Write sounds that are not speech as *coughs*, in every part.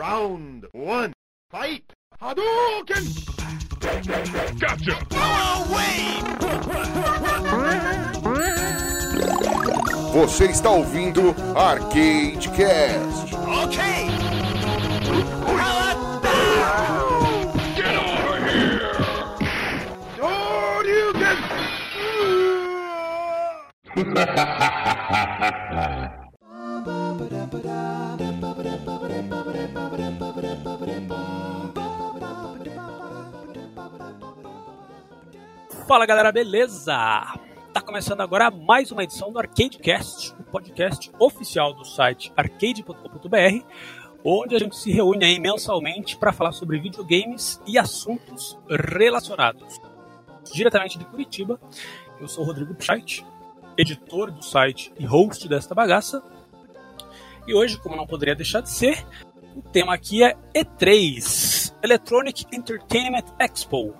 Round one. Fight! Hadouken! Gotcha! Você está ouvindo Arcade Cast. Get over here! Hadouken! *laughs* Fala galera, beleza? Tá começando agora mais uma edição do ArcadeCast, o podcast oficial do site arcade.com.br, onde a gente se reúne aí mensalmente para falar sobre videogames e assuntos relacionados. Diretamente de Curitiba, eu sou Rodrigo Pichait, editor do site e host desta bagaça. E hoje, como não poderia deixar de ser, o tema aqui é E3, Electronic Entertainment Expo,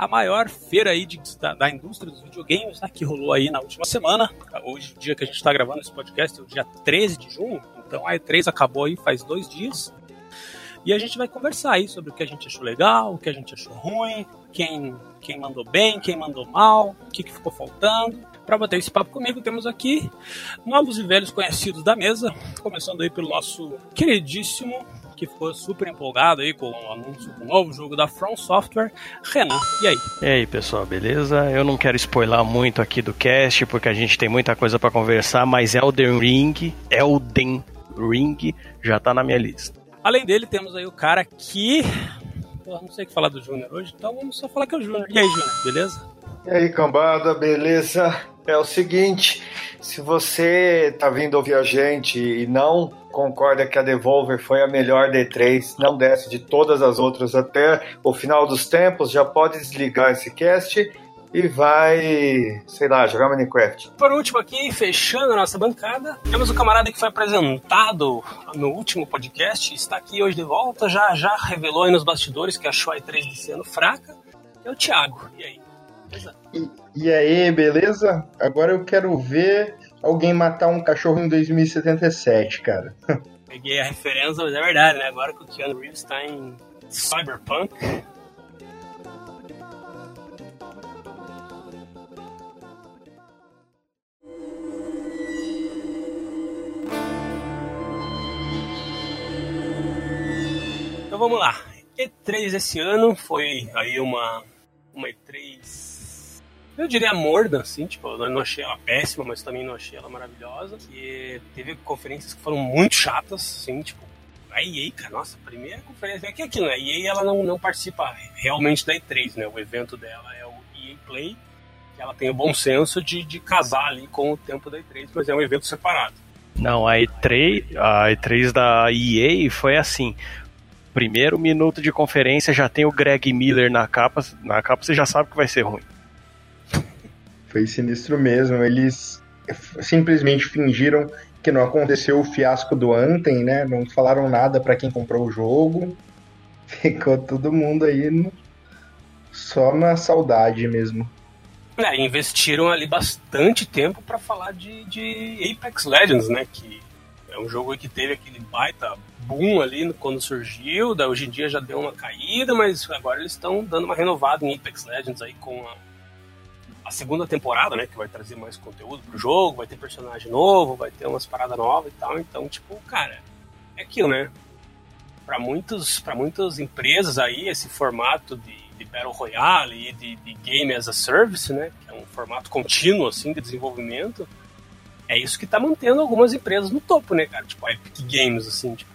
a maior feira aí de, da, da indústria dos videogames, né, que rolou aí na última semana. Hoje, o dia que a gente está gravando esse podcast, é o dia 13 de junho, então a E3 acabou aí faz dois dias. E a gente vai conversar aí sobre o que a gente achou legal, o que a gente achou ruim, quem, quem mandou bem, quem mandou mal, o que, que ficou faltando. Para bater esse papo comigo, temos aqui novos e velhos conhecidos da mesa, começando aí pelo nosso queridíssimo, que ficou super empolgado aí com o anúncio do novo jogo da From Software, Renan. E aí? E aí, pessoal, beleza? Eu não quero spoiler muito aqui do cast, porque a gente tem muita coisa pra conversar, mas Elden Ring, Elden Ring já tá na minha lista. Além dele, temos aí o cara que. Pô, não sei o que falar do Júnior hoje, então vamos só falar que é o Júnior. E aí, Júnior, beleza? E aí, cambada, beleza? É o seguinte, se você tá vindo ouvir a gente e não concorda que a Devolver foi a melhor D3, não desce de todas as outras até o final dos tempos, já pode desligar esse cast e vai, sei lá, jogar Minecraft. Por último aqui, fechando a nossa bancada, temos o camarada que foi apresentado no último podcast, está aqui hoje de volta, já, já revelou aí nos bastidores que achou a E3 desse ano fraca, é o Thiago. E aí? Beleza? E, e aí, beleza? Agora eu quero ver alguém matar um cachorro em 2077, cara. *laughs* Peguei a referência, mas é verdade, né? Agora que o Keanu Reeves está em Cyberpunk, Então vamos lá. E3 esse ano foi aí uma, uma E3. Eu diria morna, assim, tipo, eu não achei ela péssima, mas também não achei ela maravilhosa. Que teve conferências que foram muito chatas, assim, tipo, a EA, cara, nossa, a primeira conferência. É que é aquilo, né? A EA ela não, não participa realmente da E3, né? O evento dela é o EA Play, que ela tem o bom senso de, de casar ali com o tempo da E3, mas é um evento separado. Não, a E3, a E3 da EA foi assim. Primeiro minuto de conferência já tem o Greg Miller na capa, na capa você já sabe que vai ser ruim. Foi sinistro mesmo. Eles simplesmente fingiram que não aconteceu o fiasco do Anthem, né? Não falaram nada pra quem comprou o jogo. *laughs* Ficou todo mundo aí no- só na saudade mesmo. É, investiram ali bastante tempo pra falar de, de Apex Legends, né? Que é um jogo que teve aquele baita boom ali quando surgiu, hoje em dia já deu uma caída, mas agora eles estão dando uma renovada em Apex Legends aí com a, a segunda temporada, né? Que vai trazer mais conteúdo pro jogo, vai ter personagem novo, vai ter umas paradas novas e tal. Então, tipo, cara, é aquilo, né? Para muitos, para muitas empresas aí, esse formato de, de Battle Royale e de, de Game as a Service, né? Que é um formato contínuo, assim, de desenvolvimento. É isso que tá mantendo algumas empresas no topo, né, cara? Tipo, a Epic Games, assim, tipo,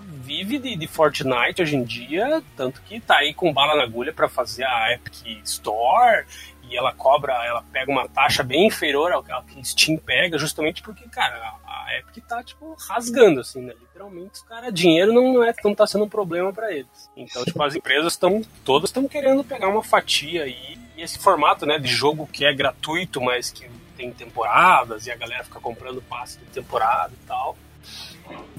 vive de, de Fortnite hoje em dia, tanto que tá aí com bala na agulha para fazer a Epic Store e ela cobra, ela pega uma taxa bem inferior ao que a Steam pega, justamente porque, cara, a, Epic tá, tipo, rasgando, assim, né? Literalmente, os caras, dinheiro não, é, não tá sendo um problema para eles. Então, tipo, as empresas estão, todas estão querendo pegar uma fatia aí, e esse formato, né, de jogo que é gratuito, mas que tem temporadas, e a galera fica comprando passe de temporada e tal,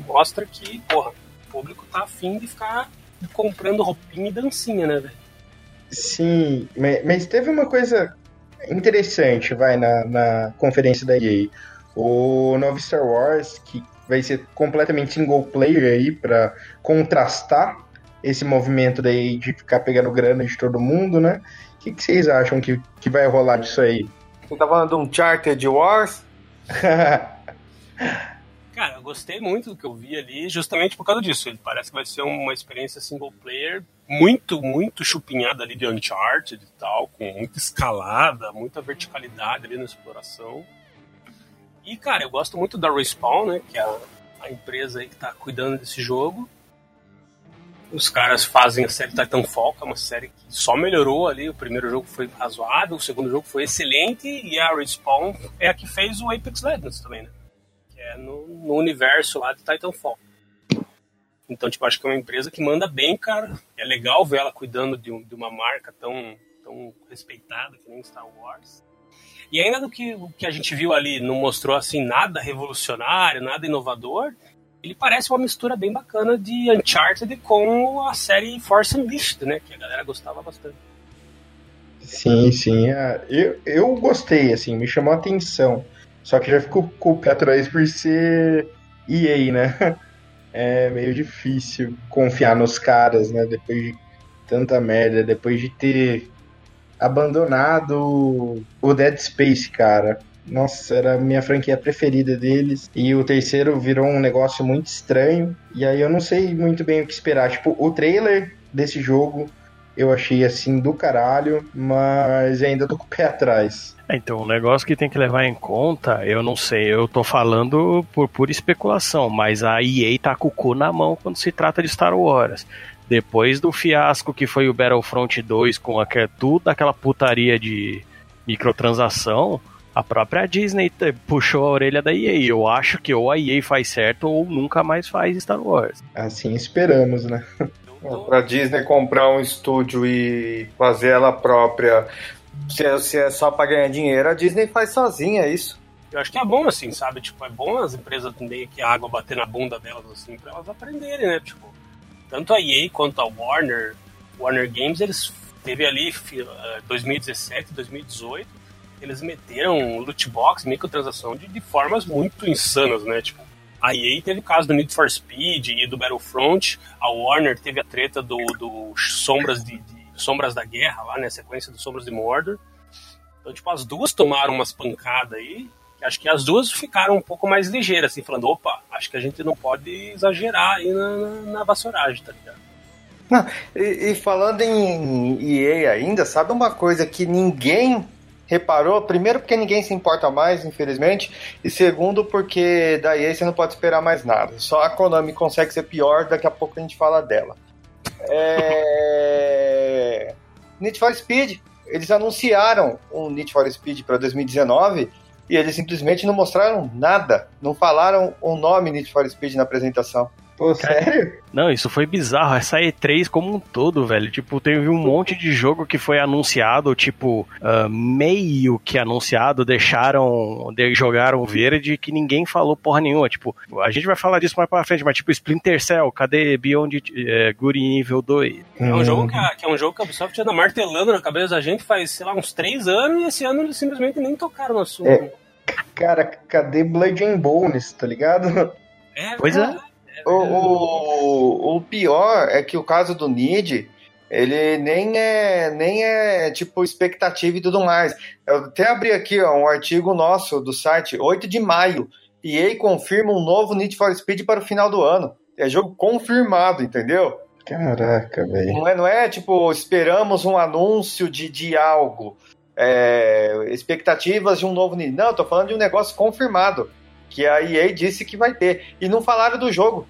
mostra que, porra, público tá afim de ficar comprando roupinha e dancinha, né, velho? Sim, ma- mas teve uma coisa interessante, vai, na, na conferência da EA. O novo Star Wars, que vai ser completamente single player aí para contrastar esse movimento daí de ficar pegando grana de todo mundo, né? O que, que vocês acham que, que vai rolar disso aí? Você tá falando de um Charter Wars? *laughs* Gostei muito do que eu vi ali, justamente por causa disso. Ele parece que vai ser uma experiência single player muito, muito chupinhada ali de Uncharted e tal, com muita escalada, muita verticalidade ali na exploração. E, cara, eu gosto muito da Respawn, né, que é a, a empresa aí que tá cuidando desse jogo. Os caras fazem a série Titanfall, que é uma série que só melhorou ali. O primeiro jogo foi razoável, o segundo jogo foi excelente, e a Respawn é a que fez o Apex Legends também, né? É no, no universo lá de Titanfall. Então, tipo, acho que é uma empresa que manda bem, cara. É legal ver ela cuidando de, um, de uma marca tão, tão respeitada que nem Star Wars. E ainda do que o que a gente viu ali não mostrou assim nada revolucionário, nada inovador, ele parece uma mistura bem bacana de Uncharted com a série Force Unleashed, né? Que a galera gostava bastante. Sim, sim. é, Eu, eu gostei, assim, me chamou a atenção. Só que já ficou com o pé atrás por ser EA, né? *laughs* É meio difícil confiar nos caras, né? Depois de tanta merda, depois de ter abandonado o Dead Space, cara. Nossa, era a minha franquia preferida deles. E o terceiro virou um negócio muito estranho. E aí eu não sei muito bem o que esperar. Tipo, o trailer desse jogo eu achei assim do caralho, mas ainda tô com o pé atrás. É, Então, o negócio que tem que levar em conta, eu não sei, eu tô falando por pura especulação, mas a EA tá com o cu na mão quando se trata de Star Wars. Depois do fiasco que foi o Battlefront 2 com aquela, tudo aquela putaria de microtransação, a própria Disney puxou a orelha da EA. Eu acho que ou a EA faz certo ou nunca mais faz Star Wars. Assim esperamos, né? *laughs* Eu tô- Pra Disney comprar um estúdio e fazer ela própria, se é, se é só pra ganhar dinheiro, a Disney faz sozinha isso. Eu acho que é bom, assim, sabe? Tipo, é bom as empresas meio que a água bater na bunda delas, assim, pra elas aprenderem, né? Tipo, tanto a EA quanto a Warner, Warner Games, eles teve ali fi- eh, 2017, 2018, eles meteram loot box, microtransação de, de formas muito insanas, né? Tipo, a EA teve o caso do Need for Speed e do Battlefront, a Warner teve a treta do, do Sombras de, de- Sombras da Guerra lá, né? Sequência do Sombras de Mordor. Então, tipo, as duas tomaram umas pancadas aí, que acho que as duas ficaram um pouco mais ligeiras, assim, falando, opa, acho que a gente não pode exagerar aí na, na, na vassouragem, tá ligado? E, e falando em EA ainda, sabe uma coisa que ninguém reparou? Primeiro, porque ninguém se importa mais, infelizmente. E segundo, porque da EA você não pode esperar mais nada. Só a Konami consegue ser pior, daqui a pouco a gente fala dela. É... *laughs* Need for Speed. Eles anunciaram um Need for Speed para 2019 e eles simplesmente não mostraram nada. Não falaram o nome Need for Speed na apresentação. Pô, sério? Não, isso foi bizarro. Essa E3 como um todo, velho. Tipo, teve um monte de jogo que foi anunciado, tipo, ah, meio que anunciado, deixaram, de, jogaram verde que ninguém falou porra nenhuma. Tipo, a gente vai falar disso mais pra frente, mas tipo, Splinter Cell, cadê Beyond eh, Good and Evil 2? É um, jogo que, a, que é um jogo que a Ubisoft anda martelando na cabeça da gente faz, sei lá, uns três anos e esse ano eles simplesmente nem tocaram no assunto. É. Cara, cadê Blood and Bones, tá ligado? É, Pois cara, O, *laughs* o, o pior é que o caso do Nid, ele nem é, nem é tipo expectativa e tudo mais. Eu até abri aqui ó, um artigo nosso do site, 8 de maio. EA confirma um novo Need for Speed para o final do ano. É jogo confirmado, entendeu? Caraca, velho. Não é, não é tipo, esperamos um anúncio de, de algo. É, expectativas de um novo Need. Não, eu tô falando de um negócio confirmado. Que a EA disse que vai ter. E não falaram do jogo.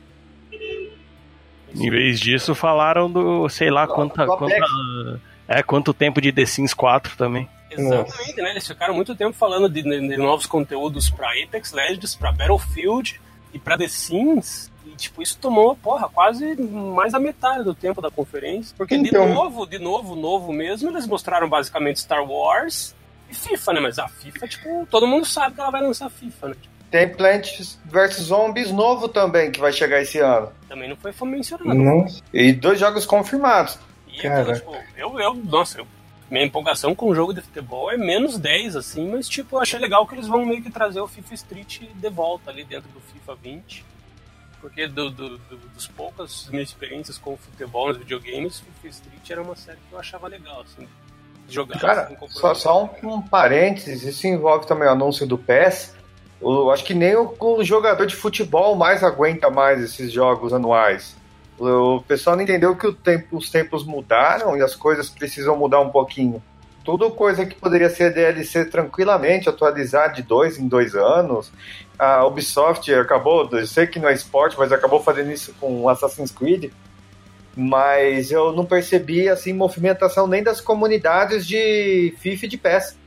Em vez disso, falaram do, sei lá, quanta, quanta, é, quanto tempo de The Sims 4 também. Exatamente, né? Eles ficaram muito tempo falando de, de- novos conteúdos pra Apex Legends, pra Battlefield e pra The Sims. E, tipo, isso tomou, porra, quase mais da metade do tempo da conferência. Porque, Então- de novo, de novo, novo mesmo, eles mostraram basicamente Star Wars e FIFA, né? Mas a FIFA, tipo, todo mundo sabe que ela vai lançar FIFA, né? Tem Plants vs Zombies novo também, que vai chegar esse ano. Também não foi mencionado. Nossa. E dois jogos confirmados. E Cara. aquilo, tipo, eu, eu, nossa, eu minha empolgação com o jogo de futebol é menos 10, assim, mas tipo, eu achei legal que eles vão meio que trazer o FIFA Street de volta ali dentro do FIFA 20. Porque do, do, do, dos poucas minhas experiências com o futebol nos videogames, FIFA Street era uma série que eu achava legal, assim, jogar. Cara, assim, só, só um, um parênteses, isso envolve também o anúncio do PES. Eu acho que nem o, o jogador de futebol mais aguenta mais esses jogos anuais. O pessoal não entendeu que tempo, os tempos mudaram e as coisas precisam mudar um pouquinho. Tudo coisa que poderia ser DLC tranquilamente, atualizar de dois em dois anos. A Ubisoft acabou, eu sei que não é esporte, mas acabou fazendo isso com Assassin's Creed. Mas eu não percebi assim movimentação nem das comunidades de FIFA e de PES.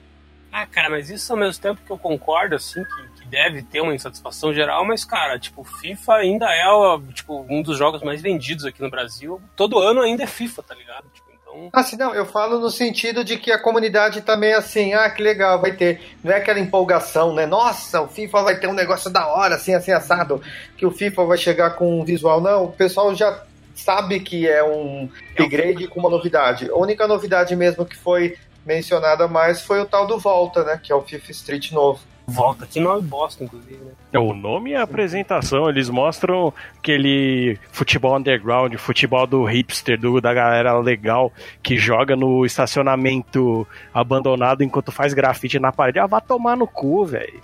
Ah, cara, mas isso ao mesmo tempo que eu concordo, assim, que deve ter uma insatisfação geral, mas, cara, tipo, FIFA ainda é tipo, um dos jogos mais vendidos aqui no Brasil. Todo ano ainda é FIFA, tá ligado? Tipo, então... Assim, não, eu falo no sentido de que a comunidade tá meio assim, ah, que legal, vai ter. Não é aquela empolgação, né? Nossa, o FIFA vai ter um negócio da hora, assim, assim, assado, que o FIFA vai chegar com um visual. Não, o pessoal já sabe que é um upgrade com uma novidade. A única novidade mesmo que foi mencionada mais foi o tal do Volta, né? Que é o FIFA Street novo. Volta, que nome bosta, inclusive, né? O nome e a apresentação, eles mostram aquele futebol underground, futebol do hipster, do, da galera legal, que joga no estacionamento abandonado enquanto faz grafite na parede. Ah, vá tomar no cu, velho.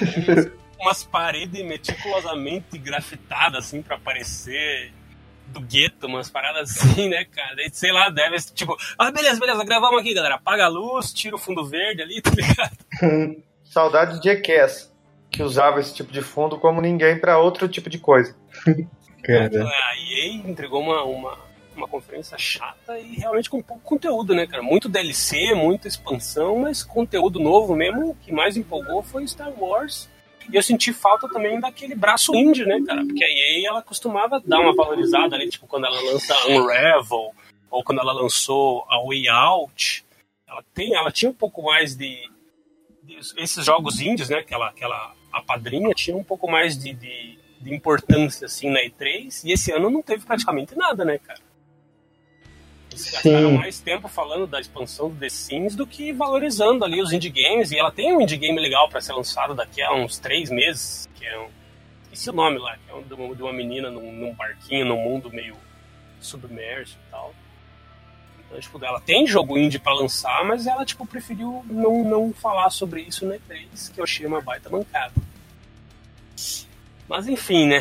*laughs* Umas paredes meticulosamente grafitadas, assim, pra parecer do gueto, umas paradas assim, né, cara? Daí, sei lá, deve tipo, ah, beleza, beleza, gravamos aqui, galera. Apaga a luz, tira o fundo verde ali, *laughs* tá ligado? *laughs* Saudade de Jackass, que usava esse tipo de fundo como ninguém para outro tipo de coisa. *laughs* Cara. A EA entregou uma, uma, uma conferência chata e realmente com pouco conteúdo, né, cara? Muito DLC, muita expansão, mas conteúdo novo mesmo. O que mais empolgou foi Star Wars e eu senti falta também daquele braço indie, né, cara? Porque a EA, ela costumava dar uma valorizada ali, tipo, quando ela lança Unravel, ou quando ela lançou a Way Out. Ela, tem, ela tinha um pouco mais de, de esses jogos indies, né, que ela, que ela a padrinha tinha um pouco mais de, de, de importância, assim, na E3. E esse ano não teve praticamente nada, né, cara? Eles gastaram mais tempo falando da expansão do The Sims do que valorizando ali os indie games. E ela tem um indie game legal para ser lançado daqui a uns três meses, que é um. Esqueci o nome lá, que é um de uma, de uma menina num, num barquinho, num mundo meio submerso e tal. Então, tipo, ela tem jogo indie para lançar, mas ela, tipo, preferiu não, não falar sobre isso no E3, que eu achei uma baita mancada. Mas enfim, né?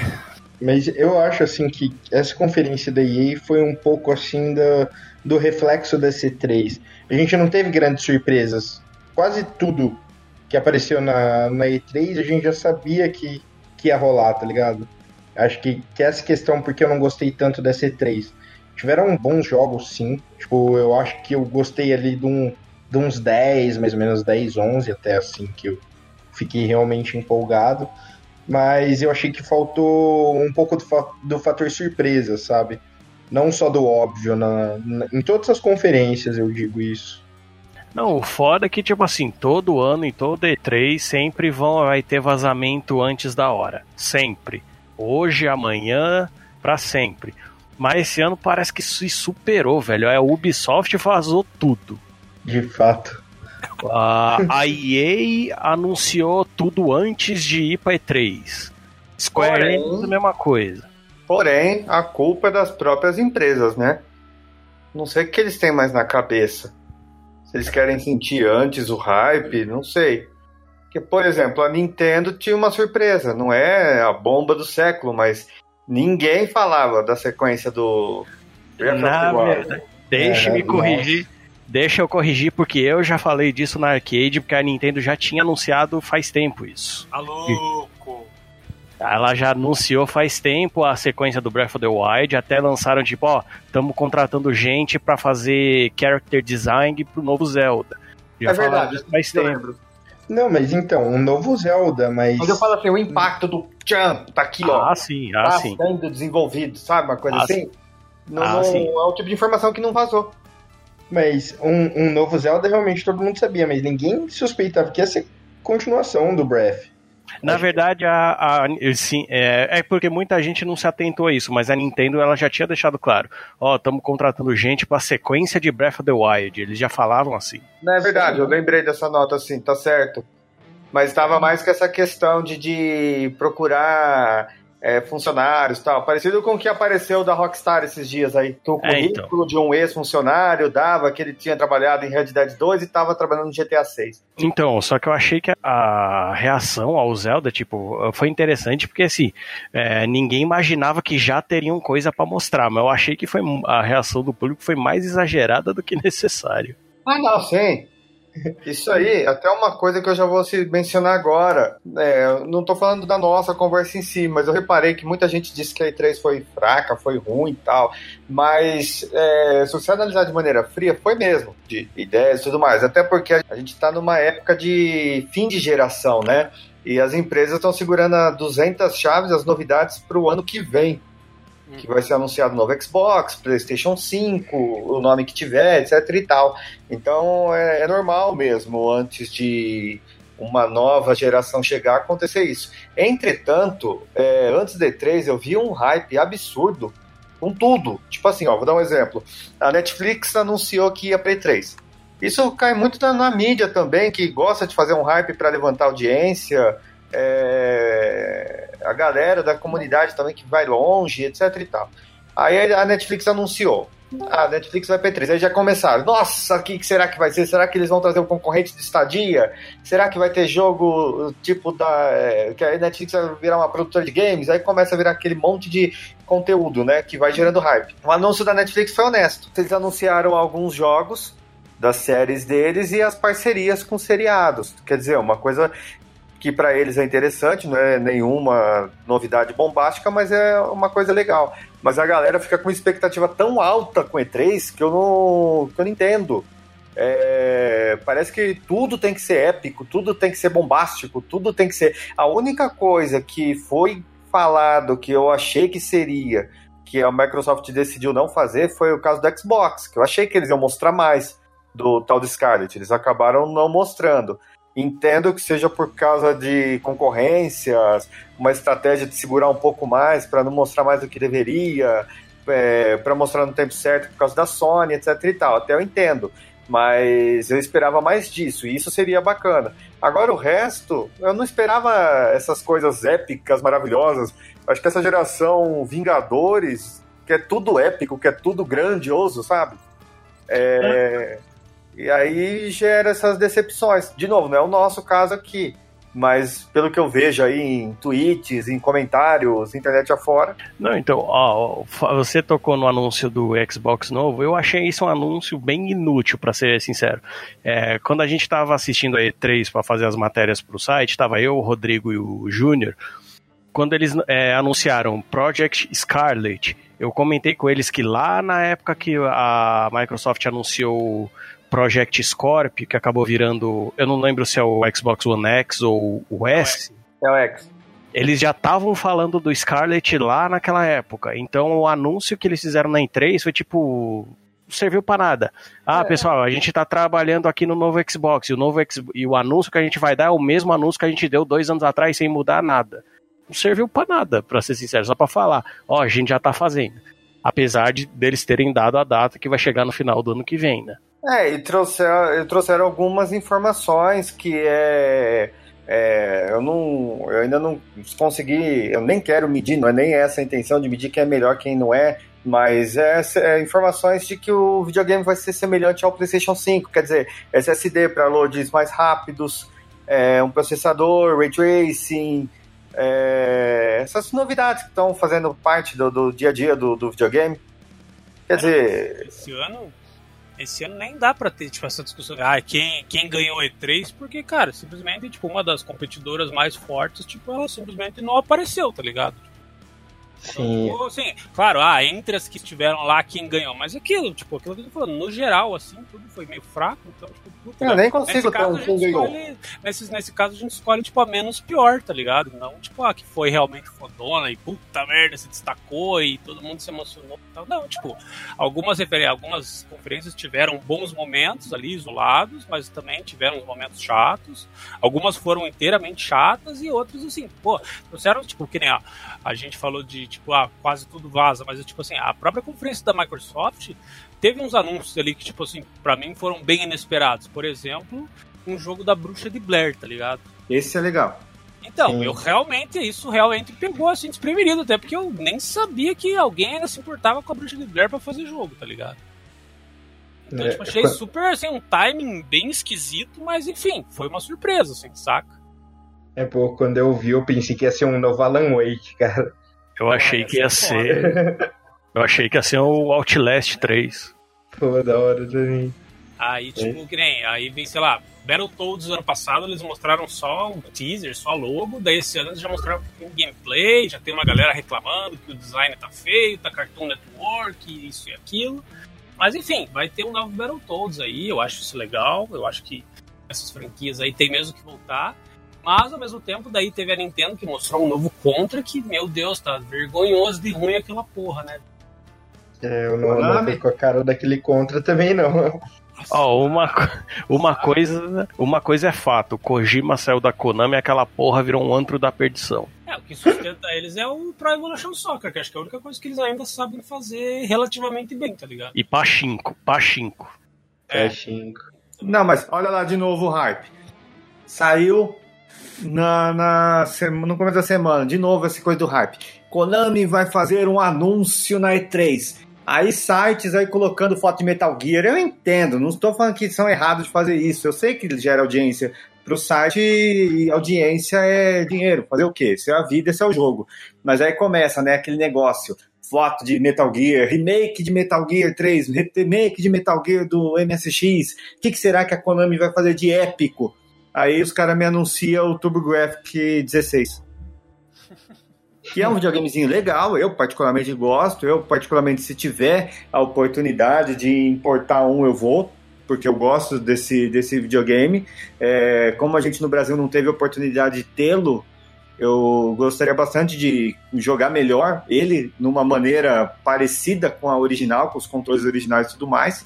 Mas eu acho assim que essa conferência da EA foi um pouco assim da, do reflexo da C3. A gente não teve grandes surpresas. Quase tudo que apareceu na, na E3 a gente já sabia que, que ia rolar, tá ligado? Acho que, que essa questão, porque eu não gostei tanto da C3. Tiveram bons jogos, sim. Tipo, eu acho que eu gostei ali de, um, de uns 10, mais ou menos 10, 11 até assim, que eu fiquei realmente empolgado mas eu achei que faltou um pouco do, do fator surpresa, sabe? Não só do óbvio, na, na, em todas as conferências eu digo isso. Não, o foda é que, tipo assim, todo ano, em todo E3, sempre vão, vai ter vazamento antes da hora. Sempre. Hoje, amanhã, para sempre. Mas esse ano parece que se superou, velho. É, a Ubisoft vazou tudo. De fato. A, a EA anunciou tudo antes de ir para E3. Square Enix, a mesma coisa. Porém, a culpa é das próprias empresas, né? Não sei o que eles têm mais na cabeça. Se eles querem sentir antes o hype, não sei. Porque, por exemplo, a Nintendo tinha uma surpresa. Não é a bomba do século, mas ninguém falava da sequência do. Na verdade, deixe-me é, corrigir. Deixa eu corrigir, porque eu já falei disso na arcade, porque a Nintendo já tinha anunciado faz tempo isso. Tá louco! Ela já anunciou faz tempo a sequência do Breath of the Wild, até lançaram tipo, ó, estamos contratando gente para fazer character design pro novo Zelda. Já é verdade, faz tempo. Não, mas então, um novo Zelda, mas. Mas eu falo assim, o impacto do Chan tá aqui, ó. Ah, sim, ah, tá sim. sendo desenvolvido, sabe? Uma coisa ah, assim. Não, ah, não sim. é o tipo de informação que não vazou. Mas um, um novo Zelda realmente todo mundo sabia, mas ninguém suspeitava que ia ser continuação do Breath. Na verdade, a, a sim, é, é, porque muita gente não se atentou a isso, mas a Nintendo ela já tinha deixado claro. Ó, oh, estamos contratando gente para sequência de Breath of the Wild. Eles já falavam assim. Não é verdade, eu lembrei dessa nota assim, tá certo. Mas estava mais com essa questão de, de procurar é, funcionários tal. Parecido com o que apareceu da Rockstar esses dias aí. Que o É, currículo então. de um ex-funcionário dava que ele tinha trabalhado em Red Dead 2 e estava trabalhando no GTA 6. Então, só que eu achei que a reação ao Zelda, tipo, foi interessante porque, assim, é, ninguém imaginava que já teriam coisa pra mostrar, mas eu achei que foi a reação do público foi mais exagerada do que *laughs* necessário. Ah, não, sim. Isso aí, até uma coisa que eu já vou se mencionar agora. É, não tô falando da nossa conversa em si, mas eu reparei que muita gente disse que a E3 foi fraca, foi ruim e tal. Mas é, se você analisar de maneira fria, foi mesmo, de ideias e tudo mais. Até porque a gente tá numa época de fim de geração, né? E as empresas estão segurando a 200 chaves, as novidades para o ano que vem que vai ser anunciado novo Xbox, PlayStation 5, o nome que tiver, etc e tal. Então é, é normal mesmo, antes de uma nova geração chegar, acontecer isso. Entretanto, é, antes da E3 eu vi um hype absurdo com tudo. Tipo assim, ó, vou dar um exemplo. A Netflix anunciou que ia para E3. Isso cai muito na, na mídia também, que gosta de fazer um hype para levantar audiência. É, a galera da comunidade também que vai longe, etc e tal. Aí a Netflix anunciou. A Netflix vai P3. Aí já começaram. Nossa, o que que será que vai ser? Será que eles vão trazer um concorrente de estadia? Será que vai ter jogo tipo da. é, que a Netflix vai virar uma produtora de games? Aí começa a virar aquele monte de conteúdo, né? Que vai gerando hype. O anúncio da Netflix foi honesto. Eles anunciaram alguns jogos das séries deles e as parcerias com seriados. Quer dizer, uma coisa que para eles é interessante, não é nenhuma novidade bombástica, mas é uma coisa legal. Mas a galera fica com uma expectativa tão alta com E3 que eu não, que eu não entendo. É, parece que tudo tem que ser épico, tudo tem que ser bombástico, tudo tem que ser. A única coisa que foi falado que eu achei que seria, que a Microsoft decidiu não fazer, foi o caso do Xbox, que eu achei que eles iam mostrar mais do tal de Scarlet. Eles acabaram não mostrando. Entendo que seja por causa de concorrências, uma estratégia de segurar um pouco mais para não mostrar mais do que deveria, é, para mostrar no tempo certo por causa da Sony, etc e tal. Até eu entendo. Mas eu esperava mais disso, e isso seria bacana. Agora o resto, eu não esperava essas coisas épicas, maravilhosas. Acho que essa geração Vingadores, que é tudo épico, que é tudo grandioso, sabe? É, e aí gera essas decepções. De novo, não é o nosso caso aqui. Mas pelo que eu vejo aí em tweets, em comentários, internet afora. Não, então, ó, você tocou no anúncio do Xbox novo, eu achei isso um anúncio bem inútil, para ser sincero. É, quando a gente estava assistindo a E3 para fazer as matérias para o site, estava eu, o Rodrigo e o Júnior. Quando eles é, anunciaram Project Scarlet, eu comentei com eles que lá na época que a Microsoft anunciou Project Scorpio, que acabou virando, eu não lembro se é o Xbox One X ou o S. É o X. Eles já estavam falando do Scarlet lá naquela época. Então o anúncio que eles fizeram na E3 foi tipo. Não serviu para nada. Ah, É. pessoal, a gente tá trabalhando aqui no novo Xbox. E o, novo X... e o anúncio que a gente vai dar é o mesmo anúncio que a gente deu dois anos atrás sem mudar nada. Não serviu para nada, para ser sincero, só para falar. Ó, a gente já tá fazendo. Apesar de deles terem dado a data que vai chegar no final do ano que vem, né? É, e trouxeram, trouxeram algumas informações que é, é, eu não, eu ainda não consegui, eu nem quero medir, não é nem essa a intenção de medir quem é melhor, quem não é, mas é, é informações de que o videogame vai ser semelhante ao PlayStation 5, quer dizer, SSD para loads mais rápidos, é, um processador, ray tracing, é, essas novidades que estão fazendo parte do, do dia a dia do, do videogame. Quer dizer, Esse ano, esse ano nem dá pra ter tipo, essa discussão. Ah, quem, quem ganhou o E3? Porque, cara, simplesmente, tipo, uma das competidoras mais fortes, tipo, ela simplesmente não apareceu, tá ligado? Sim. Ou, assim, claro, ah, entre as que estiveram lá, quem ganhou. Mas aquilo, tipo, aquilo que eu tô falando, no geral, assim, tudo foi meio fraco, então, tipo, puta, Eu nem consigo nesse caso, a gente single. escolhe, nesse, nesse caso a gente escolhe, tipo, a menos pior, tá ligado? Não, tipo, a que foi realmente fodona e puta merda, se destacou e todo mundo se emocionou e tal. Não, tipo, algumas, algumas conferências tiveram bons momentos ali, isolados, mas também tiveram momentos chatos. Algumas foram inteiramente chatas e outras, assim, pô, trouxeram, tipo, que nem a, a gente falou de, tipo, ah, quase tudo vaza, mas, tipo assim, a própria conferência da Microsoft teve uns anúncios ali que, tipo assim, pra mim foram bem inesperados. Por exemplo, um jogo da Bruxa de Blair, tá ligado? Esse é legal. Então, Sim. eu realmente, isso realmente pegou assim desprevenido, até porque eu nem sabia que alguém ainda se importava com a Bruxa de Blair pra fazer jogo, tá ligado? Então, É, tipo, achei quando- super, assim, um timing bem esquisito, mas enfim, foi uma surpresa, assim, saca? É, pô, quando eu vi, eu pensei que ia ser um novo Alan Wake, cara. Eu achei que ia é ser. *laughs* Eu achei que ia ser o Outlast 3. Pô, da hora também. Aí, tipo, que nem, aí vem, sei lá, Battletoads ano passado eles mostraram só um teaser, só logo, daí esse ano eles já mostraram um gameplay, já tem uma galera reclamando que o design tá feio, tá Cartoon Network, isso e aquilo. Mas enfim, vai ter um novo Battletoads aí, eu acho isso legal, eu acho que essas franquias aí tem mesmo que voltar. Mas ao mesmo tempo, daí teve a Nintendo que mostrou um novo Contra que, meu Deus, tá vergonhoso de ruim aquela porra, né? É, eu não, não com a cara daquele contra também, não. Ó, uma, co- uma coisa, uma coisa é fato, o Kojima saiu da Konami e aquela porra virou um antro da perdição. É, o que sustenta *laughs* eles é o Pro Evolution Soccer, que acho que é a única coisa que eles ainda sabem fazer relativamente bem, tá ligado? E Pachinko, Pachinko. É. É, cinco. Não, mas olha lá de novo o hype. Saiu na, na no começo da semana, de novo essa coisa do hype. Konami vai fazer um anúncio na E3. Aí sites aí colocando foto de Metal Gear. Eu entendo, não estou falando que são errados de fazer isso. Eu sei que gera audiência pro site e audiência é dinheiro. Fazer o quê? Se é a vida, esse é o jogo. Mas aí começa, né, aquele negócio. Foto de Metal Gear, remake de Metal Gear 3, remake de Metal Gear do MSX. O que, que será que a Konami vai fazer de épico? Aí os caras me anunciam o TurboGrafx 16. Que é um videogamezinho legal, eu particularmente gosto. Eu, particularmente, se tiver a oportunidade de importar um, eu vou, porque eu gosto desse, desse videogame. É, como a gente no Brasil não teve oportunidade de tê-lo, eu gostaria bastante de jogar melhor ele numa maneira parecida com a original, com os controles originais e tudo mais.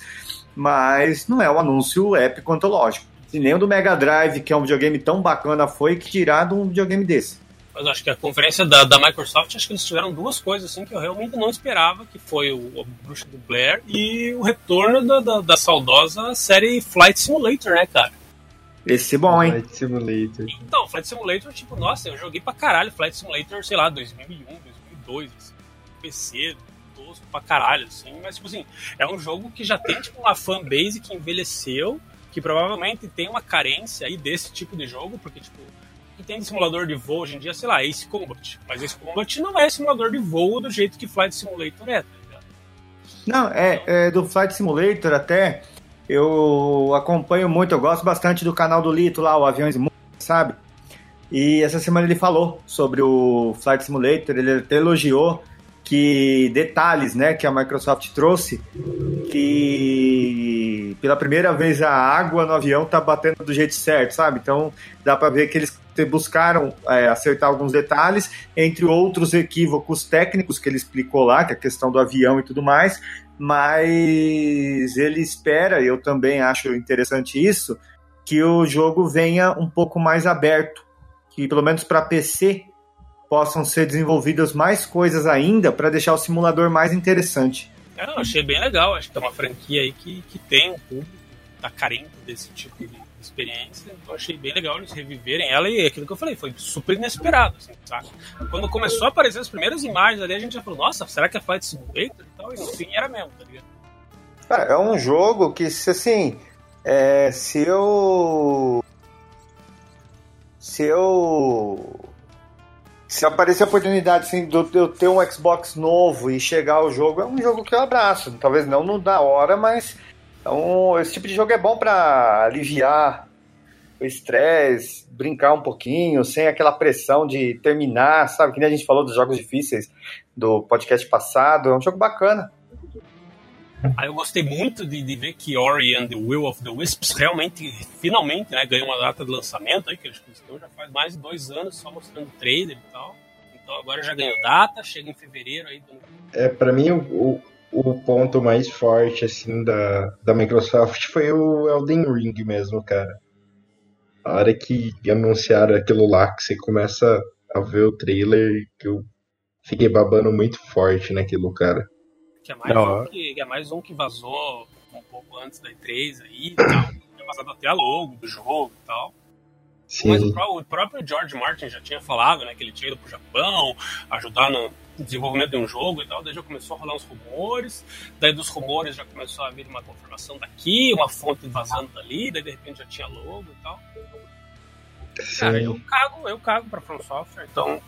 Mas não é um anúncio épico antológico. E nem o do Mega Drive, que é um videogame tão bacana, foi que tirado um videogame desse. Mas acho que a conferência da, da Microsoft, acho que eles tiveram duas coisas assim que eu realmente não esperava, que foi o, o Bruxa do Blair e o retorno da, da, da saudosa série Flight Simulator, né, cara? Esse é bom, hein? Flight Simulator. Então, Flight Simulator, tipo, nossa, eu joguei pra caralho Flight Simulator, sei lá, 2001, 2002, assim, PC, tosco pra caralho, assim, mas, tipo assim, é um jogo que já tem, tipo, uma fanbase que envelheceu, que provavelmente tem uma carência aí desse tipo de jogo, porque, tipo, que tem de simulador de voo hoje em dia, sei lá, Ace Combat, mas Ace Combat não é simulador de voo do jeito que Flight Simulator é, tá ligado? Não, é, é do Flight Simulator até. Eu acompanho muito, eu gosto bastante do canal do Lito lá, o Aviões Músicas, sabe? E essa semana ele falou sobre o Flight Simulator, ele até elogiou que detalhes, né, que a Microsoft trouxe, que pela primeira vez a água no avião tá batendo do jeito certo, sabe? Então dá para ver que eles buscaram é, acertar alguns detalhes, entre outros equívocos técnicos que ele explicou lá, que é a questão do avião e tudo mais, mas ele espera, eu também acho interessante isso, que o jogo venha um pouco mais aberto, que pelo menos para PC possam ser desenvolvidas mais coisas ainda para deixar o simulador mais interessante. É, eu achei bem legal, acho que é uma franquia aí que, que tem um público, tá carente desse tipo de experiência, então eu achei bem legal eles reviverem ela e aquilo que eu falei, foi super inesperado, assim, sabe? Quando começou a aparecer as primeiras imagens ali, a gente já falou, nossa, será que é Flight Simulator e tal? E no fim era mesmo, tá ligado? Cara, é um jogo que, se assim, é, se eu. Se eu. Se aparecer a oportunidade assim, de eu ter um Xbox novo e chegar ao jogo, é um jogo que eu abraço. Talvez não no da hora, mas é um- esse tipo de jogo é bom pra aliviar o estresse, brincar um pouquinho, sem aquela pressão de terminar, sabe? Que nem a gente falou dos jogos difíceis do podcast passado. É um jogo bacana. Aí eu gostei muito de, de ver que Ori and the Will of the Wisps realmente, finalmente, né, ganhou uma data de lançamento aí, que eles estão já faz mais de dois anos só mostrando trailer e tal. Então agora já ganhou data, chega em fevereiro aí. É, para mim, o, o ponto mais forte, assim, da, da Microsoft foi o Elden Ring mesmo, cara. A hora que anunciaram aquilo lá, que você começa a ver o trailer, que eu fiquei babando muito forte naquilo, cara. Que é mais, um que, é mais um que vazou um pouco antes da E3 aí e tal. Tinha vazado até a logo do jogo e tal. Sim. Mas o, próprio George Martin já tinha falado, né, que ele tinha ido pro Japão, ajudar no desenvolvimento de um jogo e tal, daí já começou a rolar uns rumores, daí dos rumores já começou a vir uma confirmação daqui, uma fonte vazando dali, daí de repente já tinha logo e tal. Sim. Cara, eu cago, eu cago pra From Software, então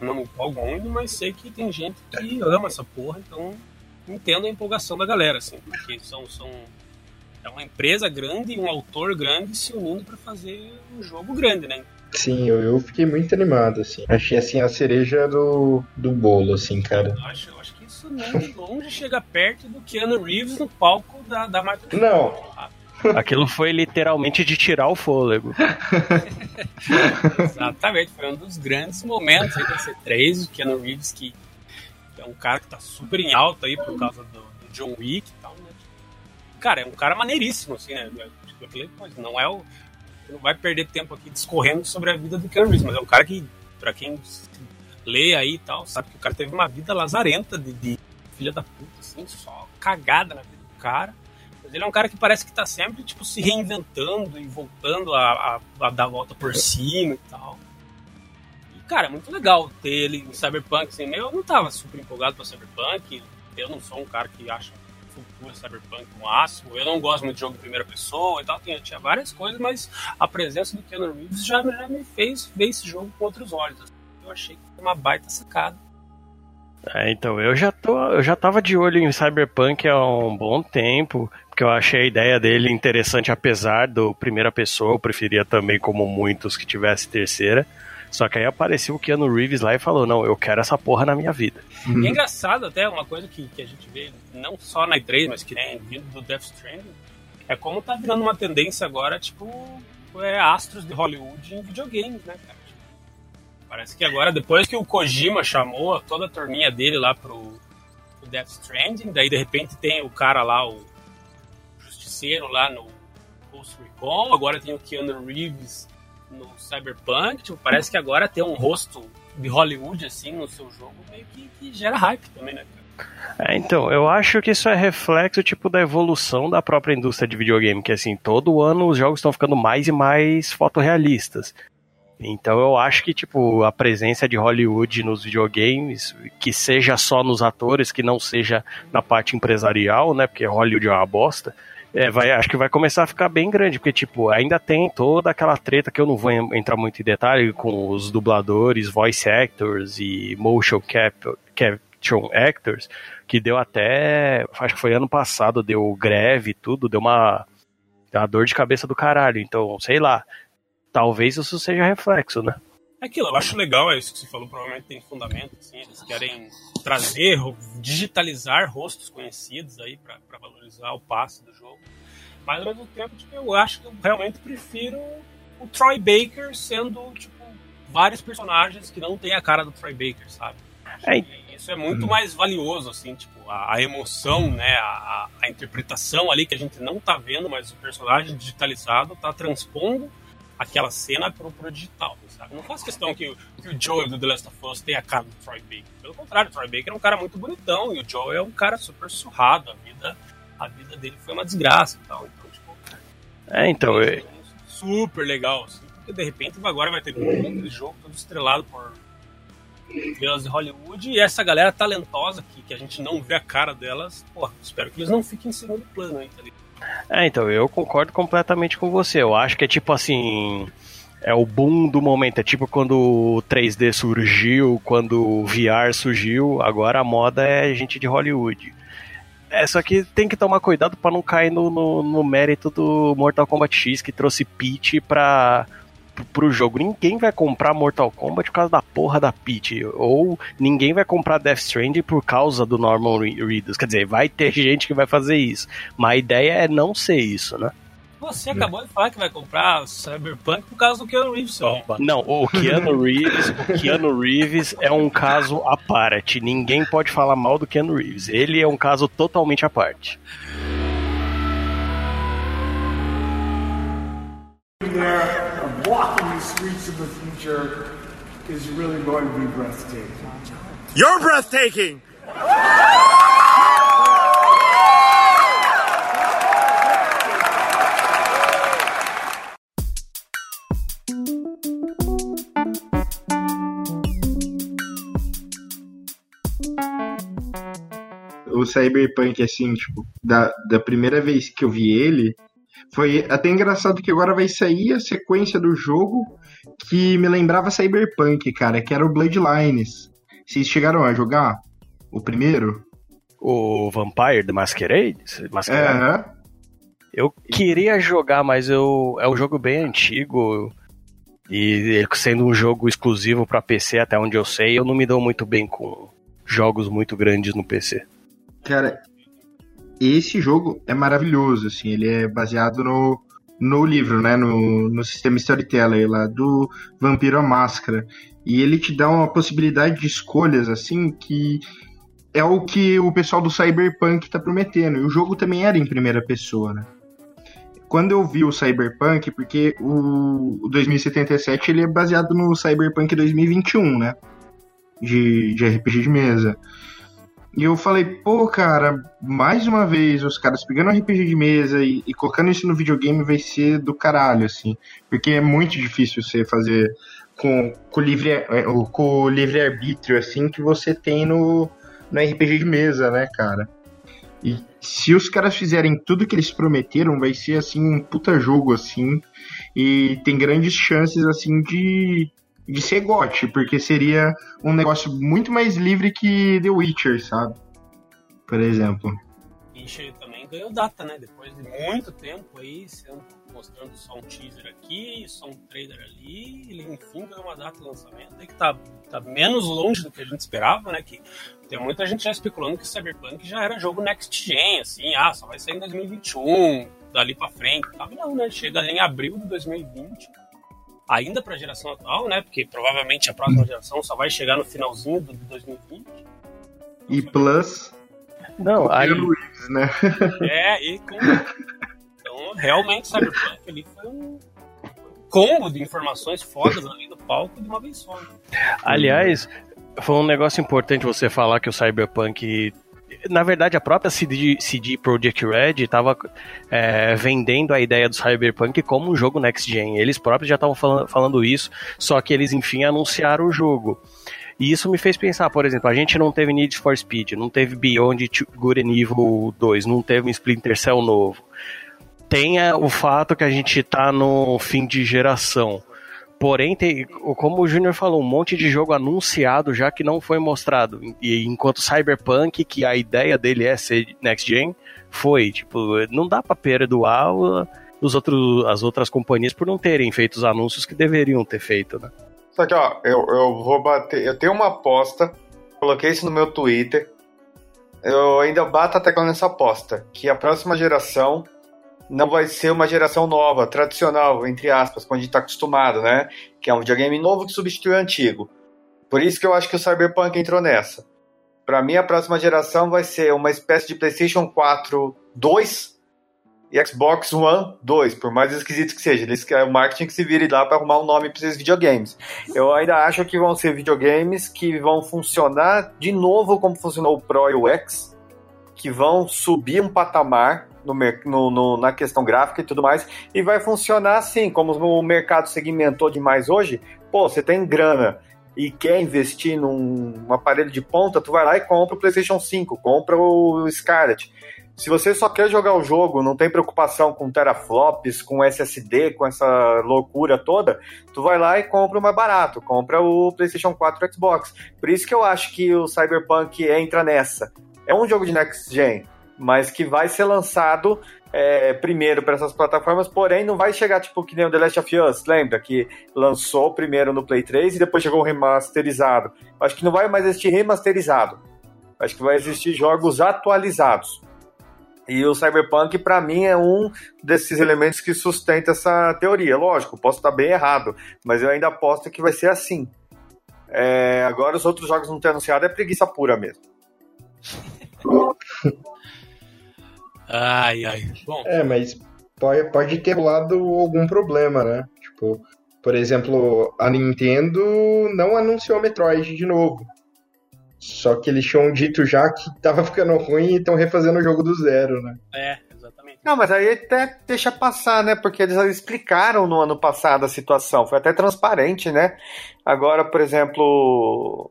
não empolgo muito, mas sei que tem gente que ama essa porra, então entendo a empolgação da galera, assim, porque são, são é uma empresa grande e um autor grande se unindo para fazer um jogo grande, né? Sim, eu, eu, fiquei muito animado, assim. Achei, assim, a cereja do, do bolo, assim, cara. Eu acho, eu acho que isso nem de longe chega perto do Keanu Reeves no palco da, da Marvel. Não. Aquilo foi literalmente de tirar o fôlego. *laughs* Exatamente, foi um dos grandes momentos aí da C3, o Keanu Reeves, que, é um cara que tá super em alta aí por causa do, do John Wick e tal, né? Cara, é um cara maneiríssimo, assim, né? Não é o não vai perder tempo aqui discorrendo sobre a vida do Keanu Reeves, mas é um cara que, para quem lê aí e tal, sabe que o cara teve uma vida lazarenta de, de filha da puta, assim, só cagada na vida do cara. Mas ele é um cara que parece que tá sempre, tipo, se reinventando e voltando a, a, a dar a volta por cima e tal. E, cara, é muito legal ter ele em Cyberpunk, assim, eu não tava super empolgado pra Cyberpunk, eu não sou um cara que acha cultura cyberpunk no máximo. Eu não gosto muito de jogo em primeira pessoa e tal, tinha, tinha várias coisas, mas a presença do Keanu Reeves já, já me fez ver esse jogo com outros olhos. Assim. Eu achei que foi uma baita sacada. É, então, eu já, tô, eu já tava de olho em Cyberpunk há um bom tempo, porque eu achei a ideia dele interessante, apesar do primeira pessoa, eu preferia também, como muitos, que tivesse terceira. Só que aí apareceu o Keanu Reeves lá e falou: Não, eu quero essa porra na minha vida. E é engraçado até, uma coisa que, que a gente vê, não só na E3, mas que nem vindo do Death Stranding, é como tá virando uma tendência agora, tipo, é astros de Hollywood em videogames, né, cara? Parece que agora, depois que o Kojima chamou toda a turminha dele lá pro, pro Death Stranding, daí de repente tem o cara lá, o Justiceiro lá no Ghost Recon, agora tem o Keanu Reeves no Cyberpunk, tipo, parece que agora ter um rosto de Hollywood assim no seu jogo meio que, que gera hype também, né? É, então, eu acho que isso é reflexo tipo da evolução da própria indústria de videogame, que assim, todo ano os jogos estão ficando mais e mais fotorrealistas. Então eu acho que tipo a presença de Hollywood nos videogames, que seja só nos atores, que não seja na parte empresarial, né? Porque Hollywood é uma bosta. É, vai, acho que vai começar a ficar bem grande, porque, tipo, ainda tem toda aquela treta que eu não vou entrar muito em detalhe com os dubladores, voice actors e motion cap, caption actors, que deu até, acho que foi ano passado, deu greve e tudo, deu uma, uma dor de cabeça do caralho. Então, sei lá, talvez isso seja reflexo, né? É aquilo, eu acho legal, é isso que você falou, provavelmente tem fundamento, assim, eles querem trazer, digitalizar rostos conhecidos aí para valorizar o passe do jogo. Mas ao mesmo tempo, tipo, eu acho que eu realmente prefiro o Troy Baker sendo, tipo, vários personagens que não tem a cara do Troy Baker, sabe? É. Isso é muito mais valioso, assim, tipo, a, a emoção, né, a, a, interpretação ali que a gente não tá vendo, mas o personagem digitalizado tá transpondo aquela cena pro, pro digital, sabe? Não faço questão que, que o Joel do The Last of Us tenha a cara do Troy Baker. Pelo contrário, o Troy Baker é um cara muito bonitão e o Joel é um cara super surrado. A vida, a vida dele foi uma desgraça e tal. Então, tipo. É, então. É super legal, assim, porque de repente agora vai ter um jogo todo estrelado por estrelas de Hollywood e essa galera talentosa que, que a gente não vê a cara delas, pô, espero que eles não fiquem em segundo plano aí, tá ligado? É, então, eu concordo completamente com você. Eu acho que é tipo assim. É o boom do momento. É tipo quando o 3D surgiu, quando o VR surgiu. Agora a moda é gente de Hollywood. É, só que tem que tomar cuidado para não cair no, no, no, mérito do Mortal Kombat X que trouxe Peach pra, pro jogo. Ninguém vai comprar Mortal Kombat por causa da porra da Peach. Ou ninguém vai comprar Death Stranding por causa do Norman Reedus. Quer dizer, vai ter *laughs* gente que vai fazer isso. Mas a ideia é não ser isso, né? Você acabou de falar que vai comprar Cyberpunk por causa do Keanu Reeves, seu Não, o Keanu Reeves, o Keanu Reeves é um caso à parte. Ninguém pode falar mal do Keanu Reeves. Ele é um caso totalmente à parte. there and O Cyberpunk, assim, tipo, da, da primeira vez que eu vi ele, foi até engraçado que agora vai sair a sequência do jogo que me lembrava Cyberpunk, cara, que era o Bloodlines. Vocês chegaram a jogar o primeiro? O Vampire the Masquerade? Masquerade? É. Eu queria jogar, mas eu é um jogo bem antigo e sendo um jogo exclusivo para PC até onde eu sei, eu não me dou muito bem com jogos muito grandes no PC. Cara, esse jogo é maravilhoso, assim, ele é baseado no, no livro, né, no, no sistema storyteller lá do Vampiro à Máscara. E ele te dá uma possibilidade de escolhas, assim, que é o que o pessoal do Cyberpunk tá prometendo. E o jogo também era em primeira pessoa, né? Quando eu vi o Cyberpunk, porque o, o 2077 ele é baseado no Cyberpunk 2021, né? De, de RPG de mesa. E eu falei, pô, cara, mais uma vez, os caras pegando RPG de mesa e, e, colocando isso no videogame vai ser do caralho, assim. Porque é muito difícil você fazer com, com, livre, é, com o livre-arbítrio, assim, que você tem no, no RPG de mesa, né, cara? E se os caras fizerem tudo que eles prometeram, vai ser, assim, um puta jogo, assim. E tem grandes chances, assim, de, de ser GOT, porque seria um negócio muito mais livre que The Witcher, sabe? Por exemplo. Witcher também ganhou data, né? Depois de muito tempo aí, sendo, mostrando só um teaser aqui, só um trailer ali, ele enfim ganhou uma data de lançamento aí que tá, tá menos longe do que a gente esperava, né? Que tem muita gente já especulando que Cyberpunk já era jogo next gen, assim, ah, só vai sair em 2021, dali pra frente. Tá? Não, né? Chega em abril de 2020 ainda para a geração atual, né? Porque provavelmente a próxima geração só vai chegar no finalzinho de 2020. E plus. Não, aí. Reeves, né? *laughs* É, e com... Então, realmente, Cyberpunk ali foi um combo de informações fodas ali no palco de uma vez só. Né? Aliás, foi um negócio importante você falar que o Cyberpunk na verdade, a própria CD, CD Projekt Red estava é, vendendo a ideia do Cyberpunk como um jogo next gen. Eles próprios já estavam falando, falando isso, só que eles enfim anunciaram o jogo. E isso me fez pensar, por exemplo, a gente não teve Need for Speed, não teve Beyond Good and Evil 2, não teve um Splinter Cell novo. Tenha o fato que a gente está no fim de geração. Porém, tem, como o Júnior falou, um monte de jogo anunciado já que não foi mostrado. E enquanto Cyberpunk, que a ideia dele é ser next gen, foi. Tipo, não dá pra perdoar os outros, as outras companhias por não terem feito os anúncios que deveriam ter feito, né? Só que, ó, eu, eu vou bater. Eu tenho uma aposta, coloquei isso no meu Twitter. Eu ainda bato a tecla nessa aposta. Que a próxima geração não vai ser uma geração nova, tradicional, entre aspas, como a gente está acostumado, né? Que é um videogame novo que substitui o antigo. Por isso que eu acho que o Cyberpunk entrou nessa. Para mim, a próxima geração vai ser uma espécie de PlayStation 4 2 e Xbox One 2, por mais esquisito que seja. Eles querem o marketing que se vire lá para arrumar um nome para esses videogames. Eu ainda acho que vão ser videogames que vão funcionar de novo como funcionou o Pro e o X, que vão subir um patamar no, no, no, na questão gráfica e tudo mais, e vai funcionar assim, como o mercado segmentou demais hoje, pô, você tem grana e quer investir num aparelho de ponta, tu vai lá e compra o PlayStation 5, compra o Scarlet. Se você só quer jogar o jogo, não tem preocupação com teraflops, com SSD, com essa loucura toda, tu vai lá e compra o mais barato, compra o PlayStation 4 Xbox. Por isso que eu acho que o Cyberpunk entra nessa. É um jogo de next gen, mas que vai ser lançado é, primeiro para essas plataformas, porém não vai chegar tipo que nem o The Last of Us, lembra? Que lançou primeiro no Play 3 e depois chegou remasterizado. Acho que não vai mais existir remasterizado. Acho que vai existir jogos atualizados. E o Cyberpunk, para mim, é um desses elementos que sustenta essa teoria. Lógico, posso estar bem errado, mas eu ainda aposto que vai ser assim. É, agora, os outros jogos não ter anunciado é preguiça pura mesmo. *laughs* Ai, ai. Bom, É, mas pode, pode ter rolado algum problema, né? Tipo, por exemplo, a Nintendo não anunciou Metroid de novo. Só que eles tinham dito já que tava ficando ruim e estão refazendo o jogo do zero, né? é, exatamente. Não, mas aí até deixa passar, né? Porque eles explicaram no ano passado a situação. Foi até transparente, né? Agora, por exemplo.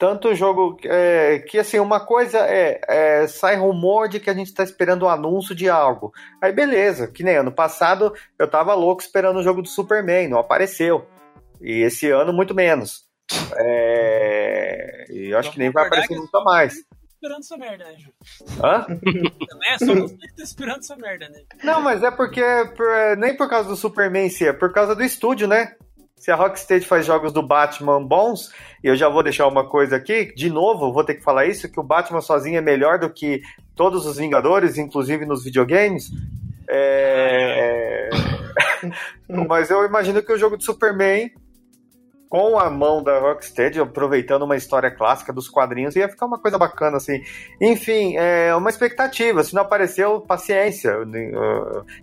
Tanto jogo. é, que assim, uma coisa é, é, Sai rumor de que a gente tá esperando o anúncio de algo. Aí beleza, que nem ano passado eu tava louco esperando o jogo do Superman, não apareceu. E esse ano, muito menos. É, e eu acho que nem vai aparecer nunca mais. Esperando essa merda, né, Ju? Hã? É, só você que tá esperando essa merda, né? Não, mas é porque por- nem por causa do Superman em si, é por causa do estúdio, né? Se a Rocksteady faz jogos do Batman bons, e eu já vou deixar uma coisa aqui, de novo, vou ter que falar isso, que o Batman sozinho é melhor do que todos os Vingadores, inclusive nos videogames. É... *laughs* mas eu imagino que o jogo de Superman, com a mão da Rocksteady, aproveitando uma história clássica dos quadrinhos, ia ficar uma coisa bacana, assim. Enfim, é uma expectativa. Se não apareceu, paciência.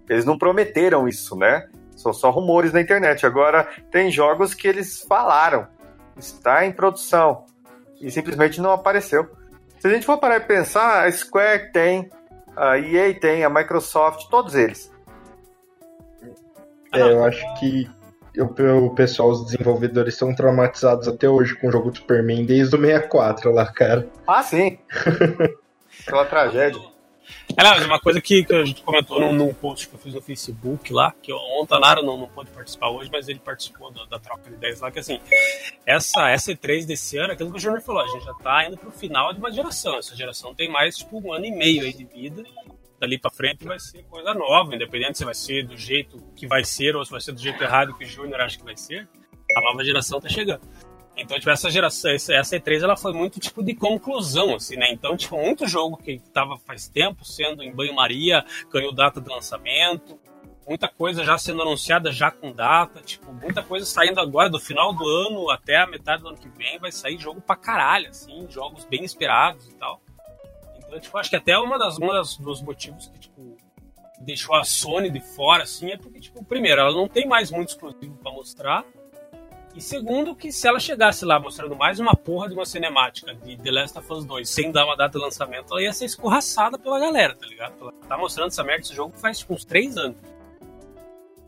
Eles não prometeram isso, né? São só rumores na internet. Agora, tem jogos que eles falaram. Está em produção. E simplesmente não apareceu. Se a gente for parar e pensar, a Square tem, a EA tem, a Microsoft, todos eles. É, eu acho que o, pessoal, os desenvolvedores estão traumatizados até hoje com o jogo do Superman desde o 64 lá, cara. Ah, sim. *laughs* Aquela tragédia. É, mas uma coisa que, que a gente comentou num, num post que eu fiz no Facebook lá, que o Montanaro não, não pôde participar hoje, mas ele participou da, da troca de ideias lá, que assim, essa, essa E3 desse ano, aquilo que o Júnior falou, a gente já tá indo pro final de uma geração. Essa geração tem mais, tipo, um ano e meio aí de vida. Dali pra frente vai ser coisa nova, independente se vai ser do jeito que vai ser ou se vai ser do jeito errado que o Júnior acha que vai ser. A nova geração tá chegando. Então, tipo, essa geração, essa essa E3, ela foi muito, tipo, de conclusão, assim, né? Então, tipo, muito jogo que tava faz tempo sendo em banho-maria, ganhou data de lançamento, muita coisa já sendo anunciada já com data, tipo, muita coisa saindo agora, do final do ano até a metade do ano que vem, vai sair jogo pra caralho, assim, jogos bem esperados e tal. Então, tipo, acho que até uma das, uma das dos motivos que, tipo, deixou a Sony de fora, assim, é porque, tipo, primeiro, ela não tem mais muito exclusivo pra mostrar, e segundo, que se ela chegasse lá mostrando mais uma porra de uma cinemática de The Last of Us 2 sem dar uma data de lançamento, ela ia ser escorraçada pela galera, tá ligado? Ela tá mostrando essa merda desse jogo faz tipo uns 3 anos.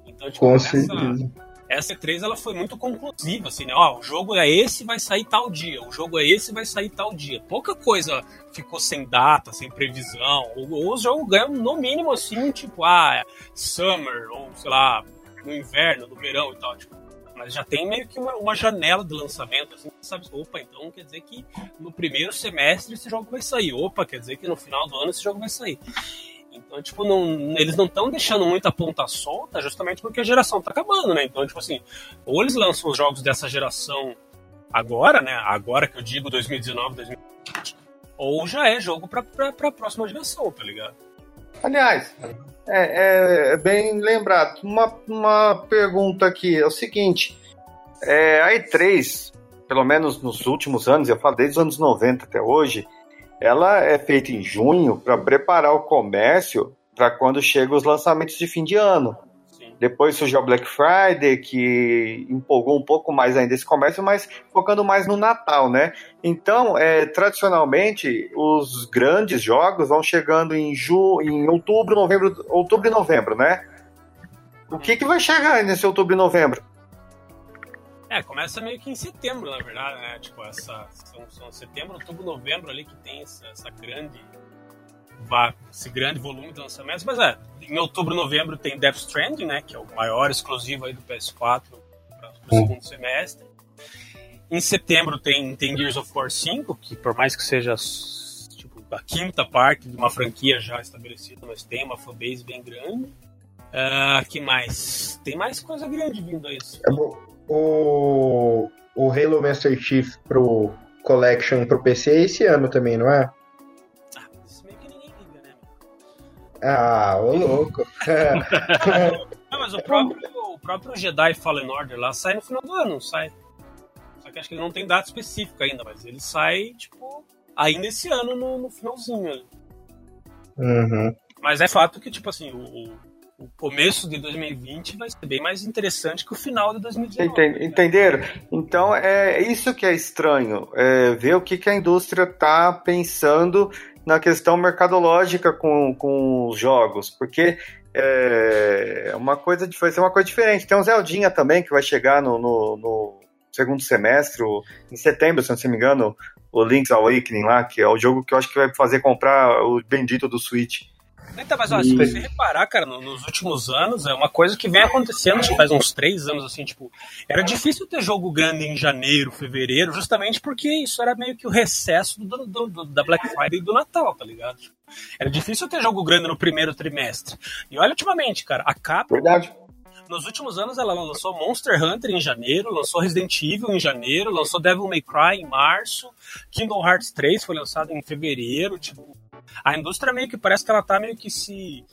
Então, tipo, Com essa, certeza. essa E3 ela foi muito conclusiva, assim, né? Ó, o jogo é esse, vai sair tal dia. O jogo é esse, vai sair tal dia. Pouca coisa ficou sem data, sem previsão. Ou, ou os jogos ganham no mínimo assim, tipo, ah, summer, ou sei lá, no inverno, no verão e tal, tipo. Mas já tem meio que uma, uma janela de lançamento, assim, sabe? Opa, então quer dizer que no primeiro semestre esse jogo vai sair. Opa, quer dizer que no final do ano esse jogo vai sair. Então, tipo, não, eles não estão deixando muita ponta solta justamente porque a geração tá acabando, né? Então, tipo assim, ou eles lançam os jogos dessa geração agora, né? Agora que eu digo 2019, 2020, ou já é jogo pra, pra, pra próxima geração, tá ligado? Aliás, é, é- é bem lembrado. Uma, uma pergunta aqui é o seguinte: é, a E3, pelo menos nos últimos anos, eu falo desde os anos 90 até hoje, ela é feita em junho para preparar o comércio para quando chegam os lançamentos de fim de ano. Depois surgiu a Black Friday, que empolgou um pouco mais ainda esse comércio, mas focando mais no Natal, né? Então, é, tradicionalmente, os grandes jogos vão chegando em, ju em outubro, novembro, outubro e novembro, né? O que, que vai chegar nesse outubro e novembro? É, começa meio que em setembro, na verdade, né? Tipo, essa. São, são setembro, outubro, novembro ali que tem essa, essa grande. Esse grande volume de lançamentos, mas é, em outubro, novembro tem Death Stranding, né? Que é o maior exclusivo aí do PS4 para o segundo semestre. Em setembro tem, tem Gears of War 5, que por mais que seja tipo, a quinta parte de uma franquia já estabelecida, mas tem uma fanbase bem grande. Uh, que mais? Tem mais coisa grande vindo aí. É o, o Halo Master Chief pro Collection pro PC é esse ano também, não é? Ah, ô louco. *laughs* não, mas o próprio, o próprio Jedi Fallen Order lá sai no final do ano, sai. Só que acho que ele não tem data específica ainda, mas ele sai, tipo, ainda esse ano no, no finalzinho. ali. Uhum. Mas é fato que, tipo assim, o, o começo de 2020 vai ser bem mais interessante que o final de 2019. Enten- Entenderam? Então é isso que é estranho, é ver o que, que a indústria está pensando na questão mercadológica com, com os jogos, porque é uma coisa vai ser uma coisa diferente. Tem um Zeldinha também que vai chegar no, no- no segundo semestre, o- em setembro, se não me engano, o Link's Awakening lá, que é o jogo que eu acho que vai fazer comprar o bendito do Switch. Então, mas ó, se você reparar, cara, no- nos últimos anos, é uma coisa que vem acontecendo, tipo, faz uns três anos, assim, tipo, era difícil ter jogo grande em janeiro, fevereiro, justamente porque isso era meio que o recesso do, do- do- da Black Friday e do Natal, tá ligado? Era difícil ter jogo grande no primeiro trimestre. E olha, ultimamente, cara, a Capcom, Verdade. nos últimos anos, ela lançou Monster Hunter em janeiro, lançou Resident Evil em janeiro, lançou Devil May Cry em março, Kingdom Hearts 3 foi lançado em fevereiro, tipo, a indústria meio que parece que ela tá meio que se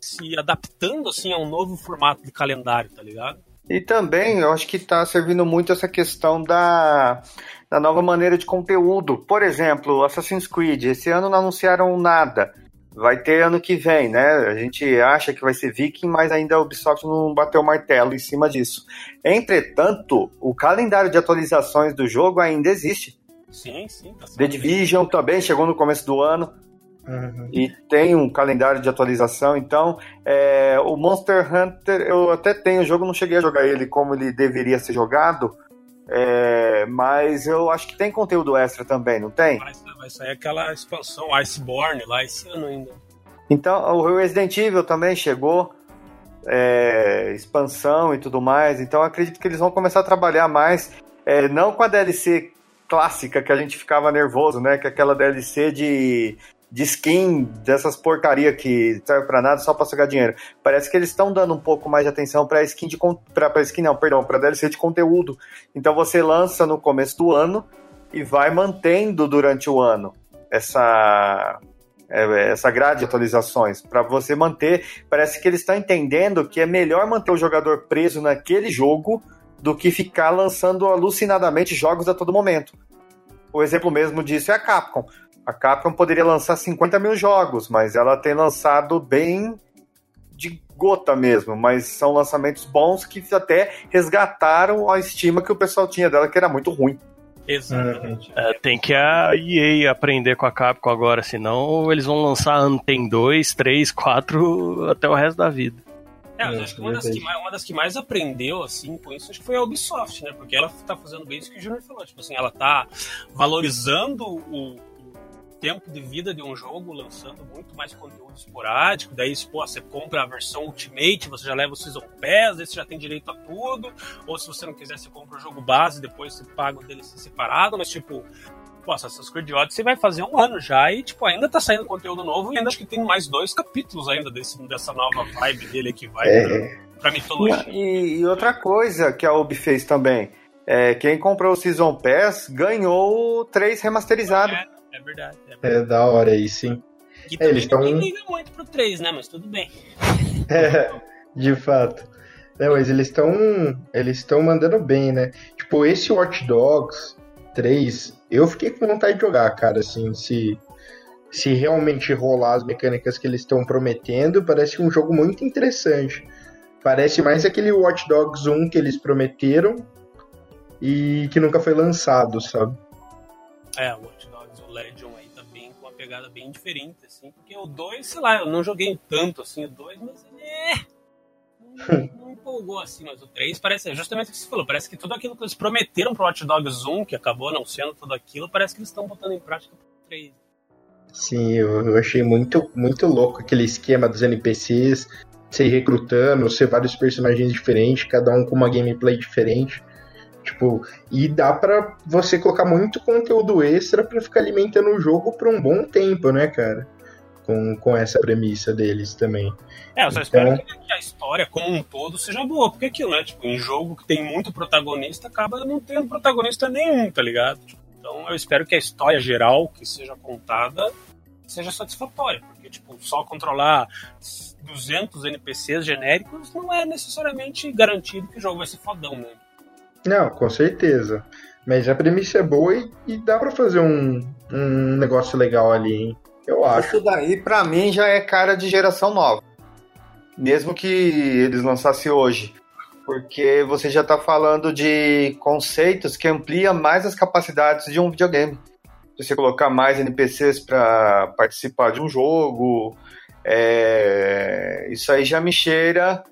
se adaptando assim a um novo formato de calendário, tá ligado? E também eu acho que está servindo muito essa questão da, da nova maneira de conteúdo. Por exemplo, Assassin's Creed, esse ano não anunciaram nada. Vai ter ano que vem, né? A gente acha que vai ser Viking, mas ainda a Ubisoft não bateu o martelo em cima disso. Entretanto, o calendário de atualizações do jogo ainda existe. Sim, sim. Tá The Division também chegou no começo do ano Uhum. e tem um calendário de atualização. Então, é, o Monster Hunter, eu até tenho o jogo, não cheguei a jogar ele como ele deveria ser jogado, é, mas eu acho que tem conteúdo extra também, não tem? Vai, vai sair aquela expansão Iceborne lá esse ano ainda. Então, o Resident Evil também chegou, é, expansão e tudo mais. Então, eu acredito que eles vão começar a trabalhar mais, é, não com a DLC clássica que a gente ficava nervoso, né? Que é aquela DLC de, de skin, dessas porcaria que serve pra nada só pra sugar dinheiro. Parece que eles estão dando um pouco mais de atenção pra skin de pra skin não, perdão, pra DLC de conteúdo. Então você lança no começo do ano e vai mantendo durante o ano essa é, essa grade de atualizações para você manter. Parece que eles estão entendendo que é melhor manter o jogador preso naquele jogo do que ficar lançando alucinadamente jogos a todo momento. O exemplo mesmo disso é a Capcom. A Capcom poderia lançar 50 mil jogos, mas ela tem lançado bem de gota mesmo, mas são lançamentos bons que até resgataram a estima que o pessoal tinha dela, que era muito ruim. Exatamente. É, tem que a EA aprender com a Capcom agora, senão eles vão lançar Anthem 2, 3, 4 até o resto da vida. É, mas É, acho que uma das que, mais, uma das que mais aprendeu, assim, com isso, acho que foi a Ubisoft, né? Porque ela tá fazendo bem isso que o Junior falou. Tipo assim, ela tá valorizando o tempo de vida de um jogo, lançando muito mais conteúdo esporádico. Daí, pô, você compra a versão Ultimate, você já leva o Season Pass, aí você já tem direito a tudo. Ou se você não quiser, você compra o jogo base, depois você paga o DLC separado. Mas, tipo, pô, Assassin's Creed Odyssey vai fazer um ano já e, tipo, ainda tá saindo conteúdo novo e ainda acho que tem mais dois capítulos ainda desse, dessa nova vibe dele que vai É. pra, pra mitologia. E, e outra coisa que a Ubi fez também, é, quem comprou o Season Pass ganhou o 3 remasterizado. É, é verdade. É verdade. É da hora aí, sim. Que É, eles também tão- ninguém liga muito pro 3, né? Mas tudo bem. *laughs* É, de fato. Não, mas eles estão eles estão mandando bem, né? Tipo, esse Watch Dogs 3, eu fiquei com vontade de jogar, cara, assim, se se realmente rolar as mecânicas que eles estão prometendo, parece um jogo muito interessante. Parece mais aquele Watch Dogs 1 que eles prometeram e que nunca foi lançado, sabe? É, o Watch Legion aí bem com uma pegada bem diferente, assim. Porque o 2, sei lá, eu não joguei tanto assim o 2, mas ele é. Não, não empolgou assim, mas o 3 parece. É justamente o que você falou, parece que tudo aquilo que eles prometeram pro Watch Dogs 1, que acabou não sendo tudo aquilo, parece que eles estão botando em prática pro 3. Sim, eu, achei muito, muito louco aquele esquema dos NPCs, ser recrutando, ser vários personagens diferentes, cada um com uma gameplay diferente. Tipo, e dá pra você colocar muito conteúdo extra pra ficar alimentando o jogo por um bom tempo, né, cara? Com, com essa premissa deles também. É, eu só espero então... que a história como um todo seja boa, porque aquilo, né? Tipo, em jogo que tem muito protagonista, acaba não tendo protagonista nenhum, tá ligado? Então eu espero que a história geral que seja contada seja satisfatória, porque, tipo, só controlar 200 NPCs genéricos não é necessariamente garantido que o jogo vai ser fodão, né? Não, com certeza. Mas a premissa é boa e, e dá para fazer um, um negócio legal ali, hein? Eu acho. Isso daí, pra mim, já é cara de geração nova. Mesmo que eles lançassem hoje. Porque você já tá falando de conceitos que ampliam mais as capacidades de um videogame. Você colocar mais NPCs para participar de um jogo. É... Isso aí já me cheira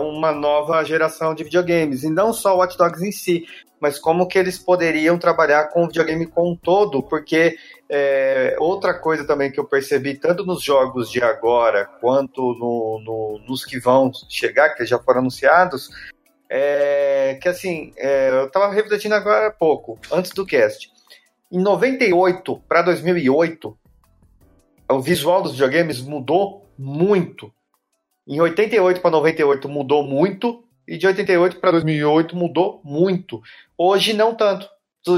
uma nova geração de videogames. E não só o Watch Dogs em si, mas como que eles poderiam trabalhar com o videogame como um todo, porque é, outra coisa também que eu percebi, tanto nos jogos de agora, quanto no, no, nos que vão chegar, que já foram anunciados, é que assim, é, eu estava refletindo agora há pouco, antes do cast. Em 98 para 2008, o visual dos videogames mudou muito. Em 88 para 98 mudou muito e de 88 para 2008 mudou muito. Hoje não tanto.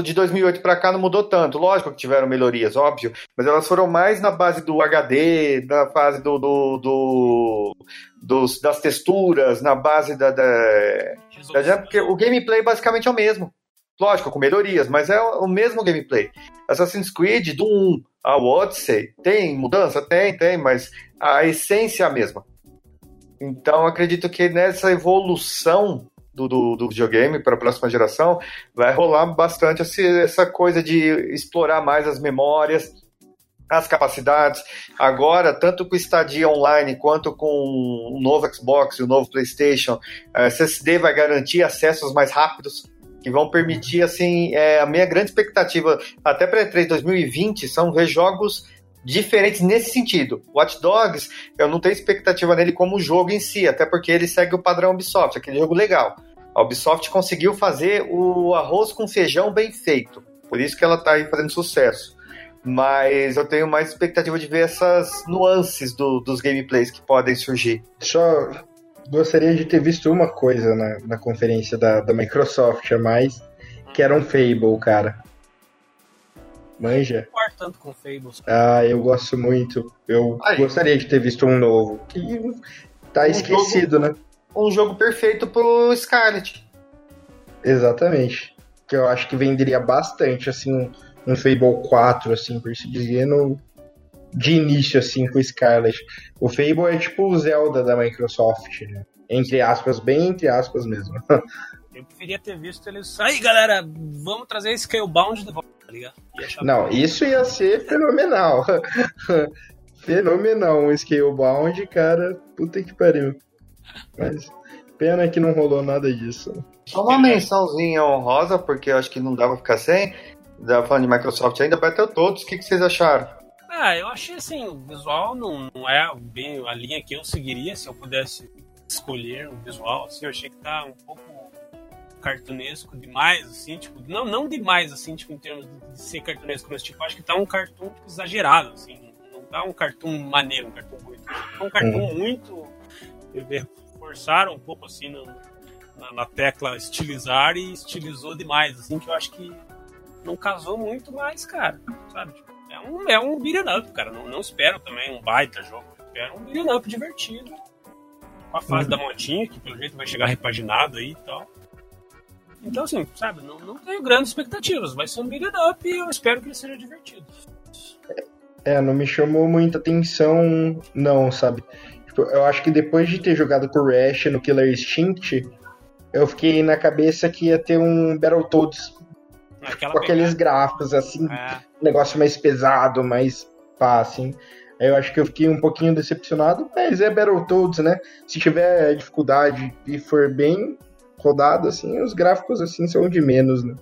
De 2008 para cá não mudou tanto. Lógico que tiveram melhorias, óbvio, mas elas foram mais na base do HD, na fase do, do, do dos, das texturas, na base da, da, da, porque o gameplay basicamente é o mesmo. Lógico, com melhorias, mas é o mesmo gameplay. Assassin's Creed do 1 ao Odyssey tem mudança? Tem, tem, mas a essência é a mesma. Então, acredito que nessa evolução do, do, do videogame para a próxima geração, vai rolar bastante essa, coisa de explorar mais as memórias, as capacidades. Agora, tanto com o Stadia Online quanto com o novo Xbox e o novo PlayStation, a SSD vai garantir acessos mais rápidos que vão permitir, assim, é, a minha grande expectativa até para E3 2020 são ver jogos diferentes nesse sentido. Watch Dogs, eu não tenho expectativa nele como jogo em si, até porque ele segue o padrão Ubisoft, aquele jogo legal. A Ubisoft conseguiu fazer o arroz com feijão bem feito, por isso que ela está aí fazendo sucesso. Mas eu tenho mais expectativa de ver essas nuances do, dos gameplays que podem surgir. Só gostaria de ter visto uma coisa na, na conferência da, da Microsoft a mais, que era um Fable, cara. Manja? Eu tanto com Fables. Ah, eu gosto muito. Eu Aí. gostaria de ter visto um novo. Que tá um esquecido, jogo, né? Um jogo perfeito pro Scarlet. Exatamente. Que eu acho que venderia bastante, assim, um, Fable 4, assim, por se dizer, no, de início, assim, com o Scarlet. O Fable é tipo o Zelda da Microsoft, né? Entre aspas, bem entre aspas mesmo. *laughs* Eu preferia ter visto eles. Aí, galera, vamos trazer Scalebound de volta, tá ligado? Não, isso ia ser fenomenal. *laughs* fenomenal. Um Scalebound, cara, puta que pariu. Mas pena que não rolou nada disso. Só uma mençãozinha honrosa, porque eu acho que não dava pra ficar sem. Da falando de Microsoft ainda, todos. o que, que vocês acharam? Ah, eu achei assim, o visual não, não é bem a linha que eu seguiria se eu pudesse escolher o visual. Assim, eu achei que tá um pouco cartunesco demais, assim, tipo, não, não demais, assim, tipo, em termos de ser cartunesco, mas tipo, acho que tá um cartoon tipo, exagerado, assim, não tá um cartoon maneiro, um cartoon muito. Tá um cartoon uhum. muito. Forçaram um pouco assim no, na, na, tecla estilizar e estilizou demais, assim, que eu acho que não casou muito mais, cara, sabe? Tipo, é um, é um beat'em up, cara. Não, não espero também um baita jogo. Espero um beat'em up divertido. Com a fase uhum. da motinha, que pelo jeito vai chegar repaginado aí e tal. Então, assim, sabe, não, não tenho grandes expectativas. Vai ser um beat'em up e eu espero que ele seja divertido. É, não me chamou muita atenção, não, sabe? Tipo, eu acho que depois de ter jogado com o Rash no Killer Instinct, eu fiquei na cabeça que ia ter um Battletoads com aqueles gráficos, assim, é. um negócio mais pesado, mais pá, assim. Eu acho que eu fiquei um pouquinho decepcionado, mas é Battletoads, né? Se tiver dificuldade e for bem, rodado, assim, os gráficos assim são de menos, né?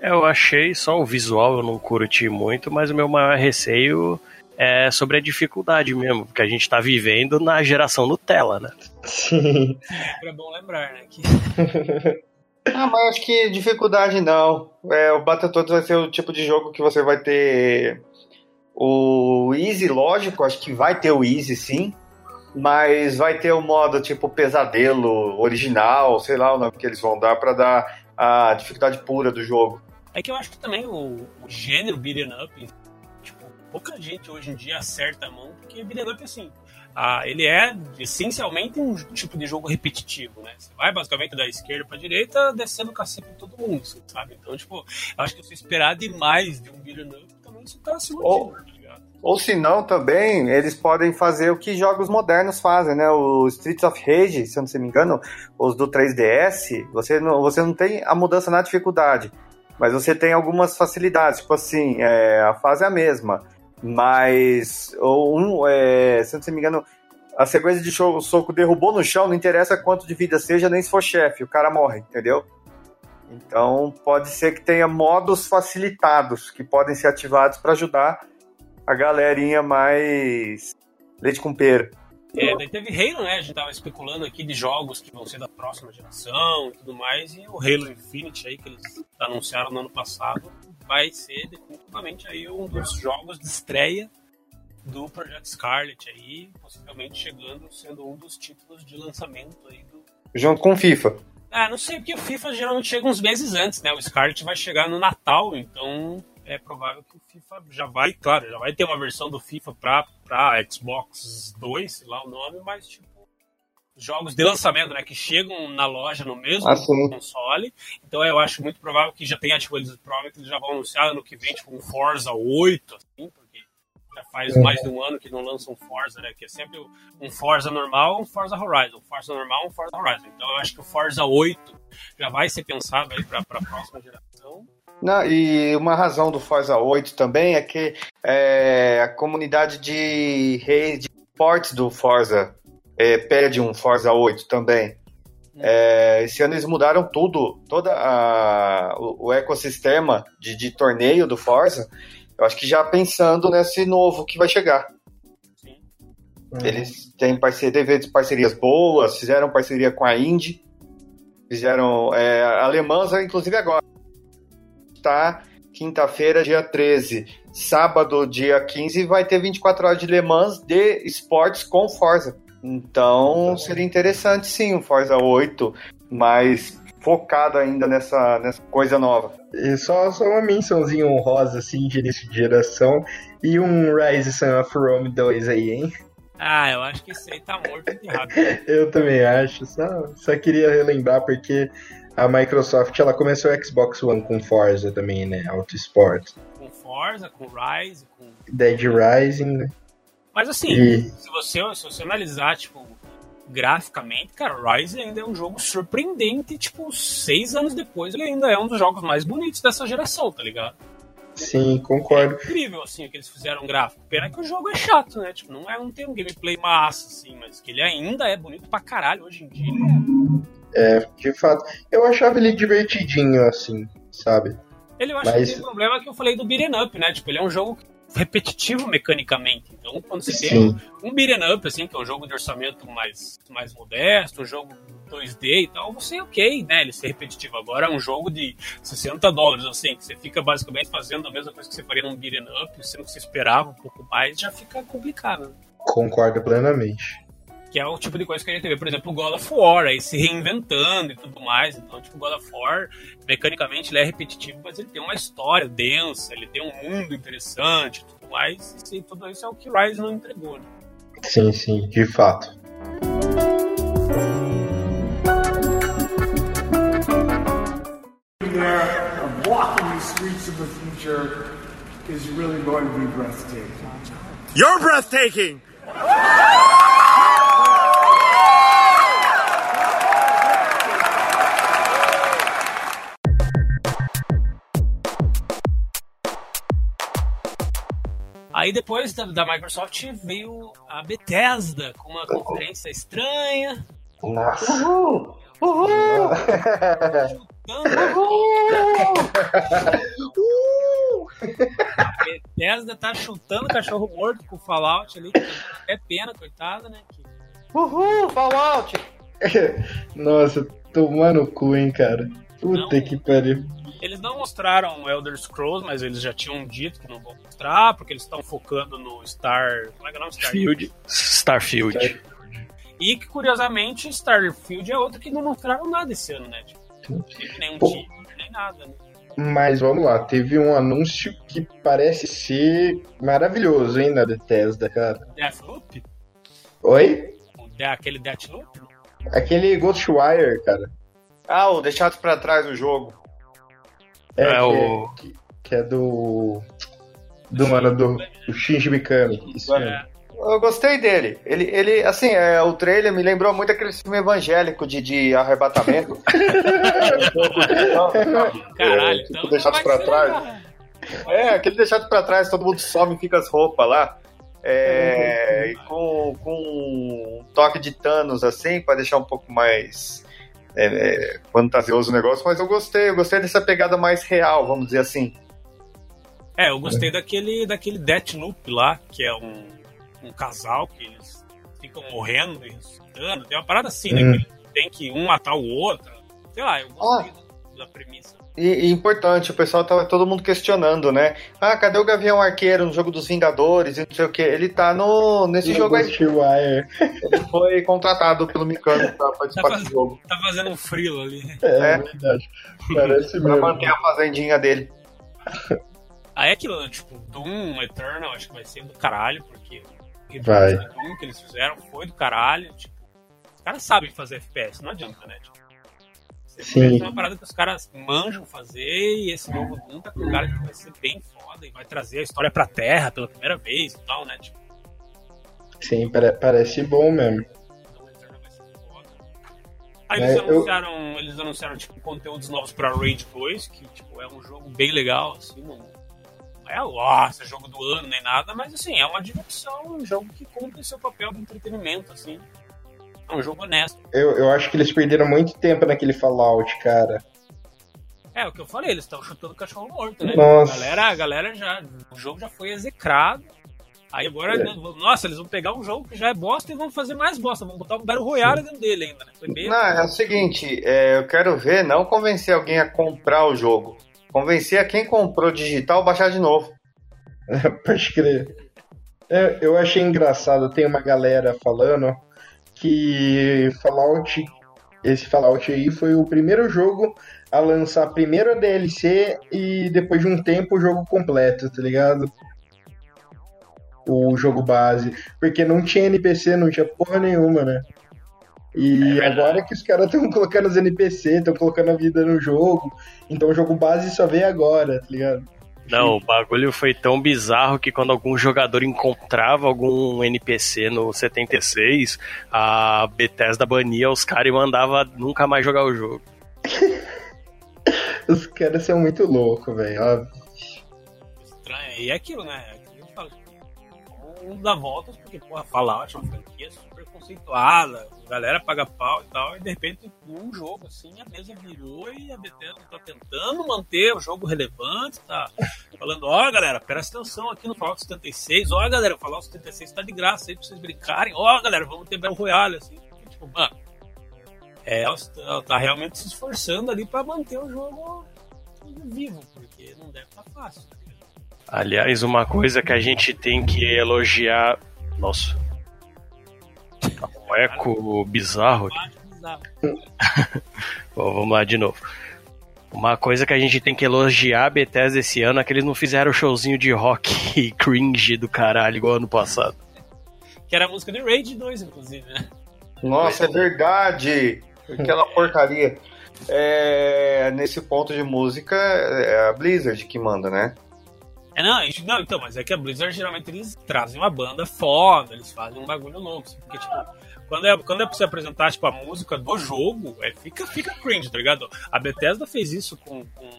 É, eu achei só o visual eu não curti muito, mas o meu maior receio é sobre a dificuldade mesmo, porque a gente tá vivendo na geração Nutella, né? Sim. É bom lembrar, né? Que... *laughs* Ah, mas acho que dificuldade não. É, o Battletoads vai ser o tipo de jogo que você vai ter o Easy, lógico, acho que vai ter o Easy sim, mas vai ter o modo tipo pesadelo original, sei lá o nome que eles vão dar para dar a dificuldade pura do jogo. É que eu acho que também o, o gênero beat'em up, tipo, pouca gente hoje em dia acerta a mão, porque beat'em up assim, ah, ele é essencialmente um tipo de jogo repetitivo, né? Você vai basicamente da esquerda para direita, descendo o cacete em todo mundo, sabe? Então, tipo, eu acho que você esperar demais de um beat'em up, também você tá se ou, tá ou se não, também, eles podem fazer o que jogos modernos fazem, né? O Streets of Rage, se eu não me engano, os do 3DS, você não, você não tem a mudança na dificuldade, mas você tem algumas facilidades, tipo assim, é, a fase é a mesma, mas um, é, se eu não me engano, a sequência de show, soco derrubou no chão, não interessa quanto de vida seja, nem se for chefe, o cara morre, entendeu? Então pode ser que tenha modos facilitados que podem ser ativados para ajudar a galerinha mais leite com pera. É, daí teve Halo, né? A gente tava especulando aqui de jogos que vão ser da próxima geração e tudo mais, e o Halo Infinite aí, que eles anunciaram no ano passado, vai ser definitivamente aí um dos jogos de estreia do Projeto Scarlet aí, possivelmente chegando, sendo um dos títulos de lançamento aí do... Junto com o FIFA. Ah, não sei, porque o FIFA geralmente chega uns meses antes, né? O Scarlet vai chegar no Natal, então é provável que o FIFA já vai, claro, já vai ter uma versão do FIFA para Xbox 2, sei lá o nome, mas tipo jogos de lançamento, né, que chegam na loja no mesmo ah, console. Então eu acho muito provável que já tenha, tipo, eles provavelmente eles já vão anunciar ano que vem, tipo, um Forza 8, assim, porque já faz é. mais de um ano que não lançam um Forza, né, que é sempre um Forza normal, um Forza Horizon, um Forza normal, um Forza Horizon. Então eu acho que o Forza 8 já vai ser pensado aí para a próxima geração. Não, e uma razão do Forza 8 também é que é, a comunidade de redes de ports do Forza é, pede um Forza 8 também. É, esse ano eles mudaram tudo, todo o, o, ecossistema de, de, torneio do Forza. Eu acho que já pensando nesse novo que vai chegar. Eles têm parceria, parcerias boas, fizeram parceria com a Indy, fizeram é, alemãs, inclusive agora tá quinta-feira, dia 13. Sábado, dia 15, vai ter 24 horas de Le Mans de esportes com Forza. Então, seria interessante sim o Forza 8, mas focado ainda nessa, nessa coisa nova. E só, só uma mençãozinha honrosa, assim, de início de geração, e um Rise Son of Rome 2 aí, hein? Ah, eu acho que esse aí tá morto de rápido. *laughs* eu também acho, só, só queria relembrar, porque a Microsoft ela começou o Xbox One com Forza também, né? Auto Sport. Com Forza, com Rise, com. Dead Rising, né? Mas assim, e... se, você, se você analisar, tipo, graficamente, cara, Rise ainda é um jogo surpreendente, tipo, seis anos depois ele ainda é um dos jogos mais bonitos dessa geração, tá ligado? Sim, concordo. É incrível, assim, o que eles fizeram gráfico. Pena que o jogo é chato, né? Tipo, não, é, não tem um gameplay massa, assim, mas que ele ainda é bonito pra caralho hoje em dia. É, de fato. Eu achava ele divertidinho, assim, sabe? Ele eu acho Mas... que tem um problema que eu falei do beat'em up, né? Tipo, ele é um jogo repetitivo mecanicamente. Então, quando você Sim. tem um beat'em up, assim, que é um jogo de orçamento mais, mais modesto, um jogo 2D e tal, você é ok, né? Ele ser repetitivo. Agora é um jogo de 60 dólares, assim, que você fica basicamente fazendo a mesma coisa que você faria num beat'em up, sendo que você esperava um pouco mais, já fica complicado. Né? Concordo plenamente que é o tipo de coisa que a gente vê, por exemplo, o God of War, aí se reinventando e tudo mais. Então, tipo, o God of War, mecanicamente, ele é repetitivo, mas ele tem uma história densa, ele tem um mundo interessante e tudo mais. E tudo isso é o que Rise não entregou, né? Sim, sim, de fato. Walking the streets of the future is really going to be breathtaking. You're breathtaking! *laughs* Aí depois da, da, Microsoft veio a Bethesda com uma conferência estranha. Nossa! Uhul! Uhul! Uhul! A Bethesda tá chutando cachorro morto com o Fallout ali. É pena, coitada, né? Uhul! Fallout! *laughs* Nossa, tomando cu, hein, cara. Puta Não. que pariu. Eles não mostraram o Elder Scrolls, mas eles já tinham dito que não vão mostrar, porque eles estão focando no Star. Como é que é o nome? Starfield. Starfield. E que, curiosamente, Starfield é outro que não mostraram nada esse ano, né? Tipo, nenhum Pô. time, nem nada, né? Mas vamos lá, teve um anúncio que parece ser maravilhoso, hein, na Bethesda, cara. Deathloop? Oi? O de- Aquele Deathloop? Aquele Ghostwire, cara. Ah, o deixado pra trás do jogo. É, É que, o- que, que é do. Do mano do, do Shinji Mikami. Isso mesmo. É. Eu gostei dele. Ele, ele assim, é, o trailer me lembrou muito aquele filme evangélico de, de arrebatamento. *laughs* Caralho, É, tipo, então. deixado vai pra ser trás. É, aquele deixado pra trás, todo mundo some e fica as roupas lá. É, e com, com um toque de Thanos assim, pra deixar um pouco mais é, é, fantasioso o negócio, mas eu gostei, eu gostei dessa pegada mais real, vamos dizer assim. É, eu gostei daquele, daquele Deathloop lá, que é um, um casal que eles ficam morrendo e ressuscitando. Tem uma parada assim, né? Hum. Que eles tem que um matar o outro. Sei lá, eu gostei da, da premissa. E, e importante, o pessoal tava todo mundo questionando, né? Ah, cadê o Gavião Arqueiro no jogo dos Vingadores e não sei o que? Ele tá no, nesse jogo aí. Ghostwire. Ele foi contratado pelo Mikami pra participar Tá desse jogo. Tá fazendo um frilo ali. É, É. verdade. Parece Pra mesmo. manter a fazendinha dele. Aí aquilo, tipo, Doom Eternal, acho que vai ser do caralho, porque o Vai. do Doom que eles fizeram foi do caralho. Tipo, os caras sabem fazer FPS, não adianta, né? Tipo, Sim. É uma parada que os caras manjam fazer e esse novo Doom tá com cara que vai ser bem foda e vai trazer a história pra Terra pela primeira vez e tal, né? Tipo, Sim, pare- parece bom mesmo. Aí É, eles eu- anunciaram, eles anunciaram tipo, conteúdos novos pra Raid 2, que tipo, é um jogo bem legal, assim, não não é nossa, jogo do ano nem nada, mas assim, é uma diversão, um jogo que cumpre seu papel de entretenimento, assim. É um jogo honesto. Eu, eu acho que eles perderam muito tempo naquele Fallout, cara. É, o que eu falei, eles estão chutando cachorro morto, né? Nossa. A galera, a galera já. O jogo já foi execrado. Aí agora, É. né, nossa, eles vão pegar um jogo que já é bosta e vão fazer mais bosta. Vão botar um Battle Royale dentro dele ainda, né? Foi bem. Não, é o seguinte, é, eu quero ver, não convencer alguém a comprar o jogo. Convencer a quem comprou digital a baixar de novo. *laughs* Pode crer. É, eu achei engraçado, tem uma galera falando que Fallout, esse Fallout aí foi o primeiro jogo a lançar primeiro a DLC e depois de um tempo o jogo completo, tá ligado? O jogo base. Porque não tinha NPC, não tinha porra nenhuma, né? E agora que os caras estão colocando os NPC, estão colocando a vida no jogo, então o jogo base só veio agora, tá ligado? Não, o bagulho foi tão bizarro que quando algum jogador encontrava algum NPC no 76, a Bethesda bania os caras e mandava nunca mais jogar o jogo. *laughs* Os caras são muito loucos, velho. E é aquilo, né? É aquilo que eu falo. Vamos dar voltas, porque, porra, Fallout é uma franquia super conceituada, a galera paga pau e tal, e de repente, num jogo assim, a mesa virou e a Bethesda tá tentando manter o jogo relevante, tá falando, ó, galera, presta atenção aqui no Fallout 76, ó, galera, o Fallout 76 tá de graça aí pra vocês brincarem, ó, galera, vamos ter Battle Royale, assim, tipo, mano. É, ela tá- tá realmente se esforçando ali pra manter o jogo vivo, porque não deve estar fácil. Aliás, uma coisa que a gente tem que elogiar. Nossa. Um eco bizarro. *laughs* Bom, vamos lá de novo. Uma coisa que a gente tem que elogiar a Bethesda esse ano é que eles não fizeram o showzinho de rock *laughs* cringe do caralho igual ano passado. Que era a música de Raid 2, inclusive, né? Nossa, é verdade! Aquela porcaria. É, nesse ponto de música, é a Blizzard que manda, né? É, não, não, então, mas é que a Blizzard geralmente eles trazem uma banda foda, eles fazem um bagulho louco. assim, Porque, tipo, quando é, quando é pra você apresentar, tipo, a música do jogo, é, fica, fica cringe, tá ligado? A Bethesda fez isso com, com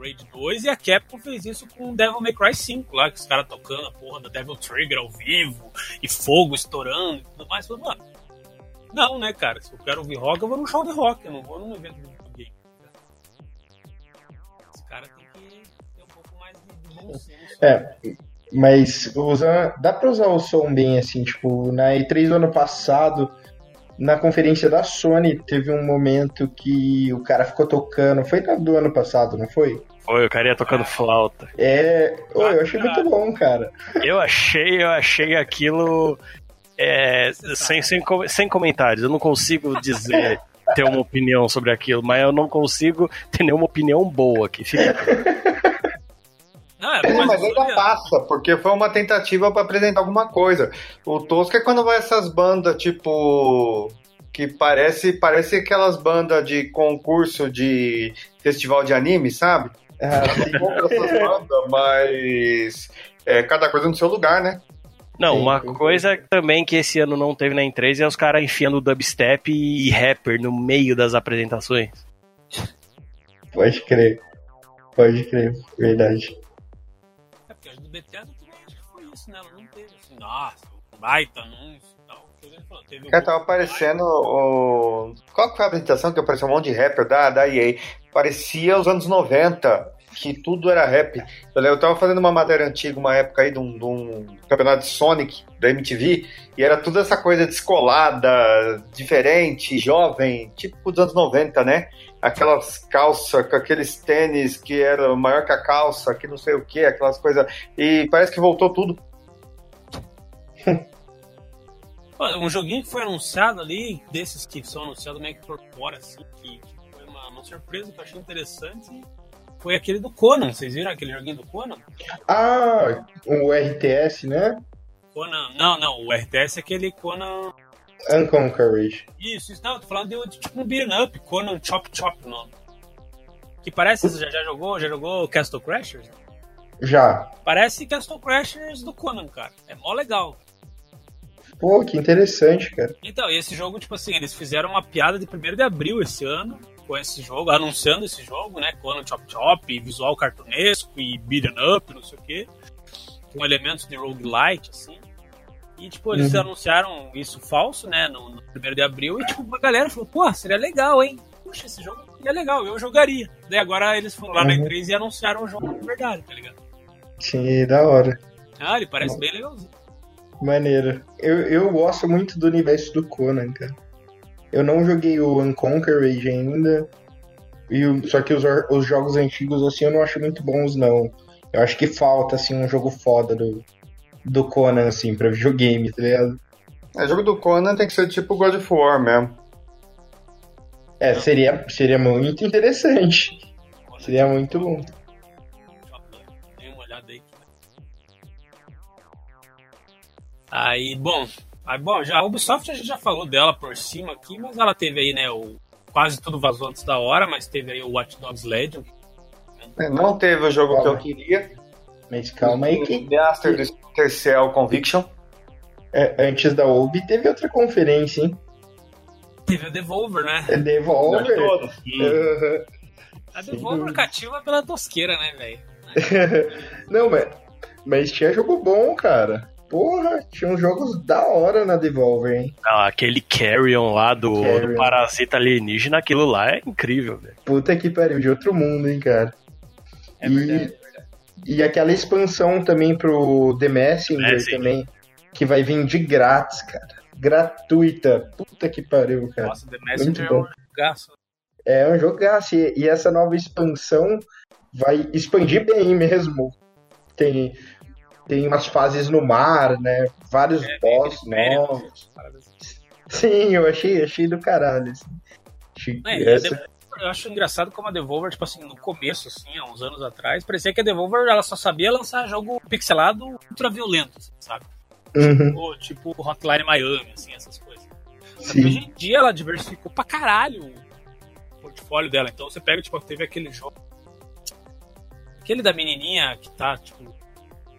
Raid 2 e a Capcom fez isso com Devil May Cry 5, lá, que os caras tocando a porra da Devil Trigger ao vivo, e fogo estourando e tudo mais. Falei, mano, não, né, cara? Se eu quero ouvir rock, eu vou num show de rock, eu não vou num evento de videogame. Os caras têm que ter um pouco mais de bom senso. É, mas usa, dá pra usar o som bem assim, tipo, na E3 do ano passado, na conferência da Sony teve um momento que o cara ficou tocando. Foi do ano passado, não foi? Foi, o cara ia tocando flauta. É. Ô, eu achei muito bom, cara. Eu achei, eu achei aquilo. É, sem, sem, sem comentários. Eu não consigo dizer, *laughs* ter uma opinião sobre aquilo, mas eu não consigo ter nenhuma opinião boa que fica. *laughs* Não, é, É, mas, mas ainda olha, passa, porque foi uma tentativa pra apresentar alguma coisa. O tosco é quando vai essas bandas, tipo. Que parece, parece aquelas bandas de concurso de festival de anime, sabe? Compra essas bandas, mas. É, cada coisa no seu lugar, né? Não, Sim, uma sim. coisa também que esse ano não teve na E3 é os caras enfiando dubstep e rapper no meio das apresentações. Pode crer. Pode crer, verdade. É do Bethesda também acho que foi isso, né? Ela não teve assim, nossa, baita anúncio e tal. Teve Cara, tava aparecendo o. Qual foi a apresentação que apareceu um monte de rapper da, da EA? Parecia os anos 90, que tudo era rap. Eu, eu tava fazendo uma matéria antiga, uma época aí, de um, de um campeonato de Sonic, da MTV, e era tudo essa coisa descolada, diferente, jovem, tipo dos anos 90, né? Aquelas calças, com aqueles tênis que era maior que a calça, que não sei o que, aquelas coisas. E parece que voltou tudo. *laughs* Um joguinho que foi anunciado ali, desses que são anunciados meio que por fora, assim, que, que foi uma, uma surpresa que eu achei interessante, foi aquele do Conan. Vocês viram aquele joguinho do Conan? Ah, o RTS, né? Conan. Não, não, o RTS é aquele Conan. Unconquered. Isso, isso não, eu tô falando de, de tipo um beat'em up, Conan Chop Chop o nome. Que parece, você já, já jogou? Já jogou Castle Crashers? Já. Parece Castle Crashers do Conan, cara. É mó legal. Pô, que interessante, cara. Então, e esse jogo, tipo assim, eles fizeram uma piada de 1 de abril esse ano com esse jogo, anunciando esse jogo, né? Conan Chop Chop, visual cartunesco e beat'em up, não sei o quê. Com elementos de roguelite, assim. E, tipo, eles Uhum. anunciaram isso falso, né? No, no 1 de abril. E, tipo, uma galera falou, pô, seria legal, hein? Puxa, esse jogo é legal, eu jogaria. Daí agora eles foram lá na Uhum. E3 e anunciaram o jogo de verdade, tá ligado? Sim, da hora. Ah, ele parece bem legalzinho. Maneiro. Eu, eu gosto muito do universo do Conan, cara. Eu não joguei o Unconquered ainda. E o- só que os, os jogos antigos, assim, eu não acho muito bons, não. Eu acho que falta, assim, um jogo foda do, do Conan, assim, pra videogame, tá ligado? É, jogo do Conan tem que ser tipo God of War mesmo. É, seria, seria muito interessante. Seria muito bom. Dê uma olhada aí. Aí, bom, aí, bom, já a Ubisoft a gente já falou dela por cima aqui, mas ela teve aí, né, o quase tudo vazou antes da hora, mas teve aí o Watch Dogs Legion. É, Não teve o jogo que eu queria. Mas calma aí que Master do Splinter Cell Conviction. é, antes da Ubi teve outra conferência, hein? Teve a Devolver, né? É Devolver. Todo. *laughs* Aham. A Devolver cativa pela tosqueira, né, velho? *laughs* Não, mas, mas tinha jogo bom, cara. Porra, tinha uns jogos da hora na Devolver, hein? Não, aquele Carrion lá do, Carrion. do Parasita Alienígena, aquilo lá é incrível, velho. Puta que pariu, de outro mundo, hein, cara. e, e aquela expansão também pro The Messenger É, também, que vai vir de grátis, cara. Gratuita. Puta que pariu, cara. Nossa, The Messenger é um jogaço. É um jogaço. E, e essa nova expansão vai expandir bem mesmo. Tem, tem umas fases no mar, né? Vários boss novos. Sim, eu achei, achei do caralho. Assim. Achei É, essa- eu acho engraçado como a Devolver, tipo assim, no começo, assim, há uns anos atrás, parecia que a Devolver ela só sabia lançar jogo pixelado ultra violento, assim, sabe? Uhum, Ou, tipo Hotline Miami, assim, essas coisas. sim. Hoje em dia ela diversificou pra caralho o portfólio dela. Então você pega, tipo, teve aquele jogo. Aquele da menininha que tá, tipo,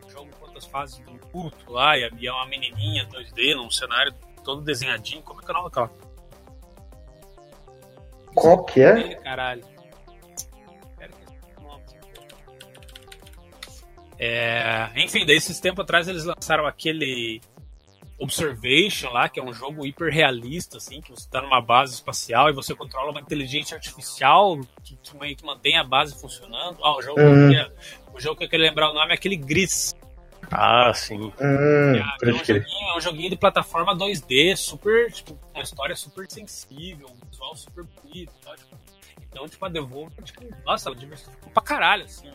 jogo quantas fases do culto lá, e é uma menininha 2D num cenário todo desenhadinho. Como é que é o nome daquela? Qual que é? Caralho. É, enfim, daí esses tempos atrás eles lançaram aquele Observation lá, que é um jogo hiper realista, assim, que você tá numa base espacial e você controla uma inteligência artificial que, que que mantém a base funcionando. Ah, o jogo, Uhum. que é- o jogo que eu queria lembrar o nome é aquele Gris. Ah, sim. Hum, é- é, um joguinho, é um joguinho de plataforma 2D, super, tipo, uma história super sensível, um visual super bonito, tá? tipo, então, tipo, a Devolver, tipo, nossa, ela diversificou pra caralho, assim.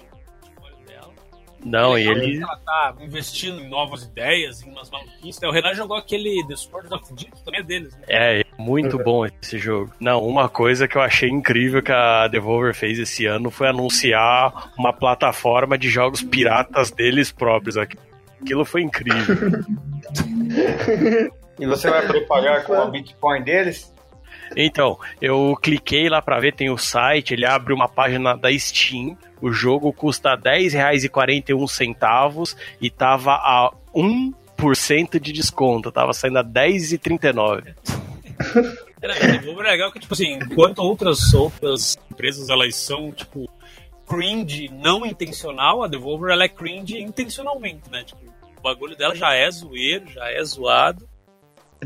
Não, É e ele. Ela tá investindo em novas ideias, em umas maluquices. O Renan jogou aquele The Sword of Deep, também é deles, né? É, muito bom esse jogo. Não, uma coisa que eu achei incrível que a Devolver fez esse ano foi anunciar uma plataforma de jogos piratas deles próprios. Aquilo foi incrível. *laughs* E você vai poder pagar com a *laughs* Bitcoin deles? Então, eu cliquei lá pra ver, tem o site, ele abre uma página da Steam. O jogo custa R$10,41 e tava a 1% de desconto, tava saindo a R$10,39. Era, a Devolver é legal que, tipo assim, enquanto outras, outras empresas elas são, tipo, cringe não intencional, a Devolver ela é cringe intencionalmente, né? Tipo, o bagulho dela já é zoeiro, já é zoado.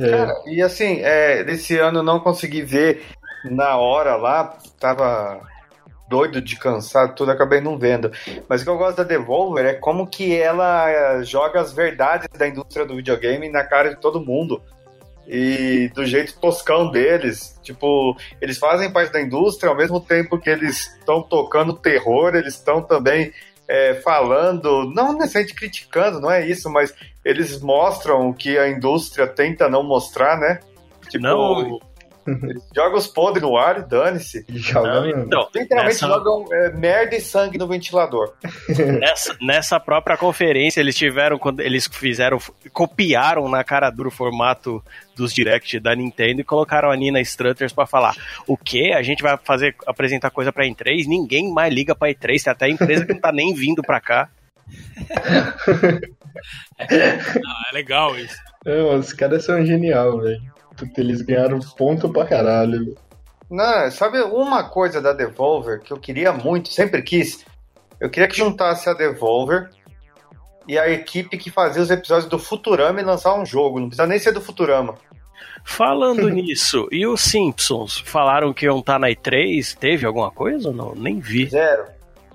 É, Cara, e assim, é, ano eu não consegui ver na hora lá, tava doido de cansado, tudo, acabei não vendo. Mas o que eu gosto da Devolver é como que ela joga as verdades da indústria do videogame na cara de todo mundo. E do jeito toscão deles. Tipo, eles fazem parte da indústria ao mesmo tempo que eles estão tocando terror, eles estão também é, falando, não necessariamente criticando, não é isso, mas eles mostram o que a indústria tenta não mostrar, né? Tipo, Não, eles jogam os podres no ar e dane-se. joga não, então, Literalmente Nessa- jogam é, merda e sangue no ventilador. *laughs* *laughs* Nessa, nessa própria conferência, eles tiveram, quando eles fizeram, copiaram na cara dura o formato dos direct da Nintendo e colocaram a Nina Strutters pra falar o que? A gente vai fazer, apresentar coisa pra E3? Ninguém mais liga pra E3, tem até empresa que não tá nem vindo pra cá. *laughs* Ah, é legal isso. Não, os caras são genial, velho. Eles ganharam ponto pra caralho. Não, sabe uma coisa da Devolver que eu queria muito, sempre quis? Eu queria que juntasse a Devolver e a equipe que fazia os episódios do Futurama e lançar um jogo. Não precisa nem ser do Futurama. Falando *laughs* nisso, e os Simpsons? Falaram que iam estar na E3? Teve alguma coisa ou não? Nem vi. Zero.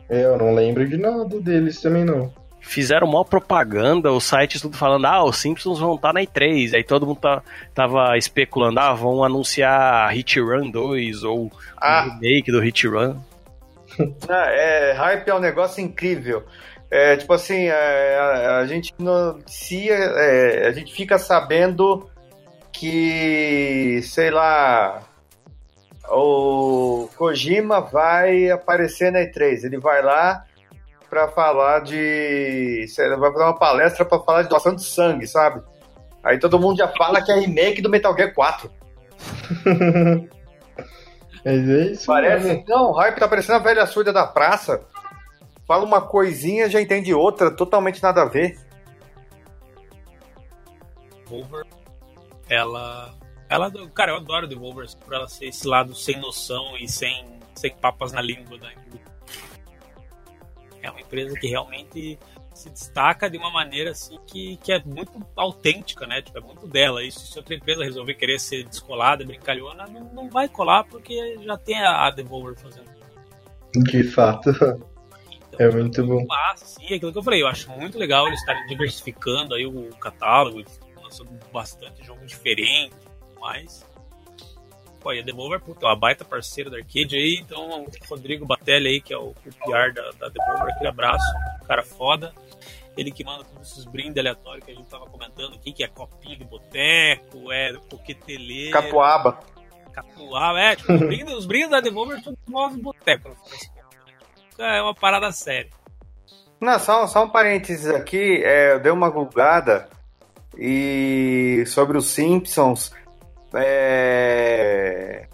É, eu não lembro de nada deles também, não. Fizeram maior propaganda, os sites tudo falando, ah, os Simpsons vão estar na E3. Aí todo mundo tá, tava especulando, ah, vão anunciar Hit Run 2 ou Ah. um remake do Hit Run. *laughs* Ah, é, hype é um negócio incrível. É, tipo assim, é, a, a gente noticia, é, a gente fica sabendo que, sei lá, o Kojima vai aparecer na E3. Ele vai lá pra falar de. vai fazer uma palestra pra falar de doação de sangue, sabe? Aí todo mundo já fala que é remake do Metal Gear 4. *laughs* Mas é isso. Parece. mesmo. Não, o hype tá parecendo a velha surda da praça. Fala uma coisinha, já entende outra, totalmente nada a ver. Devolver, ela. Ela, cara, eu adoro Devolver por ela ser esse lado sem noção e sem, sem papas na língua da. É uma empresa que realmente se destaca de uma maneira assim que, que é muito autêntica, né? Tipo, é muito dela. Isso se outra empresa resolver querer ser descolada, brincalhona, não, não vai colar porque já tem a, a Devolver fazendo. De fato. *laughs* Então, É muito bom. Massa, sim, é aquilo que eu falei, eu acho muito legal eles estarem diversificando aí o catálogo, lançando bastante jogo diferente e tudo mais. Pô, a Devolver, puta, é uma baita parceira da Arcade aí, então o Rodrigo Batelli aí, que é o, o PR da, da Devolver, aquele abraço, cara foda. Ele que manda todos esses brindes aleatórios que a gente tava comentando aqui, que é copinha de boteco, é coqueteleiro, Catuaba. catuaba, é, tipo, os brindes, os brindes da Devolver são novos boteco, é uma parada séria. Não, só, só um parênteses aqui, é, eu dei uma gulgada e sobre os Simpsons. É,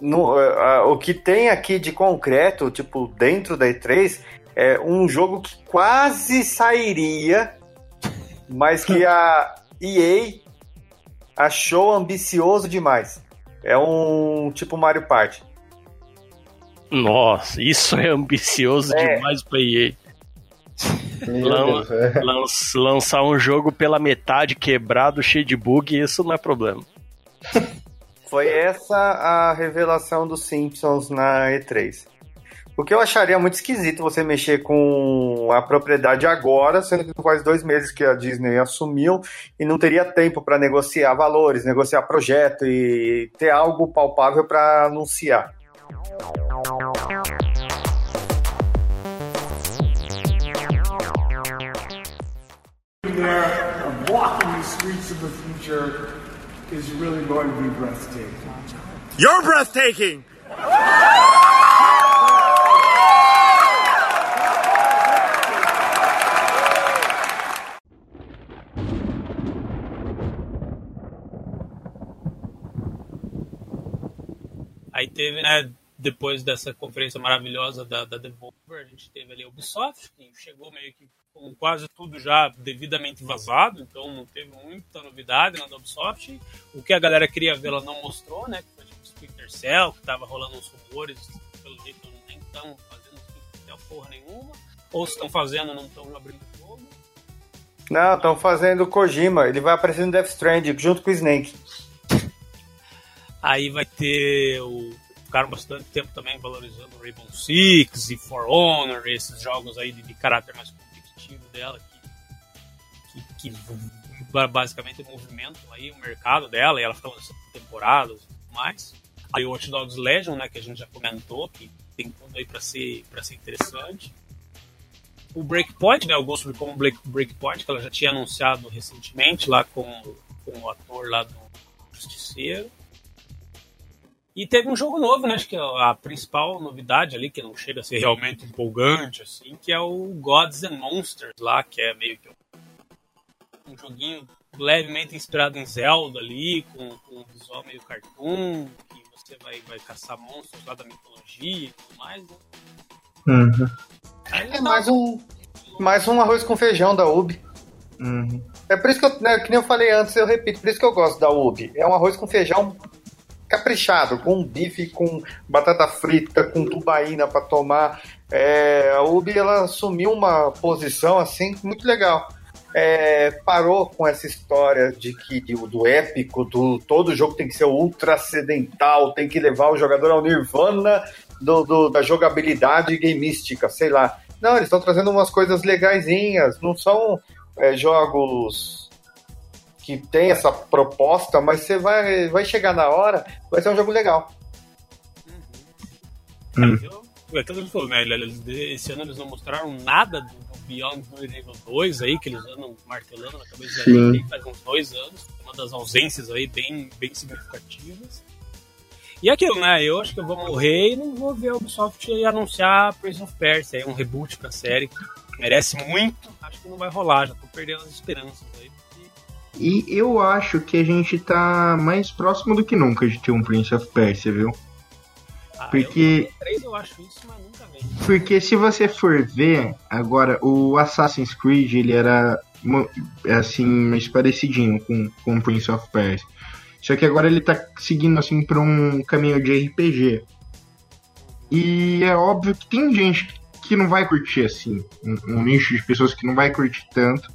no- a- o que tem aqui de concreto, tipo, dentro da E3, é um jogo que quase sairia, mas que a EA achou ambicioso demais. É um tipo Mario Party. Nossa, isso é ambicioso É. demais pra EA. Lan- é. Lan- lançar um jogo pela metade quebrado, cheio de bug, isso não é problema. *laughs* Foi essa a revelação dos Simpsons na E3. O que eu acharia muito esquisito você mexer com a propriedade agora, sendo que faz dois meses que a Disney assumiu e não teria tempo para negociar valores, negociar projeto e ter algo palpável para anunciar. There and walking the streets of the future is really going to be breathtaking. You're breathtaking! Aí teve, né, depois dessa conferência maravilhosa da, da Devolver, a gente teve ali a Ubisoft, que chegou meio que com quase tudo já devidamente vazado, então não teve muita novidade na Ubisoft. O que a galera queria ver, ela não mostrou, né, que foi tipo Splinter Cell, que tava rolando uns rumores, pelo jeito nem estão fazendo Splinter Cell porra nenhuma, ou se estão fazendo, não estão abrindo o jogo. Não, estão fazendo Kojima, ele vai aparecer no Death Stranding junto com o Snake. Aí vai ter o. Ficaram bastante tempo também valorizando o Rainbow Six e For Honor, esses jogos aí de, de caráter mais competitivo dela, que, que, que basicamente movimentam aí o mercado dela, e ela fica tudo mais. Aí o Watch Dogs Legion, né, que a gente já comentou, que tem tudo aí pra ser, pra ser interessante. O Breakpoint, né, o Ghost Recon Breakpoint, que ela já tinha anunciado recentemente lá com, com o ator lá do Justiceiro. E teve um jogo novo, né? Acho que a principal novidade ali, que não chega a ser realmente empolgante, assim, que é o Gods and Monsters lá, que é meio que um joguinho levemente inspirado em Zelda ali, com, com um visual meio cartoon, que você vai, vai caçar monstros lá da mitologia e tudo mais, né? Uhum. Aí, É mais um, mais um arroz com feijão da UB. Uhum. É por isso que eu, né, que nem eu falei antes, eu repito, por isso que eu gosto da UB. É um arroz com feijão caprichado, com bife, com batata frita, com tubaína para tomar. É, a UB ela assumiu uma posição assim muito legal. É, parou com essa história de que do, épico, do todo jogo tem que ser ultra acidental, tem que levar o jogador ao nirvana do, do- da jogabilidade gameística, sei lá. Não, eles estão trazendo umas coisas legaisinhas, não são é, jogos que tem essa proposta, mas você vai, vai chegar na hora, vai ser um jogo legal. Mas eu, é falou, né? eles- Esse ano eles não mostraram nada do, do Beyond Evil 2 aí, que eles andam martelando na cabeça da Sim. gente faz uns dois anos. Uma das ausências aí bem, bem significativas. E aquilo, né? Eu acho que eu vou morrer e não vou ver a Ubisoft anunciar Prince of Persia, aí, um reboot pra série que merece muito. Acho que não vai rolar, já tô perdendo as esperanças aí. E eu acho que a gente tá mais próximo do que nunca de ter um Prince of Persia, viu? Ah, Porque- eu, acho isso, mas nunca. Porque se você for ver, agora, o Assassin's Creed, ele era assim, mais parecidinho com, com o Prince of Persia. Só que agora ele tá seguindo assim pra um caminho de RPG. E é óbvio que tem gente que não vai curtir assim, um, um nicho de pessoas que não vai curtir tanto.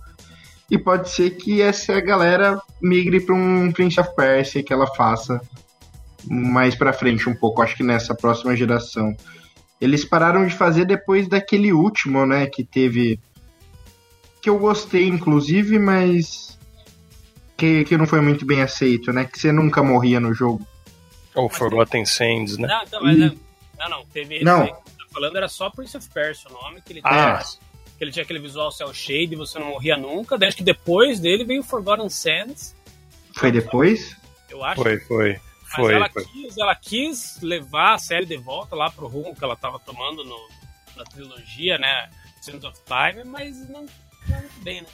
E pode ser que essa galera migre pra um Prince of Persia que ela faça mais pra frente um pouco, acho que nessa próxima geração. Eles pararam de fazer depois daquele último, né, que teve que eu gostei inclusive, mas que, que não foi muito bem aceito, né, que você nunca morria no jogo. Ou Forgotten Sands, né? Não, então, mas, é- não, não, teve esse Não. aí que você tá falando, era só Prince of Persia o nome, que ele, Ah. Que ele tinha aquele visual cel shade e você não morria nunca. Daí acho que depois dele veio Forgotten Sands, Foi depois? eu acho. Foi, foi. Mas Foi, ela, foi. Quis, ela quis levar a série de volta lá pro rumo que ela tava tomando no, na trilogia, né? Sands of Time, mas não não muito bem, né?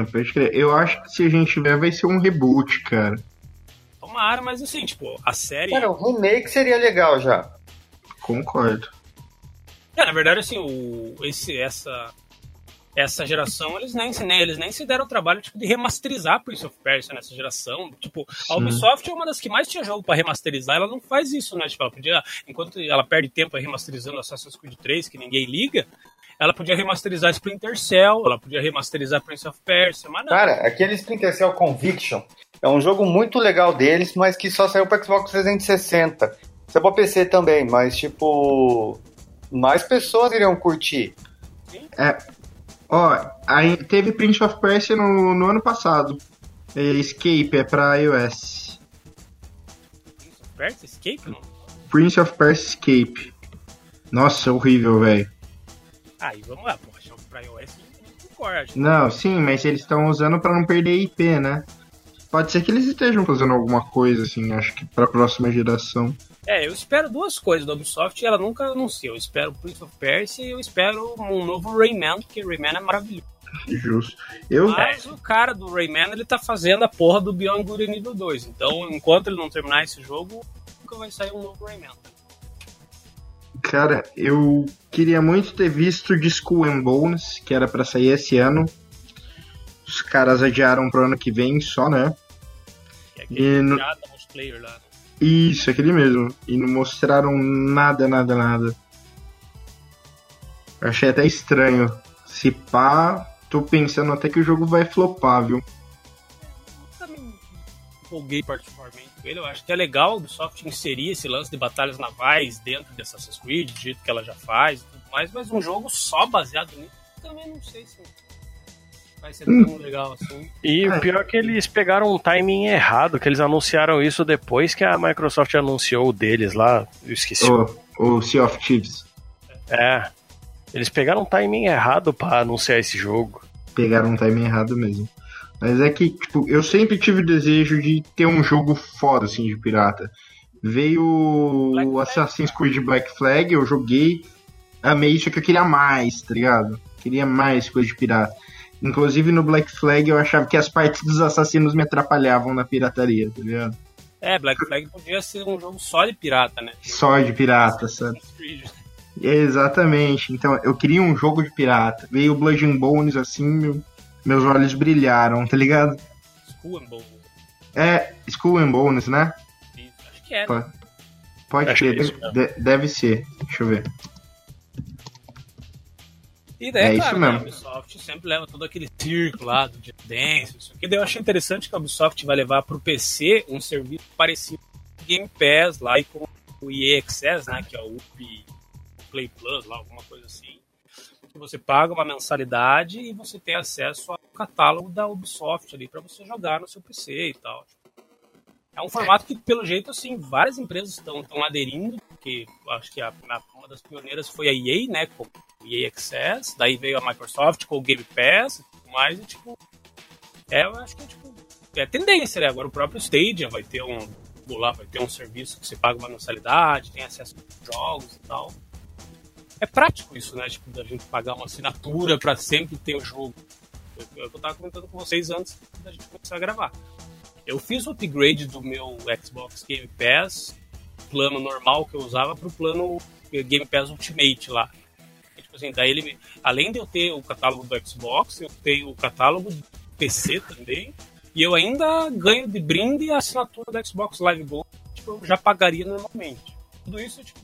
É, pode crer. Eu acho que se a gente tiver, vai ser um reboot, cara. Tomara, mas assim, tipo, a série. Cara, o remake seria legal já. Concordo. É, na verdade, assim, o, esse, essa, essa geração, eles nem, se- nem- eles nem se deram o trabalho tipo, de remasterizar Prince of Persia nessa geração. Tipo, a. Ubisoft é uma das que mais tinha jogo pra remasterizar, ela não faz isso, né? Tipo, ela podia, enquanto ela perde tempo remasterizando Assassin's Creed 3, que ninguém liga, ela podia remasterizar Splinter Cell, ela podia remasterizar Prince of Persia, mas não. Cara, aquele Splinter Cell Conviction é um jogo muito legal deles, mas que só saiu para Xbox 360. Saiu pra PC também, mas tipo. Mais pessoas iriam curtir. É. Ó, aí teve Prince of Persia no, no ano passado. É, Escape é pra iOS. Perto? Escape, não? Prince of Persia Escape. Nossa, horrível, velho. Aí vamos lá, pô. Pra iOS não concordo. Não, sim, mas eles estão usando pra não perder IP, né? Pode ser que eles estejam fazendo alguma coisa, assim, acho que pra próxima geração. É, eu espero duas coisas da Ubisoft e ela nunca anuncia. Eu espero Prince of Persia e eu espero um novo Rayman, porque Rayman é maravilhoso. Justo. Eu, Mas o cara do Rayman, ele tá fazendo a porra do Beyond Good nível 2. Então, enquanto ele não terminar esse jogo, nunca vai sair um novo Rayman. cara, eu queria muito ter visto de School and Bones, que era pra sair esse ano. Os caras adiaram pro ano que vem só, né? É E no- multiplayer lá. Isso, aquele mesmo. E não mostraram nada, nada, nada. Eu achei até estranho. Se pá, tô pensando até que o jogo vai flopar, viu? Empolguei particularmente com ele. Eu acho que é legal a Ubisoft inserir esse lance de batalhas navais dentro de Assassin's Creed, do jeito que ela já faz e tudo mais, mas um jogo só baseado nisso, também não sei se vai ser tão legal assim. E o pior é que eles pegaram um timing errado, que eles anunciaram isso depois que a Microsoft anunciou o deles lá. Eu esqueci. o O, Sea of Thieves. É. Eles pegaram um timing errado pra anunciar esse jogo. Pegaram um time errado mesmo. Mas é que, tipo, eu sempre tive o desejo de ter um jogo foda, assim, de pirata. Veio Black o. Assassin's Creed Black Flag, eu joguei, amei isso que eu queria mais, tá ligado? Queria mais coisa de pirata. Inclusive no Black Flag eu achava que as partes dos assassinos me atrapalhavam na pirataria, tá ligado? É, Black Flag podia ser um jogo só de pirata, né? Só de pirata, sabe? Exatamente. Então, eu queria um jogo de pirata. Veio o Blood and Bones assim, meu- meus olhos brilharam, tá ligado? Skull and Bones. É, Skull and Bones, né? Isso, Acho que é. Pode, pode ser, é deve ser. Deixa eu ver. E daí, É é isso claro, né, mesmo. a Ubisoft sempre leva todo aquele círculo lá do Just Dance, isso aqui. Daí eu achei interessante que a Ubisoft vai levar pro PC um serviço parecido com o Game Pass lá e com o EA Access, né, que é o Ubi Play Plus, lá, alguma coisa assim. Que você paga uma mensalidade e você tem acesso ao catálogo da Ubisoft ali para você jogar no seu PC e tal. É um formato que, pelo jeito, assim, várias empresas estão aderindo, porque eu acho que a, a- uma das pioneiras foi a EA, né, com o EA Access, daí veio a Microsoft com o Game Pass e tudo mais, e tipo, é, eu acho que tipo, é tendência, né? Agora o próprio Stadia vai ter um, lá, vai ter um serviço que você paga uma mensalidade, tem acesso a jogos e tal. É prático isso, né? Tipo, da gente pagar uma assinatura pra sempre ter o jogo. Eu, eu tava comentando com vocês antes da gente começar a gravar. Eu fiz o upgrade do meu Xbox Game Pass, plano normal que eu usava, pro plano Game Pass Ultimate lá. E, tipo assim, daí ele, me- além de eu ter o catálogo do Xbox, eu tenho o catálogo do PC também, e eu ainda ganho de brinde a assinatura do Xbox Live Gold, tipo, eu já pagaria normalmente. Tudo isso, tipo,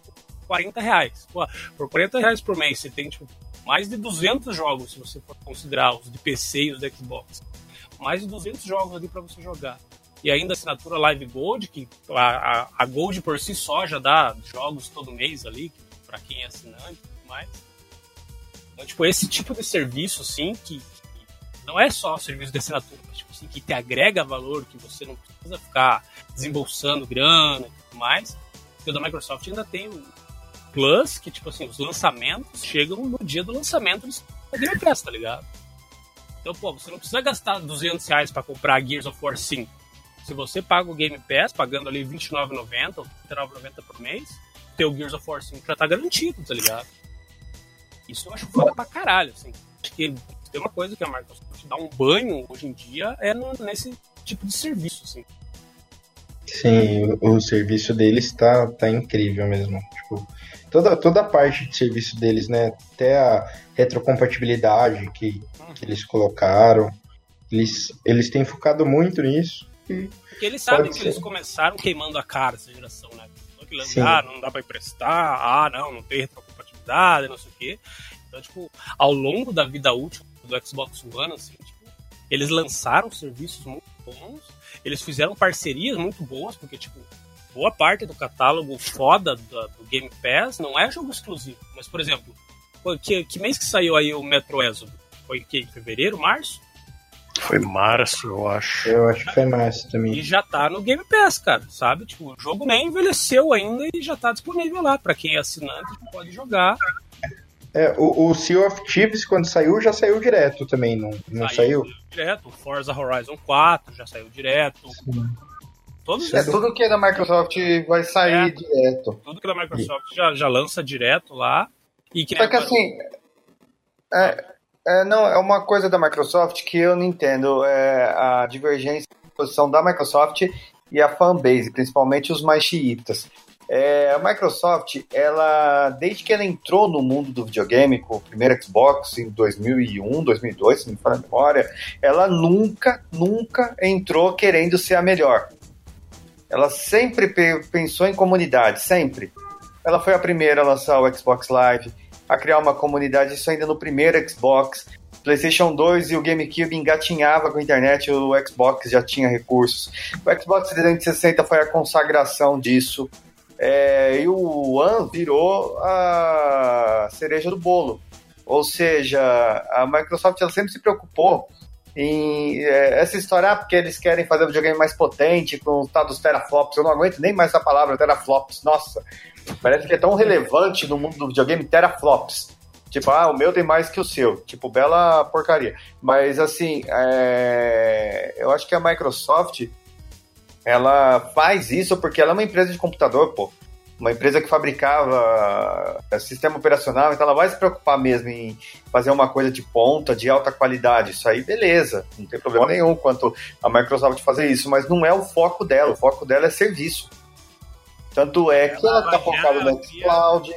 40 reais. Pô, por 40 reais por mês, você tem, tipo, mais de 200 jogos, se você for considerar os de PC e os de Xbox. Mais de 200 jogos ali para você jogar. E ainda a assinatura Live Gold, que a, a, Gold por si só já dá jogos todo mês ali, para quem é assinante e tudo mais. Então, tipo, esse tipo de serviço, assim, que, que não é só serviço de assinatura, mas, tipo assim, que te agrega valor, que você não precisa ficar desembolsando grana e tudo mais. Porque o da Microsoft ainda tem o Plus, que, tipo assim, os lançamentos chegam no dia do lançamento do Game Pass, tá ligado? Então, pô, você não precisa gastar 200 reais pra comprar Gears of War 5. Se você paga o Game Pass, pagando ali R$29,90 ou R$39,90 por mês, teu Gears of War 5 já tá garantido, tá ligado? Isso eu acho foda pra caralho, assim. Acho que tem uma coisa que a Microsoft dá um banho hoje em dia é nesse tipo de serviço, assim. Sim, o, o serviço deles tá, tá incrível mesmo. Tipo, toda, toda a parte de serviço deles, né? Até a retrocompatibilidade que, que eles colocaram. Eles, eles têm focado muito nisso. E, Porque eles sabem que ser. eles começaram queimando a cara essa geração, né? Não que ah, não dá pra emprestar, ah, não, não tem retrocompatibilidade, não sei o quê. Então, tipo, ao longo da vida útil do Xbox One, assim, tipo, eles lançaram serviços muito bons, eles fizeram parcerias muito boas, porque, tipo, boa parte do catálogo foda do, do Game Pass não é jogo exclusivo. Mas, por exemplo, que, que mês que saiu aí o Metro Exodus? Foi em que? Em fevereiro, março? Foi março, eu acho. Eu acho que foi março E também. já tá no Game Pass, cara, sabe? Tipo, o jogo nem envelheceu ainda e já tá disponível lá. Pra quem é assinante, pode jogar. É, o, o Sea of Thieves, quando saiu, já saiu direto também, não, não saiu? Direto. O Forza Horizon 4 já saiu direto. Todos É, tudo que é da Microsoft vai sair É. direto. tudo que a Microsoft já, já lança direto lá. E que Só que assim, é, é, não, é uma coisa da Microsoft que eu não entendo. É a divergência de posição da Microsoft e a fanbase, principalmente os mais xiitas. É, a Microsoft, ela, desde que ela entrou no mundo do videogame com o primeiro Xbox em 2001, 2002, se não me falha a memória, ela nunca, nunca entrou querendo ser a melhor. Ela sempre pe- pensou em comunidade, sempre. Ela foi a primeira a lançar o Xbox Live, a criar uma comunidade, isso ainda no primeiro Xbox. PlayStation 2 e o GameCube engatinhava com a internet, o Xbox já tinha recursos. O Xbox 360 foi a consagração disso. É, e o One virou a cereja do bolo. Ou seja, a Microsoft sempre se preocupou em é, essa história, ah, porque eles querem fazer um videogame mais potente, com o tal dos teraflops. Eu não aguento nem mais essa palavra, teraflops. Nossa, parece que é tão relevante no mundo do videogame, teraflops. Tipo, ah, o meu tem mais que o seu. Tipo, bela porcaria. Mas, assim, é, eu acho que a Microsoft, ela faz isso porque ela é uma empresa de computador, pô. Uma empresa que fabricava é, sistema operacional, então ela vai se preocupar mesmo em fazer uma coisa de ponta, de alta qualidade. Isso aí, beleza. Não tem problema nenhum quanto a Microsoft fazer isso, mas não é o foco dela. O foco dela é serviço. Tanto é que ela tá Ela focada no xCloud,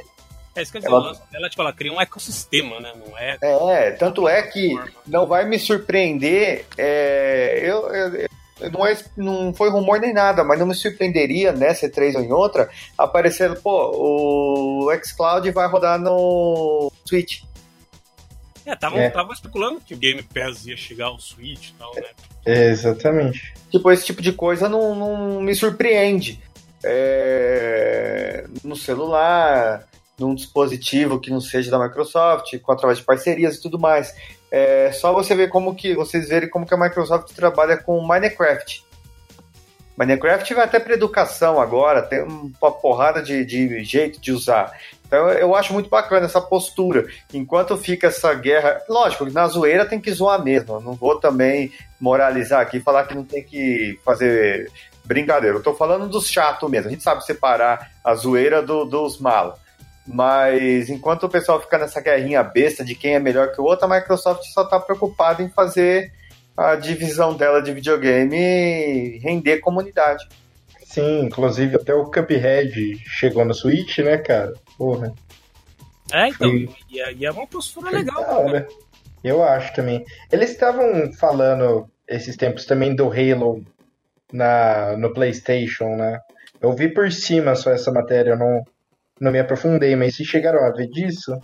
É isso que eu ia dizer, Ela- dela, tipo, ela cria um ecossistema, né? Não é. É, tanto é que não vai me surpreender. é, eu- eu- não, é- não foi rumor nem nada, mas não me surpreenderia nessa E3 ou em outra aparecer, pô, o xCloud vai rodar no Switch. É, estavam É. estavam especulando que o Game Pass ia chegar ao Switch e tal, né? Exatamente. Tipo, esse tipo de coisa não, não me surpreende. É, no celular, num dispositivo que não seja da Microsoft, com através de parcerias e tudo mais. É só você ver como que vocês verem como que a Microsoft trabalha com Minecraft. Minecraft vai até para educação agora, tem uma porrada de, de jeito de usar. Então eu acho muito bacana essa postura. Enquanto fica essa guerra. Lógico, na zoeira tem que zoar mesmo. Eu não vou também moralizar aqui e falar que não tem que fazer brincadeira. Eu tô falando dos chatos mesmo. A gente sabe separar a zoeira do- dos malos. Mas enquanto o pessoal fica nessa guerrinha besta de quem é melhor que o outro, a Microsoft só tá preocupada em fazer a divisão dela de videogame render comunidade. Sim, inclusive até o Cuphead chegou no Switch, né, cara? Porra. É, então. Foi- E, é- e é uma postura Foi legal. da hora. Eu acho também. Eles estavam falando esses tempos também do Halo na, no PlayStation, né? Eu vi por cima só essa matéria, eu não, não me aprofundei, mas se chegaram a ver disso?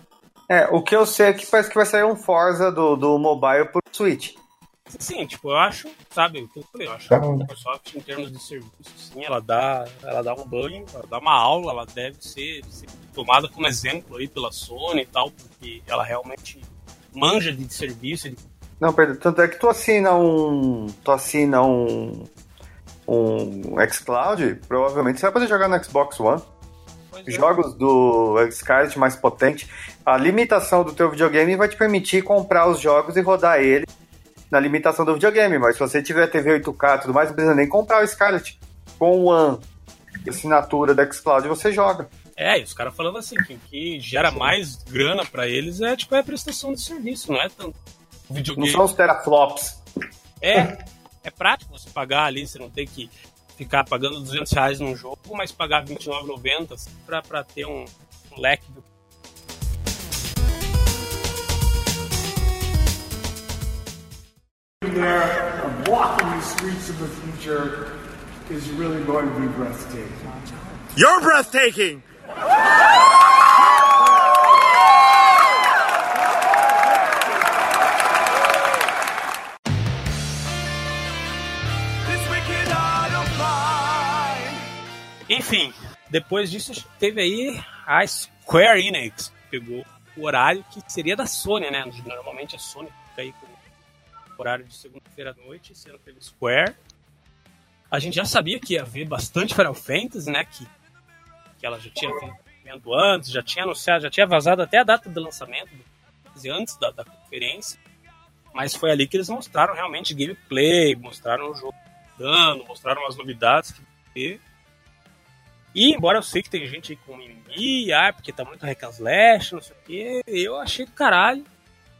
É, o que eu sei é que parece que vai sair um Forza do, do mobile pro Switch. Sim, tipo, eu acho, sabe, o que eu falei, eu acho que Da a. Microsoft, em termos de serviço, sim, ela dá, ela dá um banho, ela dá uma aula, ela deve ser, ser tomada como exemplo aí pela Sony e tal, porque ela realmente manja de serviço, de Não, perdão. Tanto é que tu assina um. Tu assina um. Um xCloud, provavelmente você vai poder jogar no Xbox One. Coisa. Jogos do Scarlet mais potente. A limitação do teu videogame vai te permitir comprar os jogos e rodar ele na limitação do videogame. Mas se você tiver TV 8K e tudo mais, não precisa nem comprar o Scarlet. Com o One, assinatura da xCloud, você joga. É, e os caras falando assim, que o que gera mais grana pra eles é tipo é a prestação de serviço, não é tanto o Não videogame. são os teraflops. É, é prático você pagar ali, você não tem que ficar pagando 200 reais num jogo, mas pagar R$29,90 assim, pra ter um, um leque do there walking the streets of the future is really going to be breathtaking. You're breathtaking! Enfim, depois disso teve aí a Square Enix, pegou o horário que seria da Sony, né? Normalmente a Sony fica aí com o horário de segunda-feira à noite, sendo teve Square. A gente já sabia que ia haver bastante Final Fantasy, né? Que, que ela já tinha vendo antes, já tinha anunciado, já tinha vazado até a data do lançamento, antes da, da conferência. Mas foi ali que eles mostraram realmente gameplay, mostraram o jogo dando, mostraram as novidades que ter. E embora eu sei que tem gente aí com mimimi, ah, porque tá muito hack slash, não sei o quê, eu achei do caralho.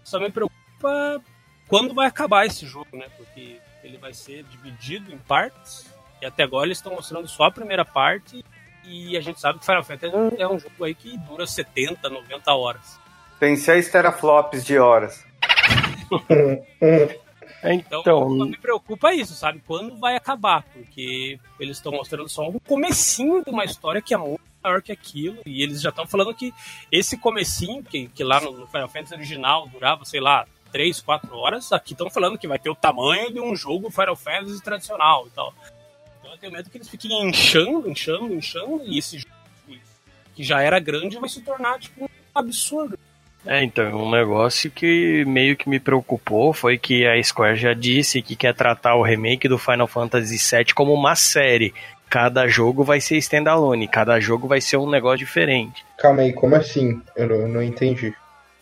Só me preocupa quando vai acabar esse jogo, né? Porque ele vai ser dividido em partes. E até agora eles estão mostrando só a primeira parte. E a gente sabe que Final Fantasy é um jogo aí que dura 70, 90 horas. Tem 6 teraflops de horas. *laughs* Então, então me preocupa isso, sabe? Quando vai acabar? Porque eles estão mostrando só um comecinho de uma história que é muito maior que aquilo. E eles já estão falando que esse comecinho, que, que lá no Final Fantasy original durava, sei lá, 3, 4 horas, aqui estão falando que vai ter o tamanho de um jogo Final Fantasy tradicional e tal. Então eu tenho medo que eles fiquem inchando, inchando, inchando, e esse jogo que já era grande vai se tornar tipo um absurdo. É, então, um negócio que meio que me preocupou foi que a Square já disse que quer tratar o remake do Final Fantasy VII como uma série. Cada jogo vai ser standalone, cada jogo vai ser um negócio diferente. Calma aí, como assim? Eu não, não entendi.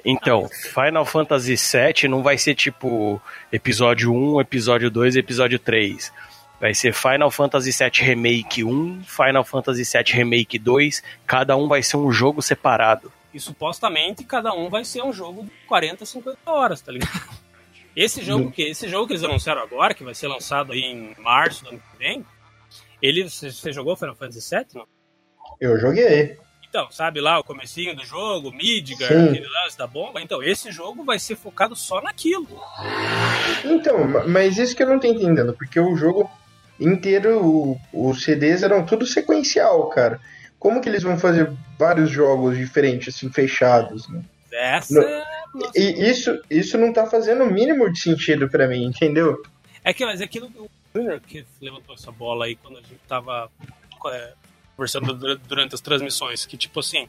Então, Final Fantasy VII não vai ser tipo episódio 1, episódio 2, episódio 3. Vai ser Final Fantasy VII Remake 1, Final Fantasy VII Remake 2, cada um vai ser um jogo separado. E supostamente cada um vai ser um jogo de 40, 50 horas, tá ligado? *laughs* Esse jogo que, esse jogo que eles anunciaram agora, que vai ser lançado aí em março do ano que vem, ele, você jogou Final Fantasy VII, não? Eu joguei. Então, sabe lá o comecinho do jogo, Midgar, Sim. aquele lance da bomba? Então, esse jogo vai ser focado só naquilo. Então, mas isso que eu não tô entendendo, porque o jogo inteiro, os CDs eram tudo sequencial, cara como que eles vão fazer vários jogos diferentes, assim, fechados, né? Essa no, é E isso, isso não tá fazendo o mínimo de sentido para mim, entendeu? É que, mas é aquilo o que levantou essa bola aí quando a gente tava é, conversando durante as transmissões, que tipo assim,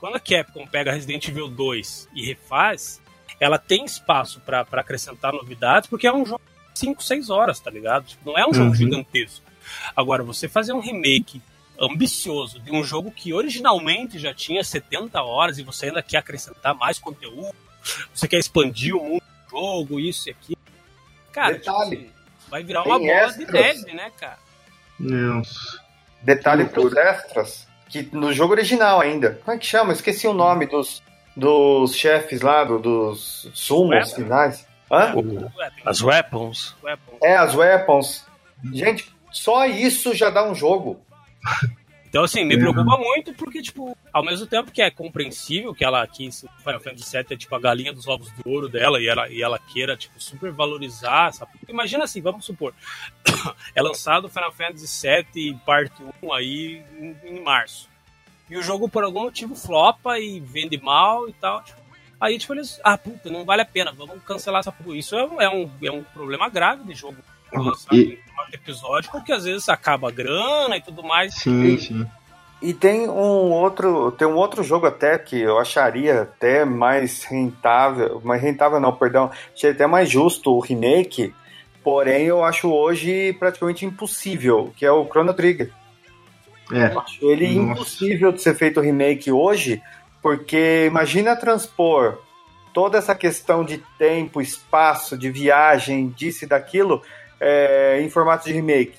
quando a Capcom pega Resident Evil 2 e refaz, ela tem espaço para acrescentar novidades, porque é um jogo de 5, 6 horas, tá ligado? Tipo, não é um jogo uhum. gigantesco. Agora, você fazer um remake ambicioso de um jogo que originalmente já tinha 70 horas e você ainda quer acrescentar mais conteúdo, você quer expandir o mundo do jogo, isso e aquilo. Cara, Detalhe, tipo, vai virar uma bola extras. de neve, né, cara? Nossa. Detalhe pros extras, que no jogo original ainda. Como é que chama? Esqueci o nome dos, dos chefes lá, do, dos sumos finais. Hã? As weapons. É, as weapons. Gente, só isso já dá um jogo. Então, assim, me preocupa muito porque, tipo, ao mesmo tempo que é compreensível que ela aqui, Final Fantasy VII é tipo a galinha dos ovos de ouro dela e ela, e ela queira, tipo, super valorizar, sabe? Imagina assim, vamos supor, *coughs* é lançado Final Fantasy VII parte 1 aí em, em, março. E o jogo, por algum motivo, flopa e vende mal e tal. Tipo, aí, tipo, eles, ah, puta, não vale a pena, vamos cancelar essa. Isso é, é, um, é um problema grave de jogo e... episódio, porque às vezes acaba a grana e tudo mais. Sim, sim. E tem um outro, tem um outro jogo até que eu acharia até mais rentável, mais rentável não, perdão, acharia até mais justo o remake, porém eu acho hoje praticamente impossível, que é o Chrono Trigger. É. Eu acho ele Nossa. impossível de ser feito o remake hoje, porque imagina transpor toda essa questão de tempo, espaço, de viagem, disso e daquilo, é, em formato de remake.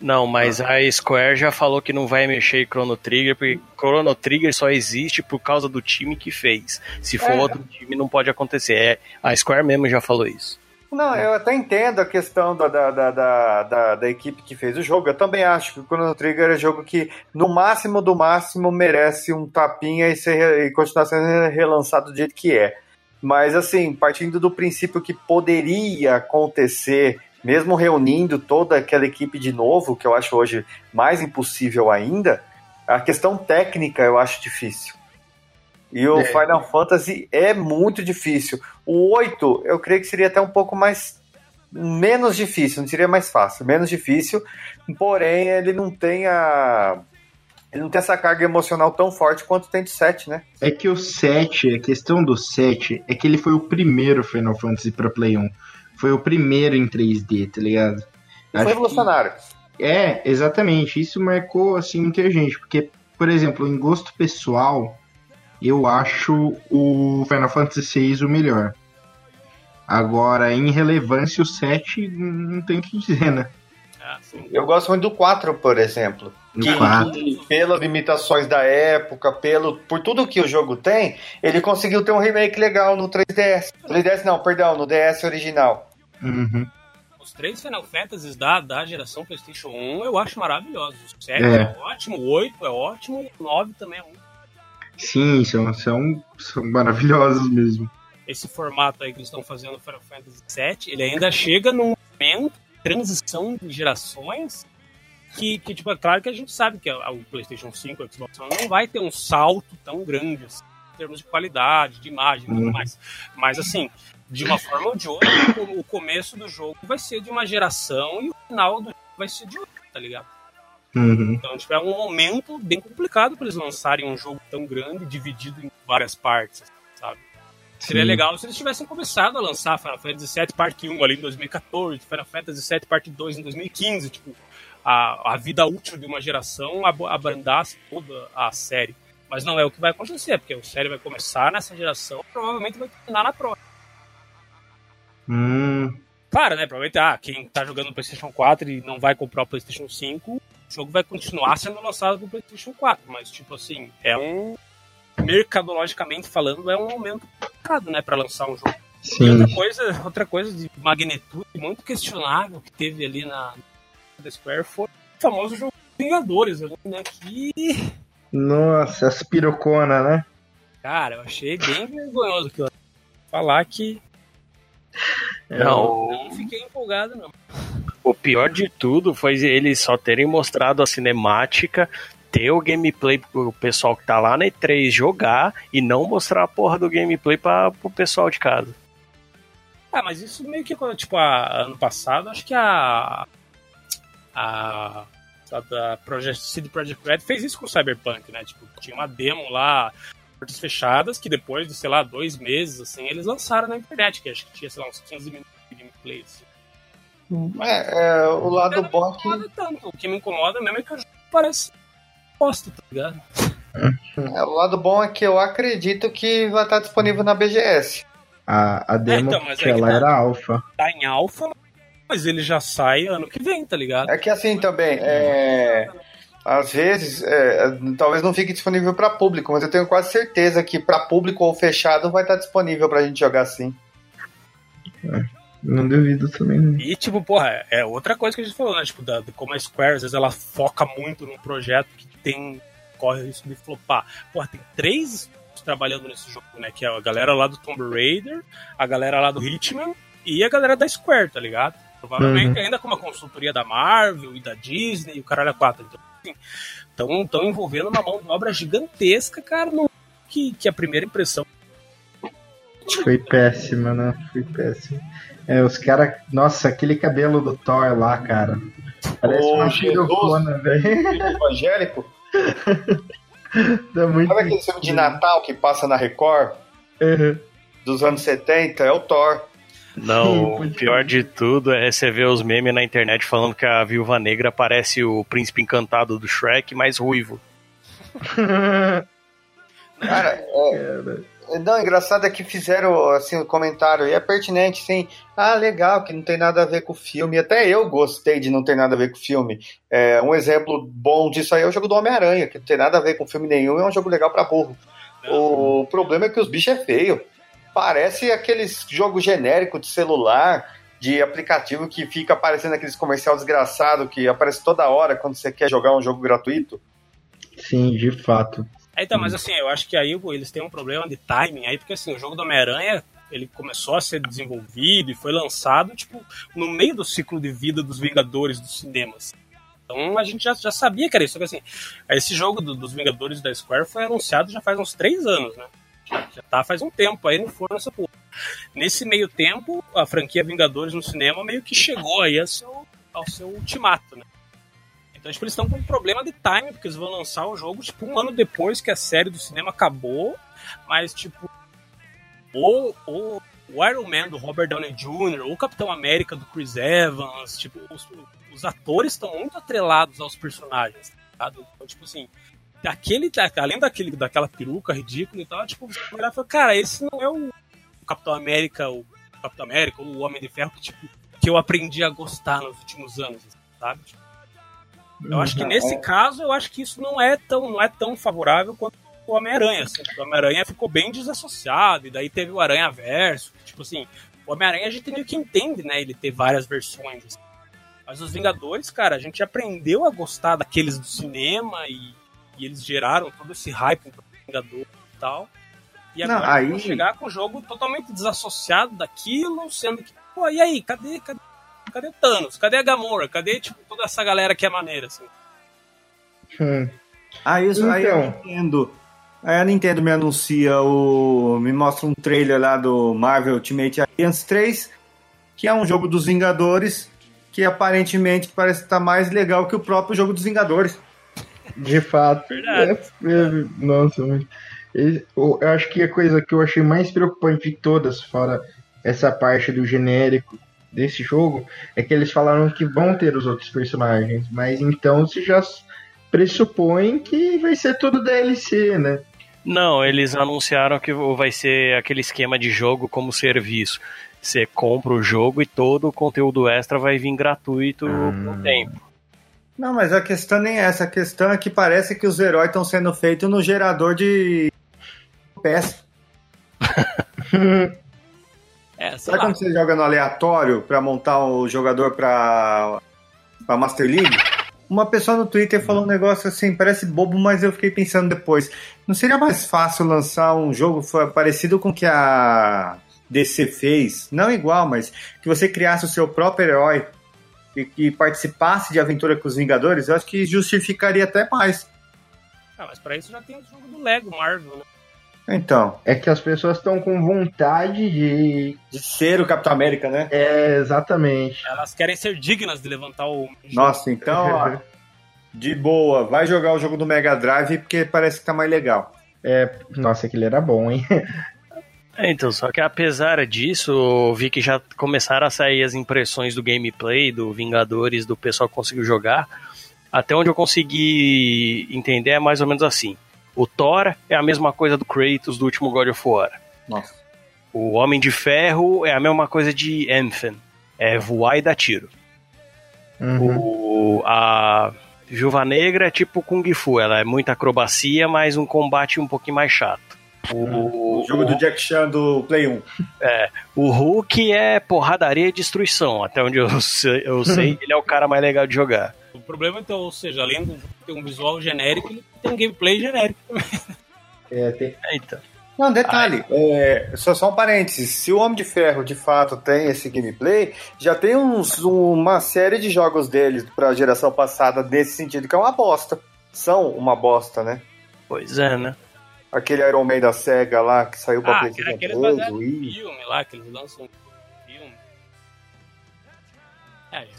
Não, mas a Square já falou que não vai mexer em Chrono Trigger, porque Chrono Trigger só existe por causa do time que fez. Se for é. outro time, não pode acontecer. É, a Square mesmo já falou isso. Não, eu até entendo a questão da, da, da, da, da equipe que fez o jogo. Eu também acho que o Chrono Trigger é jogo que, no máximo do máximo, merece um tapinha e, ser, e continuar sendo relançado do jeito que é. Mas, assim, partindo do princípio que poderia acontecer mesmo reunindo toda aquela equipe de novo, que eu acho hoje mais impossível ainda, a questão técnica eu acho difícil. E o é. Final Fantasy é muito difícil. O 8, eu creio que seria até um pouco mais. menos difícil, não seria mais fácil, menos difícil. Porém, ele não tem a, Ele não tem essa carga emocional tão forte quanto tem de 7, né? É que o 7, a questão do 7 é que ele foi o primeiro Final Fantasy pra Play 1. Foi o primeiro em 3D, tá ligado? Foi Acho revolucionário. que- É, exatamente. Isso marcou, assim, muita gente. Porque, por exemplo, em gosto pessoal, eu acho o Final Fantasy VI o melhor. Agora, em relevância, o 7 não tem o que dizer, né? Eu gosto muito do 4, por exemplo. Que- 4. que, pelas limitações da época, pelo, por tudo que o jogo tem, ele conseguiu ter um remake legal no 3DS. 3DS não, perdão, no DS original. Uhum. Os três Final Fantasies da, da geração PlayStation 1 eu acho maravilhosos. O 7 É. é. ótimo, o 8 é ótimo e o 9 também é um. Sim, são, são, são maravilhosos mesmo. Esse formato aí que eles estão fazendo no Final Fantasy 7, ele ainda chega num momento transição de gerações que, que, tipo, é claro que a gente sabe que o PlayStation 5, o Xbox One não vai ter um salto tão grande assim, em termos de qualidade, de imagem e tudo Uhum. mais. Mas assim, de uma forma ou de outra, o- começo do jogo vai ser de uma geração e o final do jogo vai ser de outra, tá ligado? Uhum. Então, tipo, é um momento bem complicado para eles lançarem um jogo tão grande, dividido em várias partes, sabe? Seria Sim. legal se eles tivessem começado a lançar Final Fantasy VII Parte 1 ali em 2014, Final Fantasy VII Parte 2 em 2015, tipo, a, a vida útil de uma geração ab- abrandasse toda a série. Mas não é o que vai acontecer, porque a série vai começar nessa geração e provavelmente vai terminar na próxima. Hum, Claro, né? Provavelmente, ah, quem tá jogando no PlayStation 4 e não vai comprar o PlayStation 5, o jogo vai continuar sendo lançado pro PlayStation 4. Mas, tipo assim, é um. Mercadologicamente falando, é um momento complicado, né? Pra lançar um jogo. E sim. outra coisa, outra coisa de magnitude muito questionável que teve ali na da Square foi o famoso jogo Vingadores, ali, né? Que, Nossa, as pirocona, né? cara, eu achei bem vergonhoso aquilo. Falar que Não, não fiquei empolgado, não. o pior de tudo foi eles só terem mostrado a cinemática, ter o gameplay pro pessoal que tá lá na E3 jogar e não mostrar a porra do gameplay pra, pro pessoal de casa. Ah, mas isso meio que, quando, tipo, a, ano passado, acho que a. A. A da Project, CD Projekt Red fez isso com o Cyberpunk, né? Tipo, tinha uma demo lá, portas fechadas, que depois de, sei lá, dois meses, assim, eles lançaram na internet, que acho que tinha, sei lá, uns 15 minutos de gameplay. Assim. É, é, o lado Não bom me é que incomoda tanto. O que me incomoda mesmo é que o jogo parece bosta, tá ligado? É, o lado bom é que eu acredito que vai estar disponível na BGS. A, a demo então, mas que é que ela tá. era alfa. Tá em alfa, mas ele já sai ano que vem, tá ligado? É que assim também, é, às vezes, é, talvez não fique disponível para público, mas eu tenho quase certeza que para público ou fechado vai estar disponível pra gente jogar sim. Não duvido também. não. E, tipo, porra, é outra coisa que a gente falou, né? Tipo, da, como a Square, às vezes, ela foca muito num projeto que tem. corre o risco de flopar. Porra, tem três trabalhando nesse jogo, né? Que é a galera lá do Tomb Raider, a galera lá do Hitman e a galera da Square, tá ligado? Provavelmente ainda com uma consultoria da Marvel e da Disney e o caralho a quatro. Então, assim, estão envolvendo uma mão de obra gigantesca, cara, no, que, que a primeira impressão. Foi péssima, né? Foi péssima. É, os caras. Nossa, aquele cabelo do Thor lá, cara. Parece Ô, uma Jesus. pirocona, velho. Evangélico? Tá muito. Sabe aquele filme de Natal que passa na Record Uhum. dos anos 70? É o Thor. Não, o pior de tudo é você ver os memes na internet falando que a viúva negra parece o príncipe encantado do Shrek, mais ruivo. *laughs* Cara, é, não, engraçado é que fizeram assim, o comentário, e é pertinente, sim. Ah, legal, que não tem nada a ver com o filme. Até eu gostei de não ter nada a ver com o filme. É, um exemplo bom disso aí é o jogo do Homem-Aranha, que não tem nada a ver com filme nenhum, é um jogo legal pra burro. O problema é que os bichos é feio. Parece aqueles jogos genéricos de celular, de aplicativo que fica aparecendo aqueles comercial desgraçado que aparece toda hora quando você quer jogar um jogo gratuito. Sim, de fato. É, então, mas assim, eu acho que aí eles têm um problema de timing aí, porque assim, o jogo do Homem-Aranha, ele começou a ser desenvolvido e foi lançado, tipo, no meio do ciclo de vida dos Vingadores dos cinemas. Então a gente já, já sabia que era isso. Só que assim, esse jogo do- dos Vingadores da Square foi anunciado já faz uns três anos, né? Já, já tá faz um tempo aí no forno essa porra. Nesse meio tempo, a franquia Vingadores no cinema meio que chegou aí ao seu, ao seu ultimato, né? Então, tipo, eles estão com um problema de time, porque eles vão lançar o jogo, tipo, um ano depois que a série do cinema acabou, mas, tipo, ou, ou o Iron Man do Robert Downey Jr., ou o Capitão América do Chris Evans, tipo, os, os atores estão muito atrelados aos personagens, tá? Então, tipo assim, aquele, além daquele, daquela peruca ridícula e tal, tipo, você olhar e cara, esse não é o Capitão América, o Capitão América, ou o Homem de Ferro que, tipo, que eu aprendi a gostar nos últimos anos, sabe? Tipo, eu acho que Uhum. nesse caso, eu acho que isso não é tão, não é tão favorável quanto o Homem-Aranha. Assim. O Homem-Aranha ficou bem desassociado, e daí teve o Aranha Verso. Tipo assim, o Homem-Aranha a gente meio que entende, né? Ele ter várias versões. assim. Mas os Vingadores, cara, a gente aprendeu a gostar daqueles do cinema e, e eles geraram todo esse hype pro Vingador e tal. E Não, agora aí- vão chegar com o jogo totalmente desassociado daquilo, sendo que, pô, e aí, cadê, cadê, cadê o Thanos? Cadê a Gamora? Cadê, tipo, toda essa galera que é maneira, assim? Hum. Ah, isso aí a Então. Nintendo. Aí a Nintendo me anuncia o. me mostra um trailer lá do Marvel Ultimate Alliance 3, que é um jogo dos Vingadores, que aparentemente parece estar mais legal que o próprio jogo dos Vingadores. De fato. Verdade. É, é, nossa, Eu eu acho que a coisa que eu achei mais preocupante de todas, fora essa parte do genérico desse jogo, é que eles falaram que vão ter os outros personagens, mas então se já pressupõe que vai ser tudo DLC, né? Não, eles anunciaram que vai ser aquele esquema de jogo como serviço. Você compra o jogo e todo o conteúdo extra vai vir gratuito com o tempo. Não, mas a questão nem é essa. A questão é que parece que os heróis estão sendo feitos no gerador de PS. *laughs* É, Sabe lá. quando você joga no aleatório pra montar o jogador pra, pra Master League? Uma pessoa no Twitter falou um negócio assim, parece bobo, mas eu fiquei pensando depois. Não seria mais fácil lançar um jogo parecido com o que a DC fez? Não igual, mas que você criasse o seu próprio herói e, e participasse de aventura com os Vingadores? Eu acho que justificaria até mais. Ah, mas pra isso já tem o jogo do Lego Marvel, né? Então, É que as pessoas estão com vontade de. de ser o Capitão América, né? É, exatamente. Elas querem ser dignas de levantar o. Nossa, então, ó, *laughs* de boa, vai jogar o jogo do Mega Drive porque parece que tá mais legal. Nossa, aquele era bom, hein? É, então, só que apesar disso, eu vi que já começaram a sair as impressões do gameplay, do Vingadores, do pessoal que conseguiu jogar. Até onde eu consegui entender é mais ou menos assim. O Thor é a mesma coisa do Kratos do último God of War. Nossa. O Homem de Ferro é a mesma coisa de Anthem. É voar e dar tiro. Uhum. O, a Viúva Negra é tipo Kung Fu, ela é muita acrobacia, mas um combate um pouquinho mais chato. O, O jogo do Jack Chan do Play 1. o Hulk é porradaria e destruição. Até onde eu sei, eu sei *laughs* ele é o cara mais legal de jogar. O problema, então, ou seja, além do jogo ter um visual genérico, ele tem um gameplay genérico também. É, tem- Eita. Não, detalhe, é, só, só um parênteses. Se o Homem de Ferro de fato tem esse gameplay, já tem uns, uma série de jogos deles pra geração passada desse sentido, que é uma bosta. São uma bosta, né? Pois é, né? Aquele Iron Man da SEGA lá que saiu pra Ah, PlayStation aqueles 3, baseados em Wii. filme lá, que eles lançam um. É,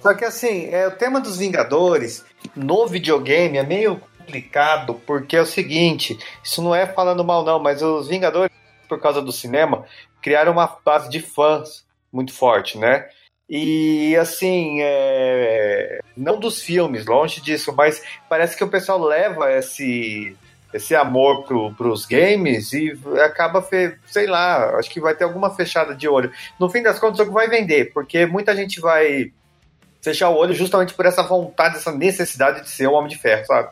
Só que assim, é, o tema dos Vingadores no videogame é meio complicado, porque é o seguinte, isso não é falando mal não, mas os Vingadores, por causa do cinema, criaram uma base de fãs muito forte, né? E assim, é, não dos filmes, longe disso, mas parece que o pessoal leva esse esse amor pro, pros games e acaba, fe- sei lá, acho que vai ter alguma fechada de olho. No fim das contas, o jogo vai vender, porque muita gente vai fechar o olho justamente por essa vontade, essa necessidade de ser um Homem de Ferro, sabe?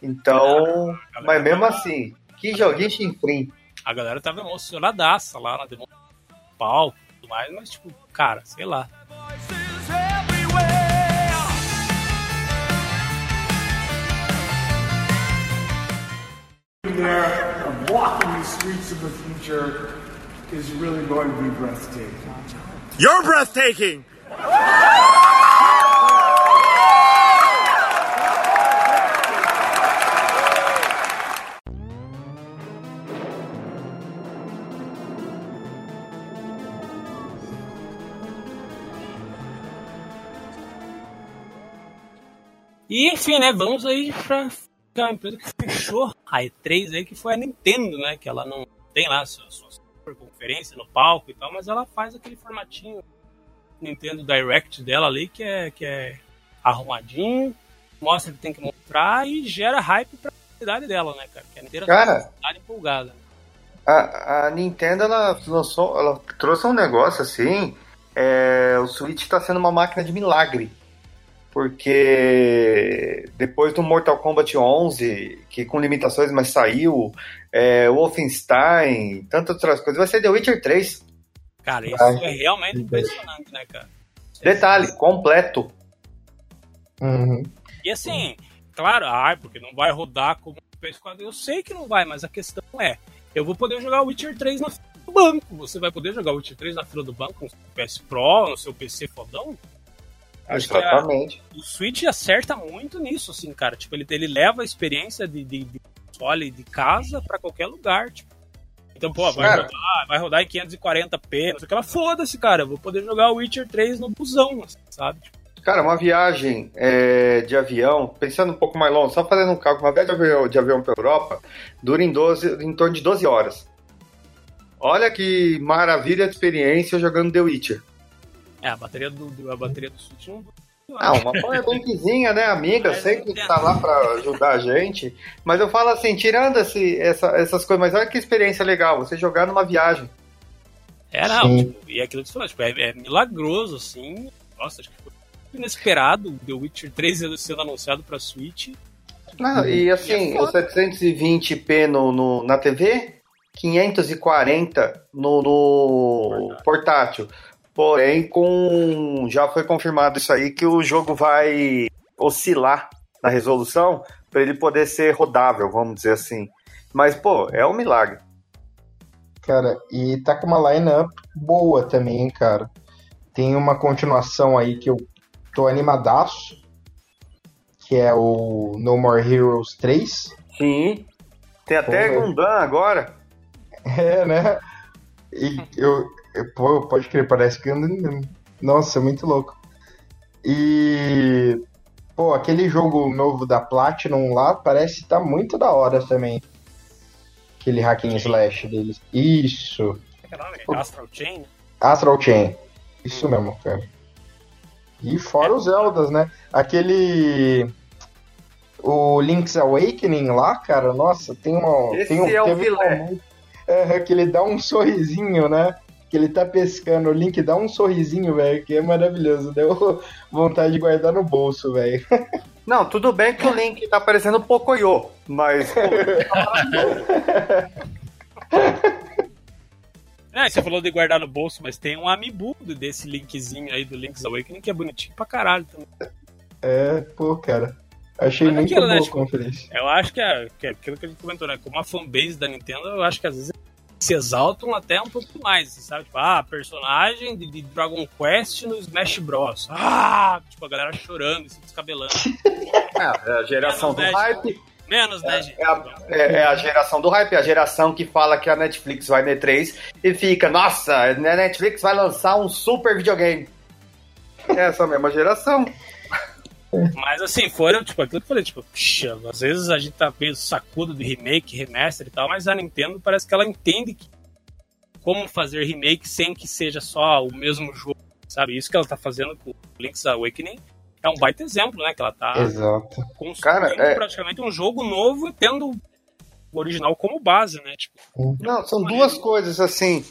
Então, mas mesmo assim, que joguinho chinfrim. a galera tava emocionadaça lá na demo palco e tudo mais, mas tipo, cara, sei lá. there and walking the streets of the future is really going to be breathtaking. You're breathtaking! E enfim, né? Vamos aí pra uma empresa que fechou a E3 aí, que foi a Nintendo, né? Que ela não tem lá sua, sua conferência no palco e tal, mas ela faz aquele formatinho Nintendo Direct dela ali, que é, que é arrumadinho, mostra que tem que mostrar e gera hype pra cidade dela, né, cara? Que a Nintendo Cara, tá empolgada. A, a Nintendo ela lançou, ela trouxe um negócio assim. é, o Switch está sendo uma máquina de milagre. Porque depois do Mortal Kombat 11, que com limitações, mas saiu, é, Wolfenstein, tantas outras coisas, vai ser The Witcher 3. Cara, isso Vai. é realmente impressionante, né, cara? Detalhe, completo. Uhum. E assim, claro, ai, porque não vai rodar como o PS4. Eu sei que não vai, mas a questão é: eu vou poder jogar o Witcher 3 na fila do banco. Você vai poder jogar o Witcher 3 na fila do banco no seu PS Pro, no seu PC fodão? Acho que a- Exatamente. o Switch acerta muito nisso, assim, cara. Tipo, ele, ele leva a experiência de, de, de console de casa pra qualquer lugar, tipo. Então, pô, vai Cara. rodar, vai rodar em 540p, não sei o que lá. Foda-se, cara. Vou poder jogar o Witcher 3 no busão, assim, sabe? Cara, uma viagem é, de avião, pensando um pouco mais longe, só fazendo um cálculo, uma viagem de avião, de avião para Europa dura em, 12, em torno de 12 horas. Olha que maravilha de experiência jogando The Witcher. É, a bateria do, a bateria do Switch não. Ah, uma powerbankzinha, né, amiga? Mas Sei que é. tá lá pra ajudar a gente. Mas eu falo assim, tirando esse, essa- essas coisas, mas olha que experiência legal, você jogar numa viagem. É, não, tipo, e aquilo que você falou, tipo, é, é milagroso, assim. Nossa, acho que foi inesperado o The Witcher 3 sendo anunciado pra Switch. Não, e assim, é o 720p no, no- na TV, 540 no, no portátil. Porém, com já foi confirmado isso aí que o jogo vai oscilar na resolução para ele poder ser rodável, vamos dizer assim. Mas, pô, é um milagre. Cara, e tá com uma line-up boa também, cara. Tem uma continuação aí que eu tô animadaço, que é o No More Heroes 3. Sim. Tem até Pô, Gundam agora. É, né? E eu- pô, pode crer, parece que. Nossa, muito louco. E. Pô, aquele jogo novo da Platinum lá parece tá muito da hora também. Aquele hack and slash deles. Isso. É que é? Astral Chain? Astral Chain. Isso mesmo, cara. E fora os Zeldas, né? Aquele. O Link's Awakening lá, cara, nossa, tem uma. Esse tem um, é o teve um *laughs* é, que ele dá um sorrisinho, né? Que ele tá pescando, o Link dá um sorrisinho, velho, que é maravilhoso. Deu vontade de guardar no bolso, velho. *laughs* Não, tudo bem que o Link tá parecendo Pocoyo, mas pô, É, você falou de guardar no bolso, mas tem um amiibo desse linkzinho aí do Link's Awakening que é bonitinho pra caralho também. É, pô, cara. Achei Mas muito aquilo, né, boa a tipo, conferência. Eu acho que é, que é aquilo que a gente comentou, né? Como a fanbase da Nintendo, eu acho que às vezes se exaltam até um pouco mais, sabe? Tipo, ah, personagem de, de Dragon Quest no Smash Bros. Ah, tipo, a galera chorando se descabelando. *laughs* é a geração do Menos dez. hype. Menos, né, gente? É a, é- é a geração do hype, é a geração que fala que a Netflix vai no E3 e fica, nossa, a Netflix vai lançar um super videogame. É essa mesma geração. *laughs* Mas assim, foram, tipo, aquilo que eu falei, tipo, puxa, às vezes a gente tá meio sacudo de remake, remaster e tal, mas a Nintendo parece que ela entende que como fazer remake sem que seja só o mesmo jogo, sabe? Isso que ela tá fazendo com o Link's Awakening é um baita exemplo, né? Que ela tá Exato. construindo Cara, é- praticamente um jogo novo e tendo o original como base, né? Tipo, Não, são duas coisas assim.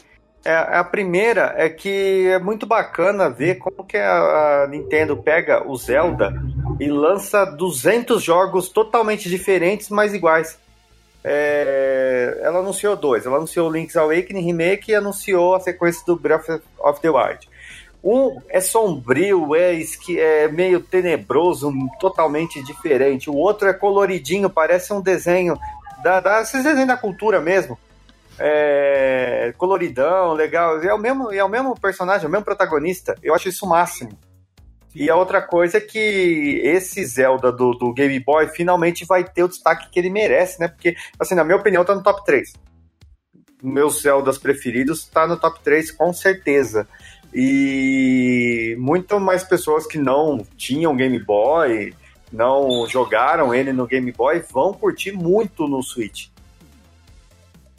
É, a primeira é que é muito bacana ver como que a, Nintendo pega o Zelda e lança 200 jogos totalmente diferentes, mas iguais. É, ela anunciou dois. Ela anunciou Link's Awakening Remake e anunciou a sequência do Breath of the Wild. Um é sombrio, é, é meio tenebroso, totalmente diferente. O outro é coloridinho, parece um desenho da, da, esses desenhos da cultura mesmo. É, coloridão, legal. É o mesmo, é o mesmo personagem, é o mesmo protagonista. Eu acho isso o máximo. E a outra coisa é que esse Zelda do, do Game Boy finalmente vai ter o destaque que ele merece, né? Porque, assim, na minha opinião, tá no top 3. Meus Zeldas preferidos tá no top 3, com certeza. E muito mais pessoas que não tinham Game Boy não jogaram ele no Game Boy vão curtir muito no Switch.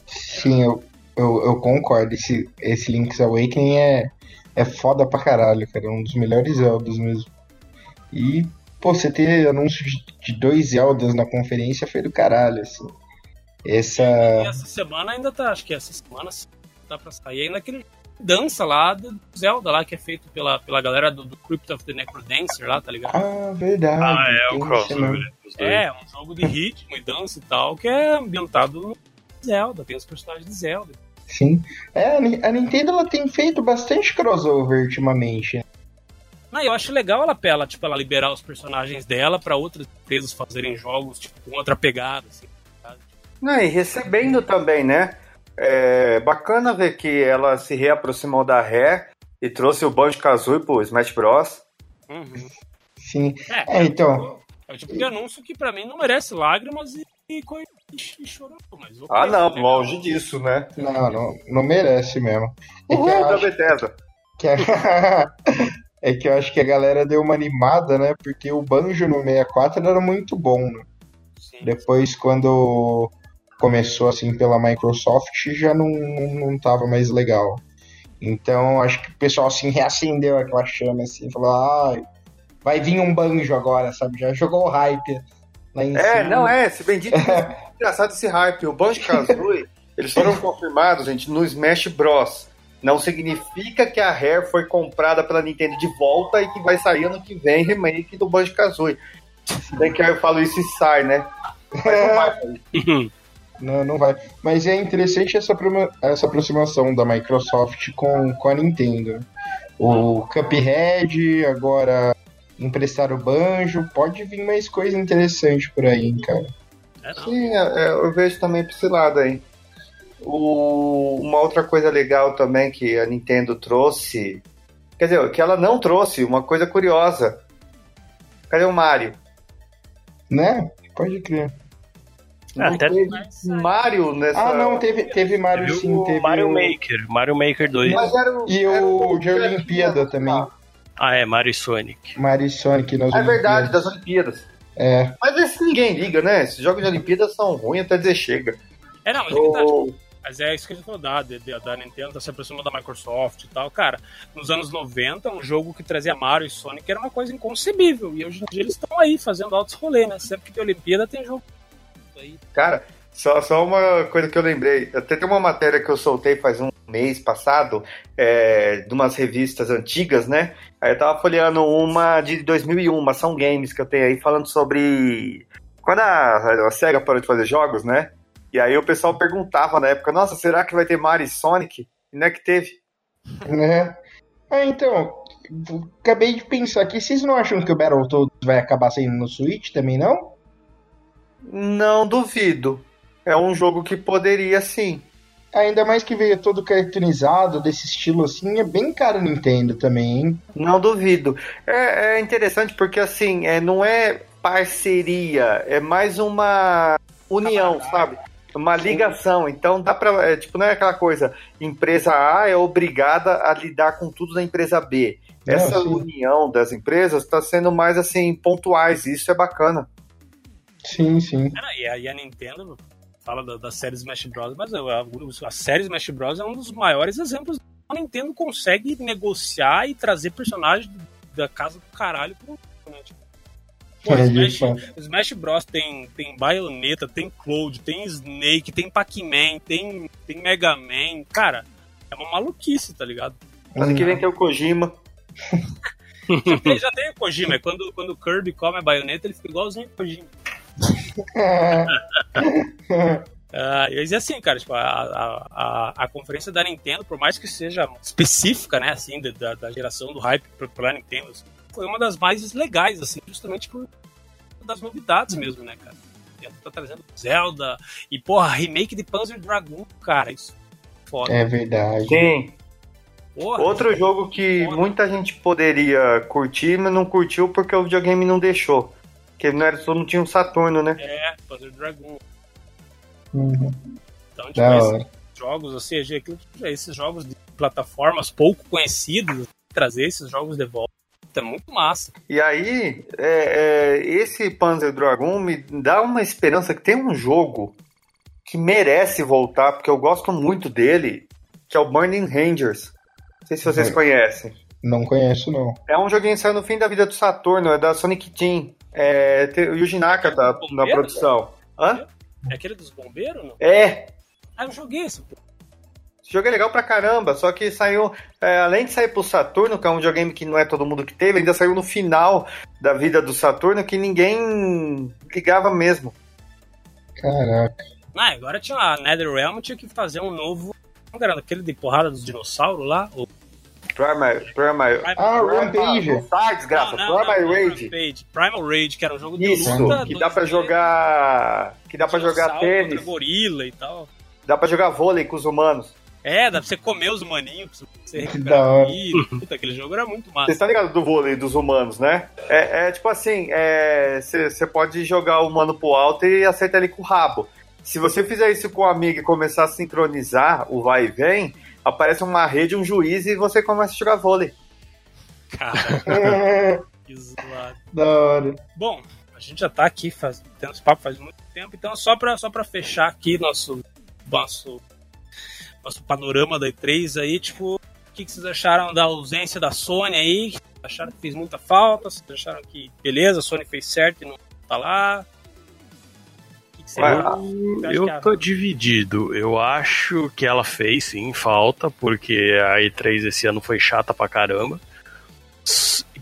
Sim, eu, eu, eu concordo. Esse, esse Link's Awakening é, é foda pra caralho, cara. É um dos melhores Zeldas mesmo. E, pô, você ter anúncio de, de dois Zeldas na conferência foi do caralho, assim. Essa. E essa semana ainda tá, acho que essa semana tá pra sair ainda aquele dança lá do Zelda lá, que é feito pela, pela galera do, do Crypt of the Necrodancer lá, tá ligado? Ah, verdade. Ah, é o crossover. dois. É, um jogo de ritmo e dança e tal, que é ambientado no Zelda, tem os personagens de Zelda. Sim. É, a Ni- a Nintendo ela tem feito bastante crossover ultimamente. Não, eu acho legal ela, ela, tipo, ela liberar os personagens dela pra outras empresas fazerem jogos, tipo, com outra pegada, assim. Não, e recebendo também, né? É bacana ver que ela se reaproximou da Rare e trouxe o Banjo-Kazooie pro Smash Bros. Uhum. Sim. É, É, então. é o tipo de anúncio que pra mim não merece lágrimas e, e, coi- e chorou, mas Ah, não, longe disso, né? Não, não, não merece mesmo. É que Uhul, eu da acho Bethesda. que a- *laughs* é que eu acho que a galera deu uma animada, né? Porque o Banjo no 64 era muito bom, né? Sim. Depois, quando começou assim pela Microsoft, já não, não, não tava mais legal. Então, acho que o pessoal assim reacendeu aquela chama assim, falou: ai, vai vir um banjo agora, sabe? Já jogou o hype lá em É, cima. não é, esse bendito. engraçado esse hype. O Banjo-Kazooie, *laughs* eles foram confirmados, gente, no Smash Bros. Não significa que a Rare foi comprada pela Nintendo de volta e que vai sair ano que vem remake do Banjo-Kazooie. Se bem que aí eu falo isso e sai, né? Mas não vai sair. *laughs* Não, não vai. Mas é interessante essa, essa aproximação da Microsoft com, com a Nintendo. O Cuphead, agora emprestar o Banjo, pode vir mais coisa interessante por aí, hein, cara. É. Sim, é, é, eu vejo também pra esse lado aí. O- uma outra coisa legal também que a Nintendo trouxe, quer dizer, que ela não trouxe, uma coisa curiosa. Cadê o Mario? Né? Pode crer. Ah, até teve Mario nessa. Ah, não, teve, teve Mario teve sim, o teve Mario o... Maker, Mario Maker 2. Mas era o, E era o de era Olimpíada também. Ah, é, Mario e Sonic. Mario e Sonic nas É verdade, das Olimpíadas. É, Mas esse ninguém liga, né? Esses jogos de Olimpíadas são ruins até dizer chega. É, não, mas é verdade. O- Mas é isso que a gente falou da, da, da Nintendo, tá se aproximando da Microsoft e tal. Cara, nos anos 90, um jogo que trazia Mario e Sonic era uma coisa inconcebível. E hoje em dia eles estão aí fazendo altos rolês, né? Sempre que tem Olimpíada tem jogo aí. Cara, só, só uma coisa que eu lembrei. Até tem uma matéria que eu soltei faz um mês passado, é, de umas revistas antigas, né? Aí eu tava folheando uma de 2001, uma Ação Games que eu tenho aí, falando sobre. Quando a, a SEGA parou de fazer jogos, né? E aí o pessoal perguntava na época: Nossa, será que vai ter Mario e Sonic? E não é que teve. né? Ah, então, acabei de pensar aqui, vocês não acham que o Battletoads vai acabar saindo no Switch também, não? Não duvido. É um jogo que poderia sim. Ainda mais que veio todo cartoonizado, desse estilo assim, é bem caro Nintendo também, hein? Não duvido. É, é interessante porque, assim, é, não é parceria, é mais uma união, sabe? Uma ligação. Então dá pra. é, tipo, não é aquela coisa, empresa A é obrigada a lidar com tudo da empresa B. Essa união das empresas está sendo mais assim, pontuais, e isso é bacana. Sim, sim. Cara, e, e a Nintendo fala da, da série Smash Bros, mas a, a, a série Smash Bros é um dos maiores exemplos. A Nintendo consegue negociar e trazer personagens da casa do caralho pro. Né? Tipo, pô, É, Smash. Smash Bros tem, tem Bayonetta, tem Cloud, tem Snake, tem Pac-Man, tem, tem Mega Man. Cara, é uma maluquice, tá ligado? Ano que vem tem o Kojima. *laughs* Já tem, já tem o Kojima, é quando, quando o Kirby come a baioneta, ele fica igualzinho o Kojima. *laughs* Ah, e assim, cara, tipo, a, a, a, a conferência da Nintendo, por mais que seja específica, né, assim, da, da geração do hype pra, pra Nintendo, assim, foi uma das mais legais, assim, justamente por das novidades mesmo, né, cara. Nintendo tá trazendo Zelda e, porra, remake de Panzer Dragoon, cara, isso é foda. É verdade. Sim. Porra, Outro jogo que Foda. muita gente poderia curtir, mas não curtiu porque o videogame não deixou. Porque não, era, só não tinha um Saturno, né? É, Panzer Dragoon. Uhum. Então, tipo, esses jogos, assim, aquilo que- esses jogos de plataformas pouco conhecidos, trazer esses jogos de volta, é muito massa. E aí, é, é, esse Panzer Dragon me dá uma esperança que tem um jogo que merece voltar, porque eu gosto muito dele, que é o Burning Rangers. Não sei se vocês Uhum. conhecem. Não conheço, não. É um joguinho que saiu no fim da vida do Saturno, é da Sonic Team. É, tem- o Yuji Naka tá na Bombeiro, produção. Hã? É aquele dos bombeiros, não? É, Ah, eu joguei esse. pô. Esse jogo é legal pra caramba, só que saiu, é, além de sair pro Saturno, que é um videogame que não é todo mundo que teve, ainda saiu no final da vida do Saturno que ninguém ligava mesmo. Caraca. Ah, agora tinha a NetherRealm, tinha que fazer um novo. Como era aquele de porrada dos dinossauros lá? O... Primary, Primary, Ah, Rampage. Não tá, desgraça, Não, não, não, Rage. Rampage. Primal Rage, que era um jogo de Isso, luta. que dá pra jogar. Que dá pra jogar tênis, gorila e tal. dá pra jogar vôlei com os humanos. É, dá pra você comer os maninhos, pra você *laughs* recuperar da hora. vida. Puta, aquele jogo era muito massa. estão ligados do vôlei dos humanos, né? É, é tipo assim, você pode jogar o humano pro alto e acertar ele com o rabo. Se você fizer isso com um amigo e começar a sincronizar o vai e vem, aparece uma rede, um juiz e você começa a jogar vôlei. Cara, *laughs* que zoado. da hora. Bom, a gente já tá aqui faz, tendo esse papo faz muito tempo, então só pra, só pra fechar aqui nosso, nosso, nosso panorama da E3 aí, tipo, o que, que vocês acharam da ausência da Sony aí? Acharam que fez muita falta? Vocês acharam que, beleza, a Sony fez certo e não tá lá? Eu que a- tô dividido. Eu acho que ela fez sim falta, porque a E3 esse ano foi chata pra caramba.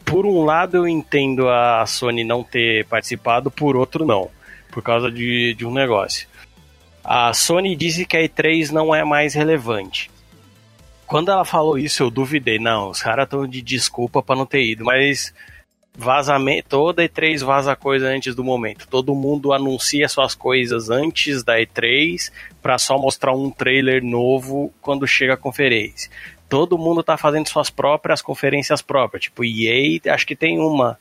Por um lado, eu entendo a Sony não ter participado, por outro, não. Por causa de, de um negócio. A Sony disse que a E3 não é mais relevante. Quando ela falou isso, eu duvidei. Não, os caras estão de desculpa pra não ter ido, mas vazamento, toda E3 vaza coisa antes do momento. Todo mundo anuncia suas coisas antes da E3 para só mostrar um trailer novo quando chega a conferência. Todo mundo tá fazendo suas próprias conferências próprias, tipo EA, acho que tem uma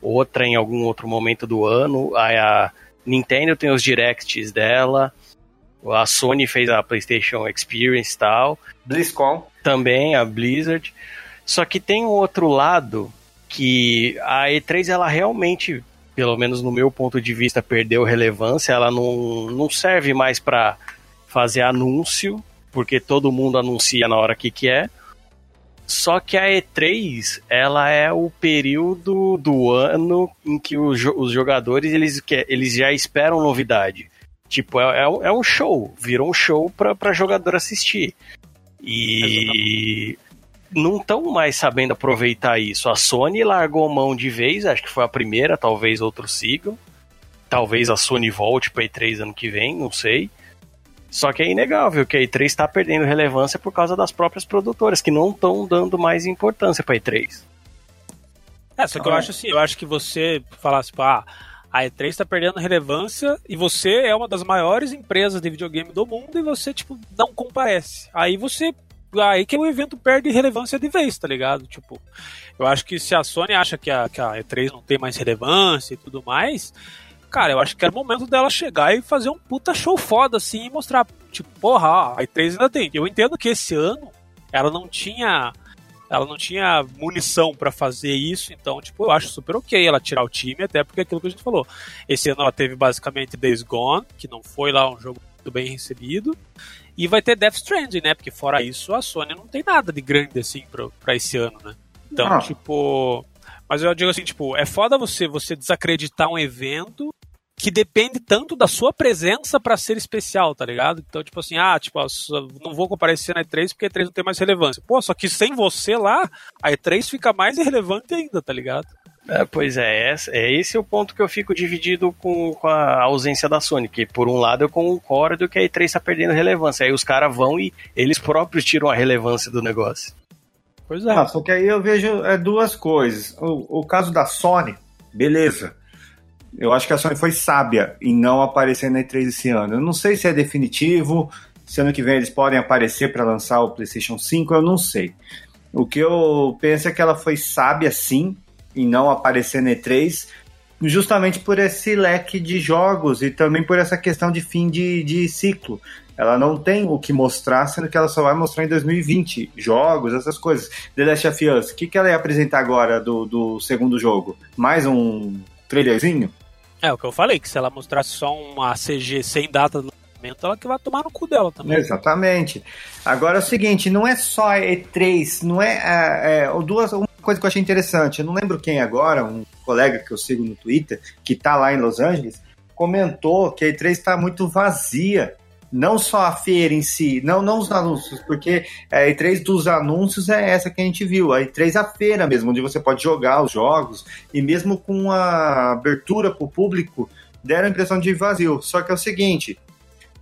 outra em algum outro momento do ano. A, a Nintendo tem os directs dela. A Sony fez a PlayStation Experience e tal BlizzCon. também a Blizzard. Só que tem um outro lado que a E3 ela realmente, pelo menos no meu ponto de vista, perdeu relevância. Ela não, não serve mais para fazer anúncio, porque todo mundo anuncia na hora que quer. Só que a E3, ela é o período do ano em que os, os jogadores eles, eles já esperam novidade. Tipo, é, é um- é show, virou um show para jogador assistir. E não estão mais sabendo aproveitar isso. A Sony largou mão de vez, acho que foi a primeira, talvez outros sigam. Talvez a Sony volte para E3 ano que vem, não sei. Só que é inegável que a E3 está perdendo relevância por causa das próprias produtoras, que não estão dando mais importância para E3. É, só que eu acho assim, eu acho que você falasse, tipo, ah, a E3 tá perdendo relevância e você é uma das maiores empresas de videogame do mundo e você, tipo, não comparece. Aí você. Aí que o evento perde relevância de vez, tá ligado? Tipo, eu acho que se a Sony acha que a, que a E3 não tem mais relevância e tudo mais, cara, eu acho que era o momento dela chegar e fazer um puta show foda assim e mostrar, tipo, porra, a E3 ainda tem. Eu entendo que esse ano ela não tinha ela não tinha munição pra fazer isso, então, tipo, eu acho super ok ela tirar o time, até porque é aquilo que a gente falou. Esse ano ela teve basicamente Days Gone, que não foi lá um jogo muito bem recebido, e vai ter Death Stranding, né? Porque fora isso, a Sony não tem nada de grande assim pra, pra esse ano, né? Então, Ah. tipo. Mas eu digo assim, tipo, é foda você, você desacreditar um evento que depende tanto da sua presença pra ser especial, tá ligado? Então, tipo assim, ah, tipo, não vou comparecer na E3 porque a E3 não tem mais relevância. Pô, só que sem você lá, a E3 fica mais irrelevante ainda, tá ligado? É, pois é, esse, é esse o ponto que eu fico dividido com, com a ausência da Sony, que por um lado eu concordo que a E3 está perdendo relevância, aí os caras vão e eles próprios tiram a relevância do negócio. Pois é. Ah, só que aí eu vejo é, duas coisas. O, o caso da Sony, beleza. Eu acho que a Sony foi sábia em não aparecer na E3 esse ano. Eu não sei se é definitivo, se ano que vem eles podem aparecer para lançar o PlayStation 5, eu não sei. O que eu penso é que ela foi sábia sim em não aparecer na E3, justamente por esse leque de jogos e também por essa questão de fim de, de ciclo. Ela não tem o que mostrar, sendo que ela só vai mostrar em 2020 jogos, essas coisas. The Last of Us, o que, que ela ia apresentar agora do, do segundo jogo? Mais um trailerzinho? É o que eu falei, que se ela mostrasse só uma CG sem data do ela que vai tomar no cu dela também. Exatamente. Agora é o seguinte, não é só E3, não é, é, é duas, uma coisa que eu achei interessante, eu não lembro quem agora, um colega que eu sigo no Twitter, que tá lá em Los Angeles, comentou que a E3 está muito vazia não só a feira em si, não, não os anúncios, porque a E3 dos anúncios é essa que a gente viu, a E3 a feira mesmo, onde você pode jogar os jogos, e mesmo com a abertura para o público, deram a impressão de vazio. Só que é o seguinte,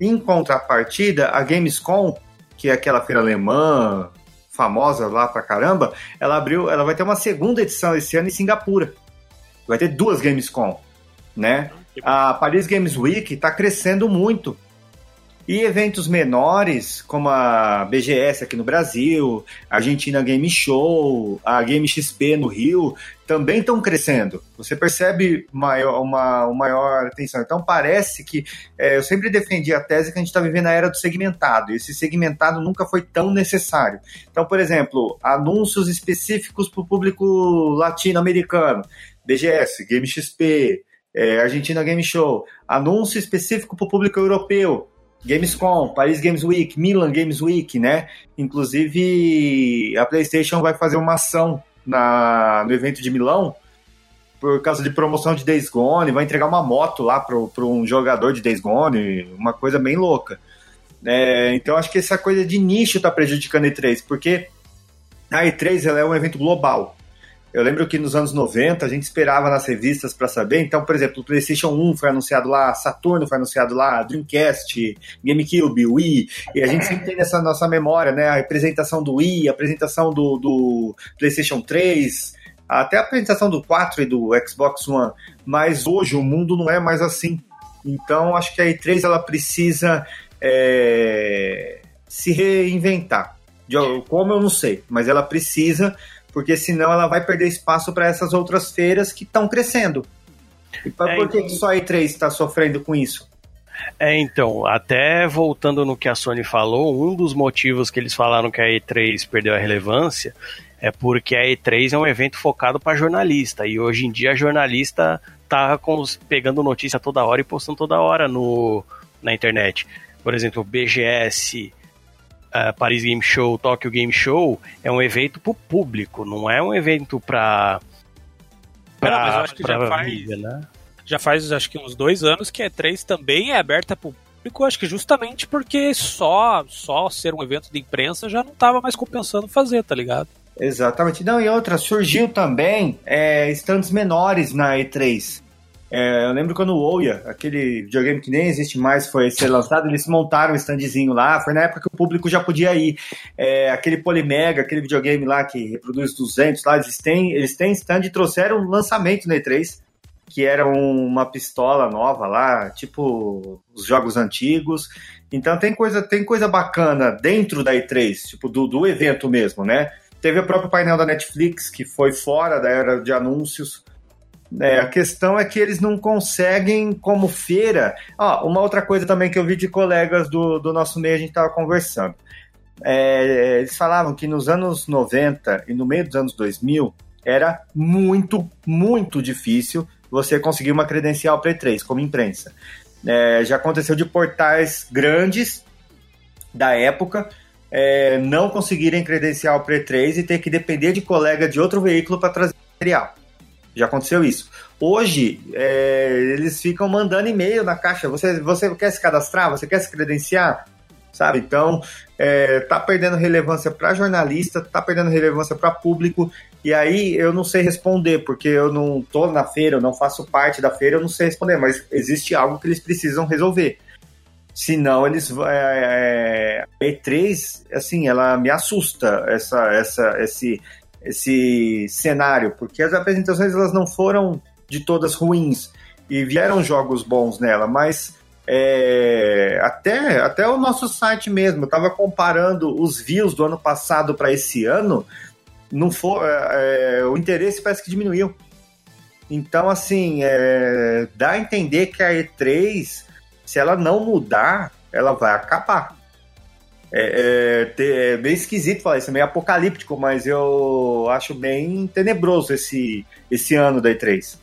em contrapartida, a Gamescom, que é aquela feira alemã, famosa lá pra caramba, ela abriu, ela vai ter uma segunda edição esse ano em Singapura. Vai ter duas Gamescom, né? A Paris Games Week está crescendo muito. E eventos menores, como a BGS aqui no Brasil, a Argentina Game Show, a Game XP no Rio, também estão crescendo. Você percebe maior, uma, uma maior atenção. Então parece que é, eu sempre defendi a tese que a gente está vivendo a era do segmentado, e esse segmentado nunca foi tão necessário. Então, por exemplo, anúncios específicos para o público latino-americano, BGS, Game XP, é, Argentina Game Show, anúncio específico para o público europeu, Gamescom, Paris Games Week, Milan Games Week, né? Inclusive, a PlayStation vai fazer uma ação na, no evento de Milão por causa de promoção de Days Gone, vai entregar uma moto lá para um jogador de Days Gone, uma coisa bem louca. É, então, acho que essa coisa de nicho está prejudicando a E3, porque a E3 ela é um evento global. Eu lembro que nos anos 90 a gente esperava nas revistas para saber. Então, por exemplo, o PlayStation 1 foi anunciado lá, Saturno foi anunciado lá, Dreamcast, GameCube, Wii. E a gente sempre tem nessa nossa memória, né? A apresentação do Wii, a apresentação do, do PlayStation 3, até a apresentação do 4 e do Xbox One. Mas hoje o mundo não é mais assim. Então, acho que a E3 ela precisa é, se reinventar. Como eu não sei, mas ela precisa porque senão ela vai perder espaço para essas outras feiras que estão crescendo. E por é, que, então... que só a E3 está sofrendo com isso? É, então, até voltando no que a Sony falou, um dos motivos que eles falaram que a E3 perdeu a relevância é porque a E3 é um evento focado para jornalista e hoje em dia a jornalista tá com, pegando notícia toda hora e postando toda hora no, na internet. Por exemplo, o BGS, uh, Paris Game Show, Tokyo Game Show é um evento para o público, não é um evento para para mas eu acho que já faz, mídia, né? já faz acho que uns dois anos que a E3 também é aberta para o público, acho que justamente porque só só ser um evento de imprensa já não estava mais compensando fazer, tá ligado? Exatamente. Não, e outra, surgiu também é, stands menores na E3. É, eu lembro quando o Ouya, aquele videogame que nem existe mais, foi ser lançado, eles montaram um standzinho lá, foi na época que o público já podia ir. É, aquele Polymega, aquele videogame lá que reproduz 200 lá, eles têm, eles têm stand e trouxeram um lançamento no E3, que era uma pistola nova lá, tipo os jogos antigos. Então tem coisa, tem coisa bacana dentro da E3, tipo do, do evento mesmo, né? Teve o próprio painel da Netflix, que foi fora da era de anúncios, é, a questão é que eles não conseguem, como feira. Ó, uma outra coisa também que eu vi de colegas do, do nosso meio, a gente estava conversando. É, eles falavam que nos anos 90 e no meio dos anos 2000 era muito, muito difícil você conseguir uma credencial para E3 como imprensa. É, já aconteceu de portais grandes da época é, não conseguirem credencial para E3 e ter que depender de colega de outro veículo para trazer material. Já aconteceu isso. Hoje, é, eles ficam mandando e-mail na caixa. Você, você quer se cadastrar? Você quer se credenciar? Sabe? Então, é, tá perdendo relevância para jornalista, tá perdendo relevância para público. E aí eu não sei responder, porque eu não tô na feira, eu não faço parte da feira, eu não sei responder, mas existe algo que eles precisam resolver. Senão eles. É, é, E3, assim, ela me assusta, essa, essa, esse, esse cenário, porque as apresentações elas não foram de todas ruins e vieram jogos bons nela, mas é, até, até o nosso site mesmo, eu estava comparando os views do ano passado para esse ano, não for, é, é, o interesse parece que diminuiu. Então, assim, é, dá a entender que a E3, se ela não mudar, ela vai acabar. É, é, é, bem esquisito falar isso, é meio apocalíptico, mas eu acho bem tenebroso esse, esse ano da E3.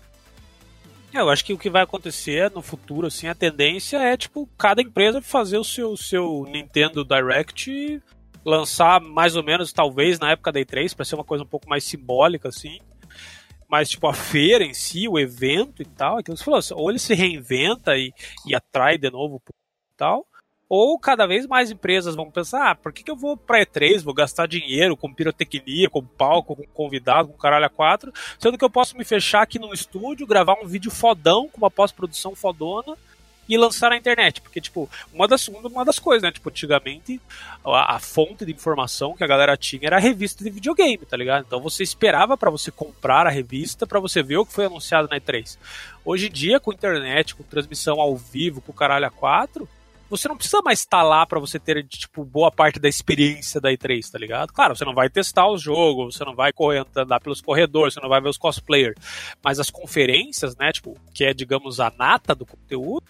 É, eu acho que o que vai acontecer no futuro, assim, a tendência é, tipo, cada empresa fazer o seu, seu Nintendo Direct lançar mais ou menos, talvez, na época da E3, para ser uma coisa um pouco mais simbólica, assim. Mas, tipo, a feira em si, o evento e tal, aquilo que você falou, ou ele se reinventa e, e atrai de novo e tal, ou cada vez mais empresas vão pensar, ah, por que, que eu vou pra E3, vou gastar dinheiro com pirotecnia, com palco, com convidado, com caralho a quatro, sendo que eu posso me fechar aqui no estúdio, gravar um vídeo fodão, com uma pós-produção fodona, e lançar na internet. Porque, tipo, uma das, uma das coisas, né? Tipo, antigamente a, a, fonte de informação que a galera tinha era a revista de videogame, tá ligado? Então você esperava para você comprar a revista para você ver o que foi anunciado na E3. Hoje em dia, com internet, com transmissão ao vivo, com caralho a 4, você não precisa mais estar lá para você ter, tipo, boa parte da experiência da E3, tá ligado? Claro, você não vai testar o jogo, você não vai correr, andar pelos corredores, você não vai ver os cosplayers, mas as conferências, né, tipo, que é, digamos, a nata do conteúdo,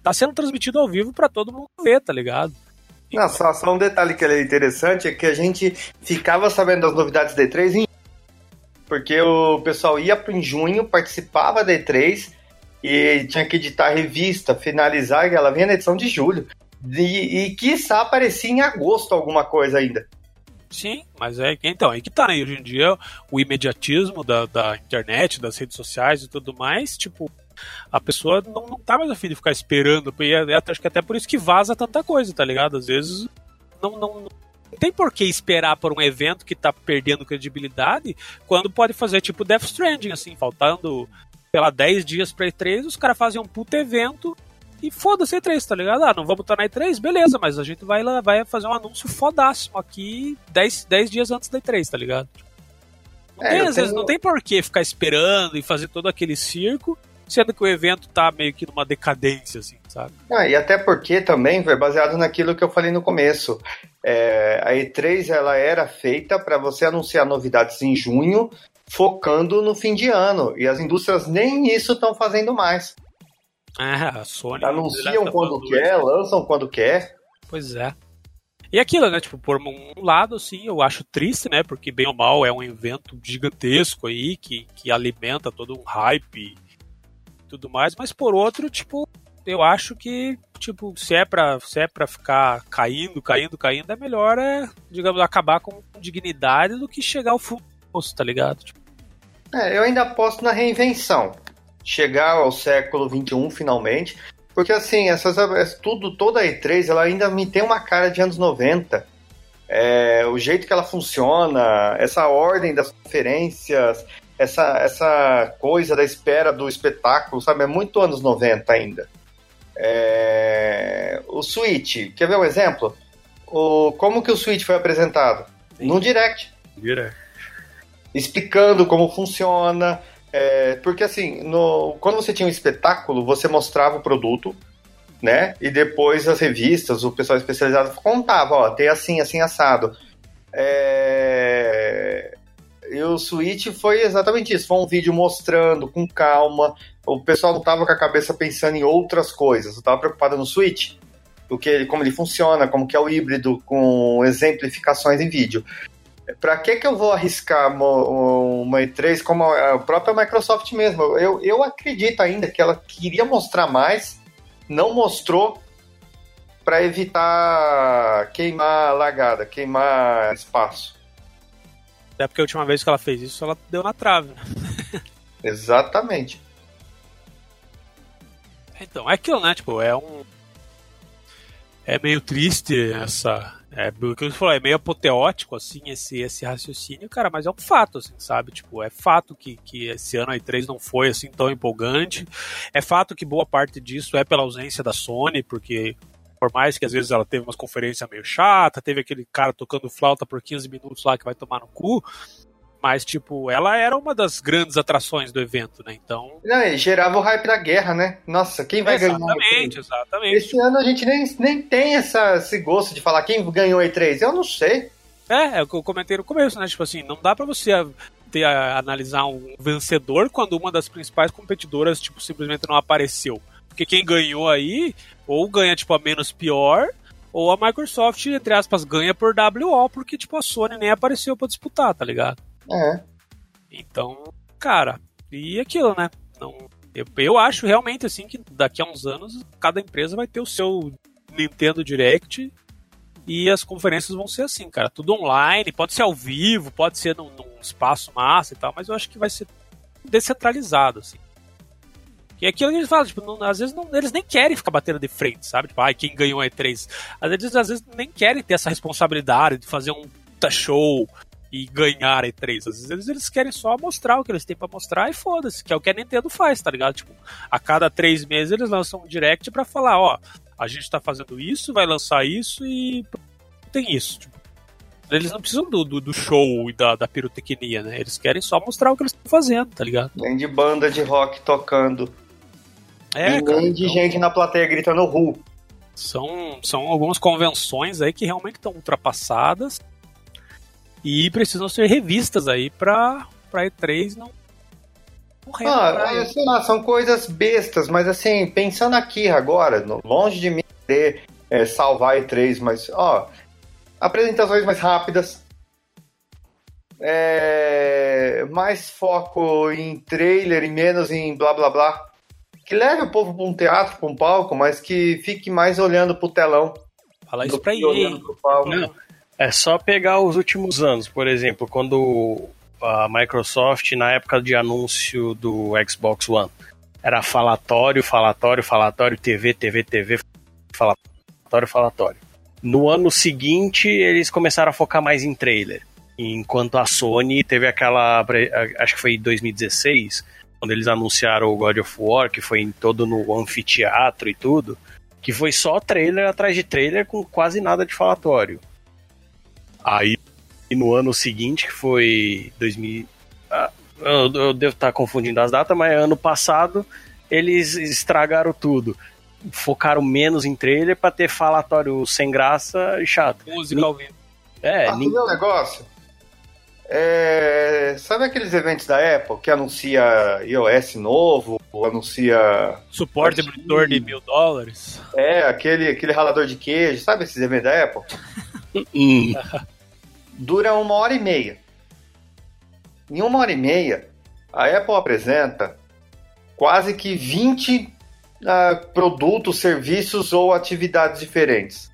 tá sendo transmitido ao vivo para todo mundo ver, tá ligado? Não, só, só um detalhe que é interessante é que a gente ficava sabendo das novidades da E3 em porque o pessoal ia em junho, participava da E3 e tinha que editar a revista, finalizar, e ela vinha na edição de julho. E, e quiçá aparecia em agosto alguma coisa ainda. Sim, mas é então, aí que tá, né? Hoje em dia, o imediatismo da, da internet, das redes sociais e tudo mais, tipo, a pessoa não, não tá mais afim de ficar esperando. E é, acho que até por isso que vaza tanta coisa, tá ligado? Às vezes não, não, não tem por que esperar por um evento que tá perdendo credibilidade quando pode fazer tipo Death Stranding, assim, faltando sei lá, 10 dias pra E3, os caras fazem um puto evento e foda-se E3, tá ligado? Ah, não vamos estar na E3? Beleza, mas a gente vai lá, vai fazer um anúncio fodássimo aqui 10, 10 dias antes da E3, tá ligado? Não, é, tem, às tenho... vezes, não tem por que ficar esperando e fazer todo aquele circo, sendo que o evento tá meio que numa decadência, assim, sabe? Ah, e até porque também, foi baseado naquilo que eu falei no começo. É, a E3 ela era feita para você anunciar novidades em junho focando no fim de ano. E as indústrias nem isso estão fazendo mais. Ah, a Sony. Anunciam quando quer, lançam quando quer. Pois é. E aquilo, né? Tipo, por um lado, assim, eu acho triste, né? Porque, bem ou mal, é um evento gigantesco aí que, que alimenta todo um hype e tudo mais. Mas, por outro, tipo, eu acho que, tipo, se é pra, se é pra ficar caindo, caindo, caindo, é melhor, é, digamos, acabar com dignidade do que chegar ao fundo tá ligado? Tipo... É, eu ainda aposto na reinvenção. Chegar ao século XXI finalmente. Porque assim, essas, tudo, toda a E3 ela ainda me tem uma cara de anos 90. É, o jeito que ela funciona, essa ordem das conferências, essa, essa coisa da espera do espetáculo, sabe? É muito anos 90 ainda. É, o Switch, quer ver um exemplo? O, como que o Switch foi apresentado? Sim. No Direct. Direct explicando como funciona. É, porque assim, no, quando você tinha um espetáculo, você mostrava o produto, né? E depois as revistas, o pessoal especializado contava, ó, tem assim, assim, assado. É... E o Switch foi exatamente isso, foi um vídeo mostrando com calma. O pessoal não estava com a cabeça pensando em outras coisas, estava preocupado no Switch, o que como ele funciona, como que é o híbrido, com exemplificações em vídeo. Pra que que eu vou arriscar uma, uma E3 como a própria Microsoft mesmo? Eu, eu acredito ainda que ela queria mostrar mais, não mostrou para evitar queimar largada, queimar espaço. Até porque a última vez que ela fez isso, ela deu na trave. *laughs* Exatamente. Então, é aquilo, né? Tipo, é um. É meio triste essa, é, o que você falou, é meio apoteótico, assim, esse, esse raciocínio, cara, mas é um fato, assim, sabe? Tipo, é fato que, que esse ano a E3 não foi, assim, tão empolgante. É fato que boa parte disso é pela ausência da Sony, porque por mais que às vezes ela teve umas conferências meio chata, teve aquele cara tocando flauta por 15 minutos lá que vai tomar no cu, mas, tipo, ela era uma das grandes atrações do evento, né? Então. Não, gerava o hype da guerra, né? Nossa, quem vai exatamente, ganhar? Exatamente, exatamente. Esse ano a gente nem, nem tem essa, esse gosto de falar quem ganhou a E3. Eu não sei. É, é o que eu comentei no começo, né? Tipo assim, não dá pra você ter, a, analisar um vencedor quando uma das principais competidoras, tipo, simplesmente não apareceu. Porque quem ganhou aí, ou ganha, tipo, a menos pior, ou a Microsoft, entre aspas, ganha por WO, porque, tipo, a Sony nem apareceu para disputar, tá ligado? É. Então, cara, e aquilo, né? Não, eu, eu acho realmente, assim, que daqui a uns anos, cada empresa vai ter o seu Nintendo Direct e as conferências vão ser assim, cara. Tudo online, pode ser ao vivo, pode ser num, num espaço massa e tal, mas eu acho que vai ser descentralizado, assim. E é aquilo que eles falam, tipo, não, às vezes não, eles nem querem ficar batendo de frente, sabe? Tipo, ai, quem ganhou a E3. Às vezes, às vezes nem querem ter essa responsabilidade de fazer um show e ganhar a E3. Às vezes eles, eles querem só mostrar o que eles têm para mostrar e foda-se, que é o que a Nintendo faz, tá ligado? Tipo, a cada três meses eles lançam um direct para falar, ó, a gente tá fazendo isso, vai lançar isso e tem isso. Tipo, eles não precisam do, do, do, show e da, da pirotecnia, né? Eles querem só mostrar o que eles estão fazendo, tá ligado? Nem de banda de rock tocando. É, e cara, nem de então- gente na plateia gritando Ru. São, são algumas convenções aí que realmente estão ultrapassadas e precisam ser revistas aí pra, pra E3 não morrer. na Ah, é, sei lá, são coisas bestas, mas assim, pensando aqui agora, longe de mim querer é, salvar a E3, mas ó, apresentações mais rápidas, é, mais foco em trailer e menos em blá blá blá. Que leve o povo para um teatro, para um palco, mas que fique mais olhando pro telão. Fala isso pra pro palco. Não. É só pegar os últimos anos, por exemplo, quando a Microsoft, na época de anúncio do Xbox One, era falatório, falatório, falatório, TV, TV, TV, falatório, falatório. No ano seguinte, eles começaram a focar mais em trailer. Enquanto a Sony teve aquela. Acho que foi em 2016, quando eles anunciaram o God of War, que foi em todo no anfiteatro e tudo, que foi só trailer atrás de trailer com quase nada de falatório. Aí, no ano seguinte, que foi 2000. ah, eu, eu devo estar confundindo as datas, mas ano passado eles estragaram tudo. Focaram menos em trailer pra ter falatório sem graça e chato. Música ao vivo. É, Ah, nin- tu vê um negócio? É, sabe aqueles eventos da Apple que anuncia iOS novo, ou anuncia. Suporte monitor de mil dólares. É, aquele, aquele ralador de queijo, sabe esses eventos da Apple? Dura uma hora e meia. Em uma hora e meia, a Apple apresenta quase que 20 ah, produtos, serviços ou atividades diferentes.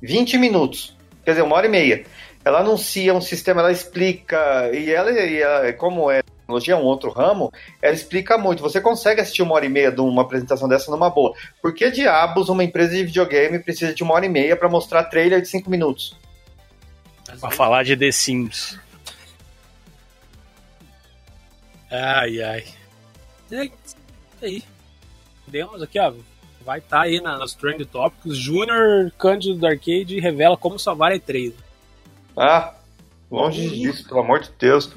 20 minutos. Quer dizer, uma hora e meia. Ela anuncia um sistema, ela explica, e ela, e ela como é tecnologia, é um outro ramo, ela explica muito. Você consegue assistir uma hora e meia de uma apresentação dessa numa boa. Por que diabos uma empresa de videogame precisa de uma hora e meia para mostrar trailer de 5 minutos? Pra falar de The Sims. Ai, ai. É isso aí. Temos aqui, ó. Vai estar aí na, nas Trend Topics. Junior Cândido do Arcade revela como salvar a E3. Ah, longe disso, pelo amor de Deus.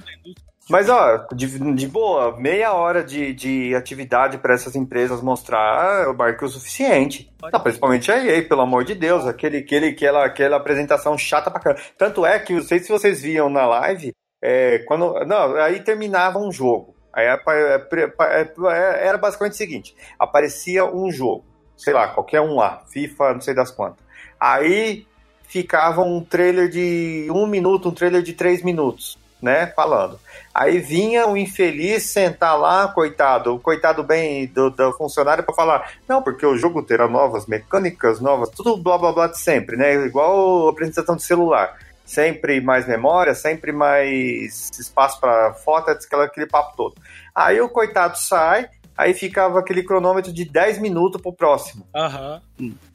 Mas, ó, de, de boa, meia hora de, de atividade para essas empresas mostrar o barco é o suficiente. Não, principalmente a EA, pelo amor de Deus, aquele, aquele, aquela, aquela apresentação chata pra caramba. Tanto é que, não sei se vocês viam na live, é, quando. Não, aí terminava um jogo. Aí é, é, era basicamente o seguinte: aparecia um jogo, sei lá, qualquer um lá, FIFA, não sei das quantas. Aí ficava um trailer de um minuto, um trailer de três minutos, né? Falando. Aí vinha o infeliz sentar lá, coitado, coitado bem do, do funcionário para falar, não, porque o jogo terá novas mecânicas, novas, tudo blá blá blá de sempre, né? Igual a apresentação de celular. Sempre mais memória, sempre mais espaço para foto, aquele, aquele papo todo. Aí o coitado sai, aí ficava aquele cronômetro de 10 minutos pro próximo. Aham.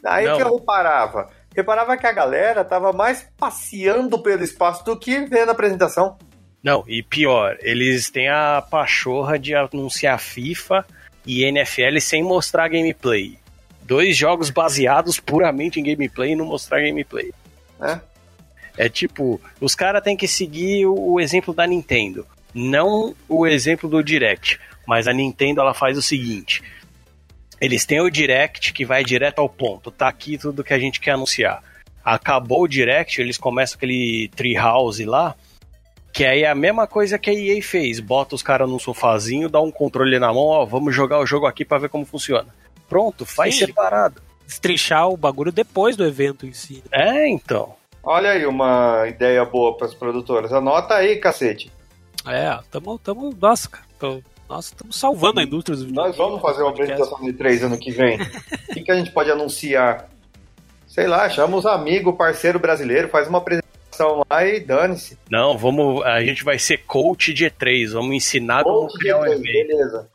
Aí o Não. que eu reparava? Reparava que a galera tava mais passeando pelo espaço do que vendo a apresentação. Não, e pior, eles têm a pachorra de anunciar FIFA e NFL sem mostrar gameplay. Dois jogos baseados puramente em gameplay e não mostrar gameplay. né? É tipo, os caras têm que seguir o, o exemplo da Nintendo, não o exemplo do Direct. Mas a Nintendo ela faz o seguinte: eles têm o Direct que vai direto ao ponto, tá aqui tudo que a gente quer anunciar. Acabou o Direct, eles começam aquele Treehouse lá, que aí é a mesma coisa que a EA fez: bota os caras num sofazinho, dá um controle na mão, ó, vamos jogar o jogo aqui pra ver como funciona. Pronto, faz Sim. separado. Destrinchar o bagulho depois do evento em si. né? É, então. Olha aí uma ideia boa para as produtoras. Anota aí, cacete. É, tamo, tamo, nossa, cara, tô, nossa, estamos salvando a indústria dos Nós vamos fazer uma apresentação de três ano que vem. *laughs* O que, que a gente pode anunciar? Sei lá, chama os amigos, parceiro brasileiro, faz uma apresentação lá e dane-se. Não, vamos. A gente vai ser coach de E3. Vamos ensinar como Coach de criar um três, evento. beleza.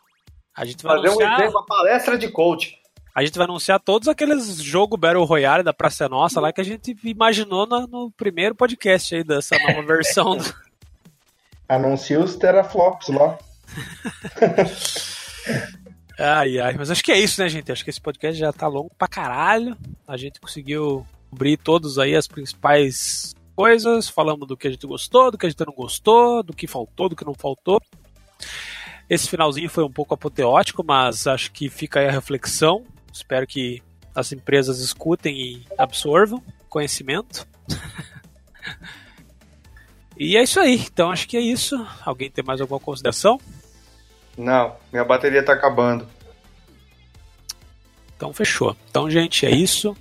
A gente vai Fazer um anunciar, evento, uma palestra de coach. a gente vai anunciar todos aqueles jogos Battle Royale da Praça Nossa lá que a gente imaginou na- no primeiro podcast aí dessa nova versão. do- *laughs* Anuncia os teraflops lá. Ai, ai, mas acho que é isso, né, gente? Acho que esse podcast já tá longo pra caralho. A gente conseguiu cobrir todos aí as principais coisas. Falamos do que a gente gostou, do que a gente não gostou, do que faltou, do que não faltou. Esse finalzinho foi um pouco apoteótico, mas acho que fica aí a reflexão. Espero que as empresas escutem e absorvam conhecimento. *laughs* e é isso aí. Então acho que é isso. Alguém tem mais alguma consideração? Não, minha bateria tá acabando. Então fechou. Então, gente, é isso.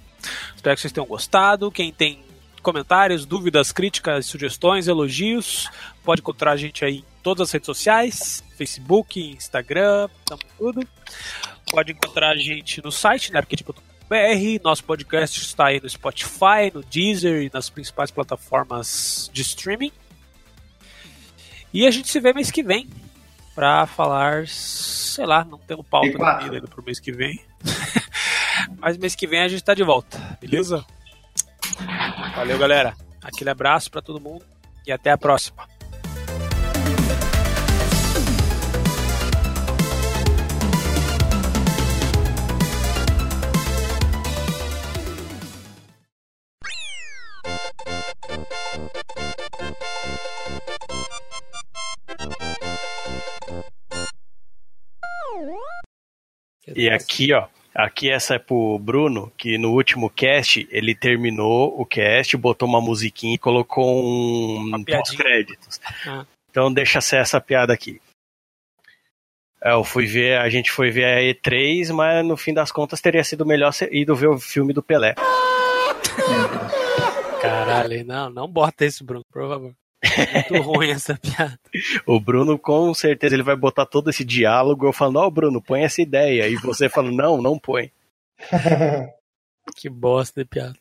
Espero que vocês tenham gostado. Quem tem comentários, dúvidas, críticas, sugestões, elogios, pode encontrar a gente aí em todas as redes sociais, Facebook, Instagram, tamo tudo. Pode encontrar a gente no site, arcade.br. Nosso podcast está aí no Spotify, no Deezer e nas principais plataformas de streaming. E a gente se vê mês que vem para falar, sei lá, não temos pauta ainda pro mês que vem. *laughs* Mas mês que vem a gente tá de volta, beleza? Valeu, galera. Aquele abraço para todo mundo e até a próxima. E aqui, ó. Aqui essa é pro Bruno, que no último cast ele terminou o cast, botou uma musiquinha e colocou um pós-créditos. Ah. Então deixa ser essa piada aqui. É, Eu fui ver, a gente foi ver a E3, mas no fim das contas teria sido melhor ser ido ver o filme do Pelé. *laughs* Caralho, não, não bota esse, Bruno, por favor. É muito ruim essa piada. O Bruno, com certeza, ele vai botar todo esse diálogo. Eu falando, ó, Bruno, põe essa ideia. E você falando, não, não põe. *laughs* Que bosta de piada.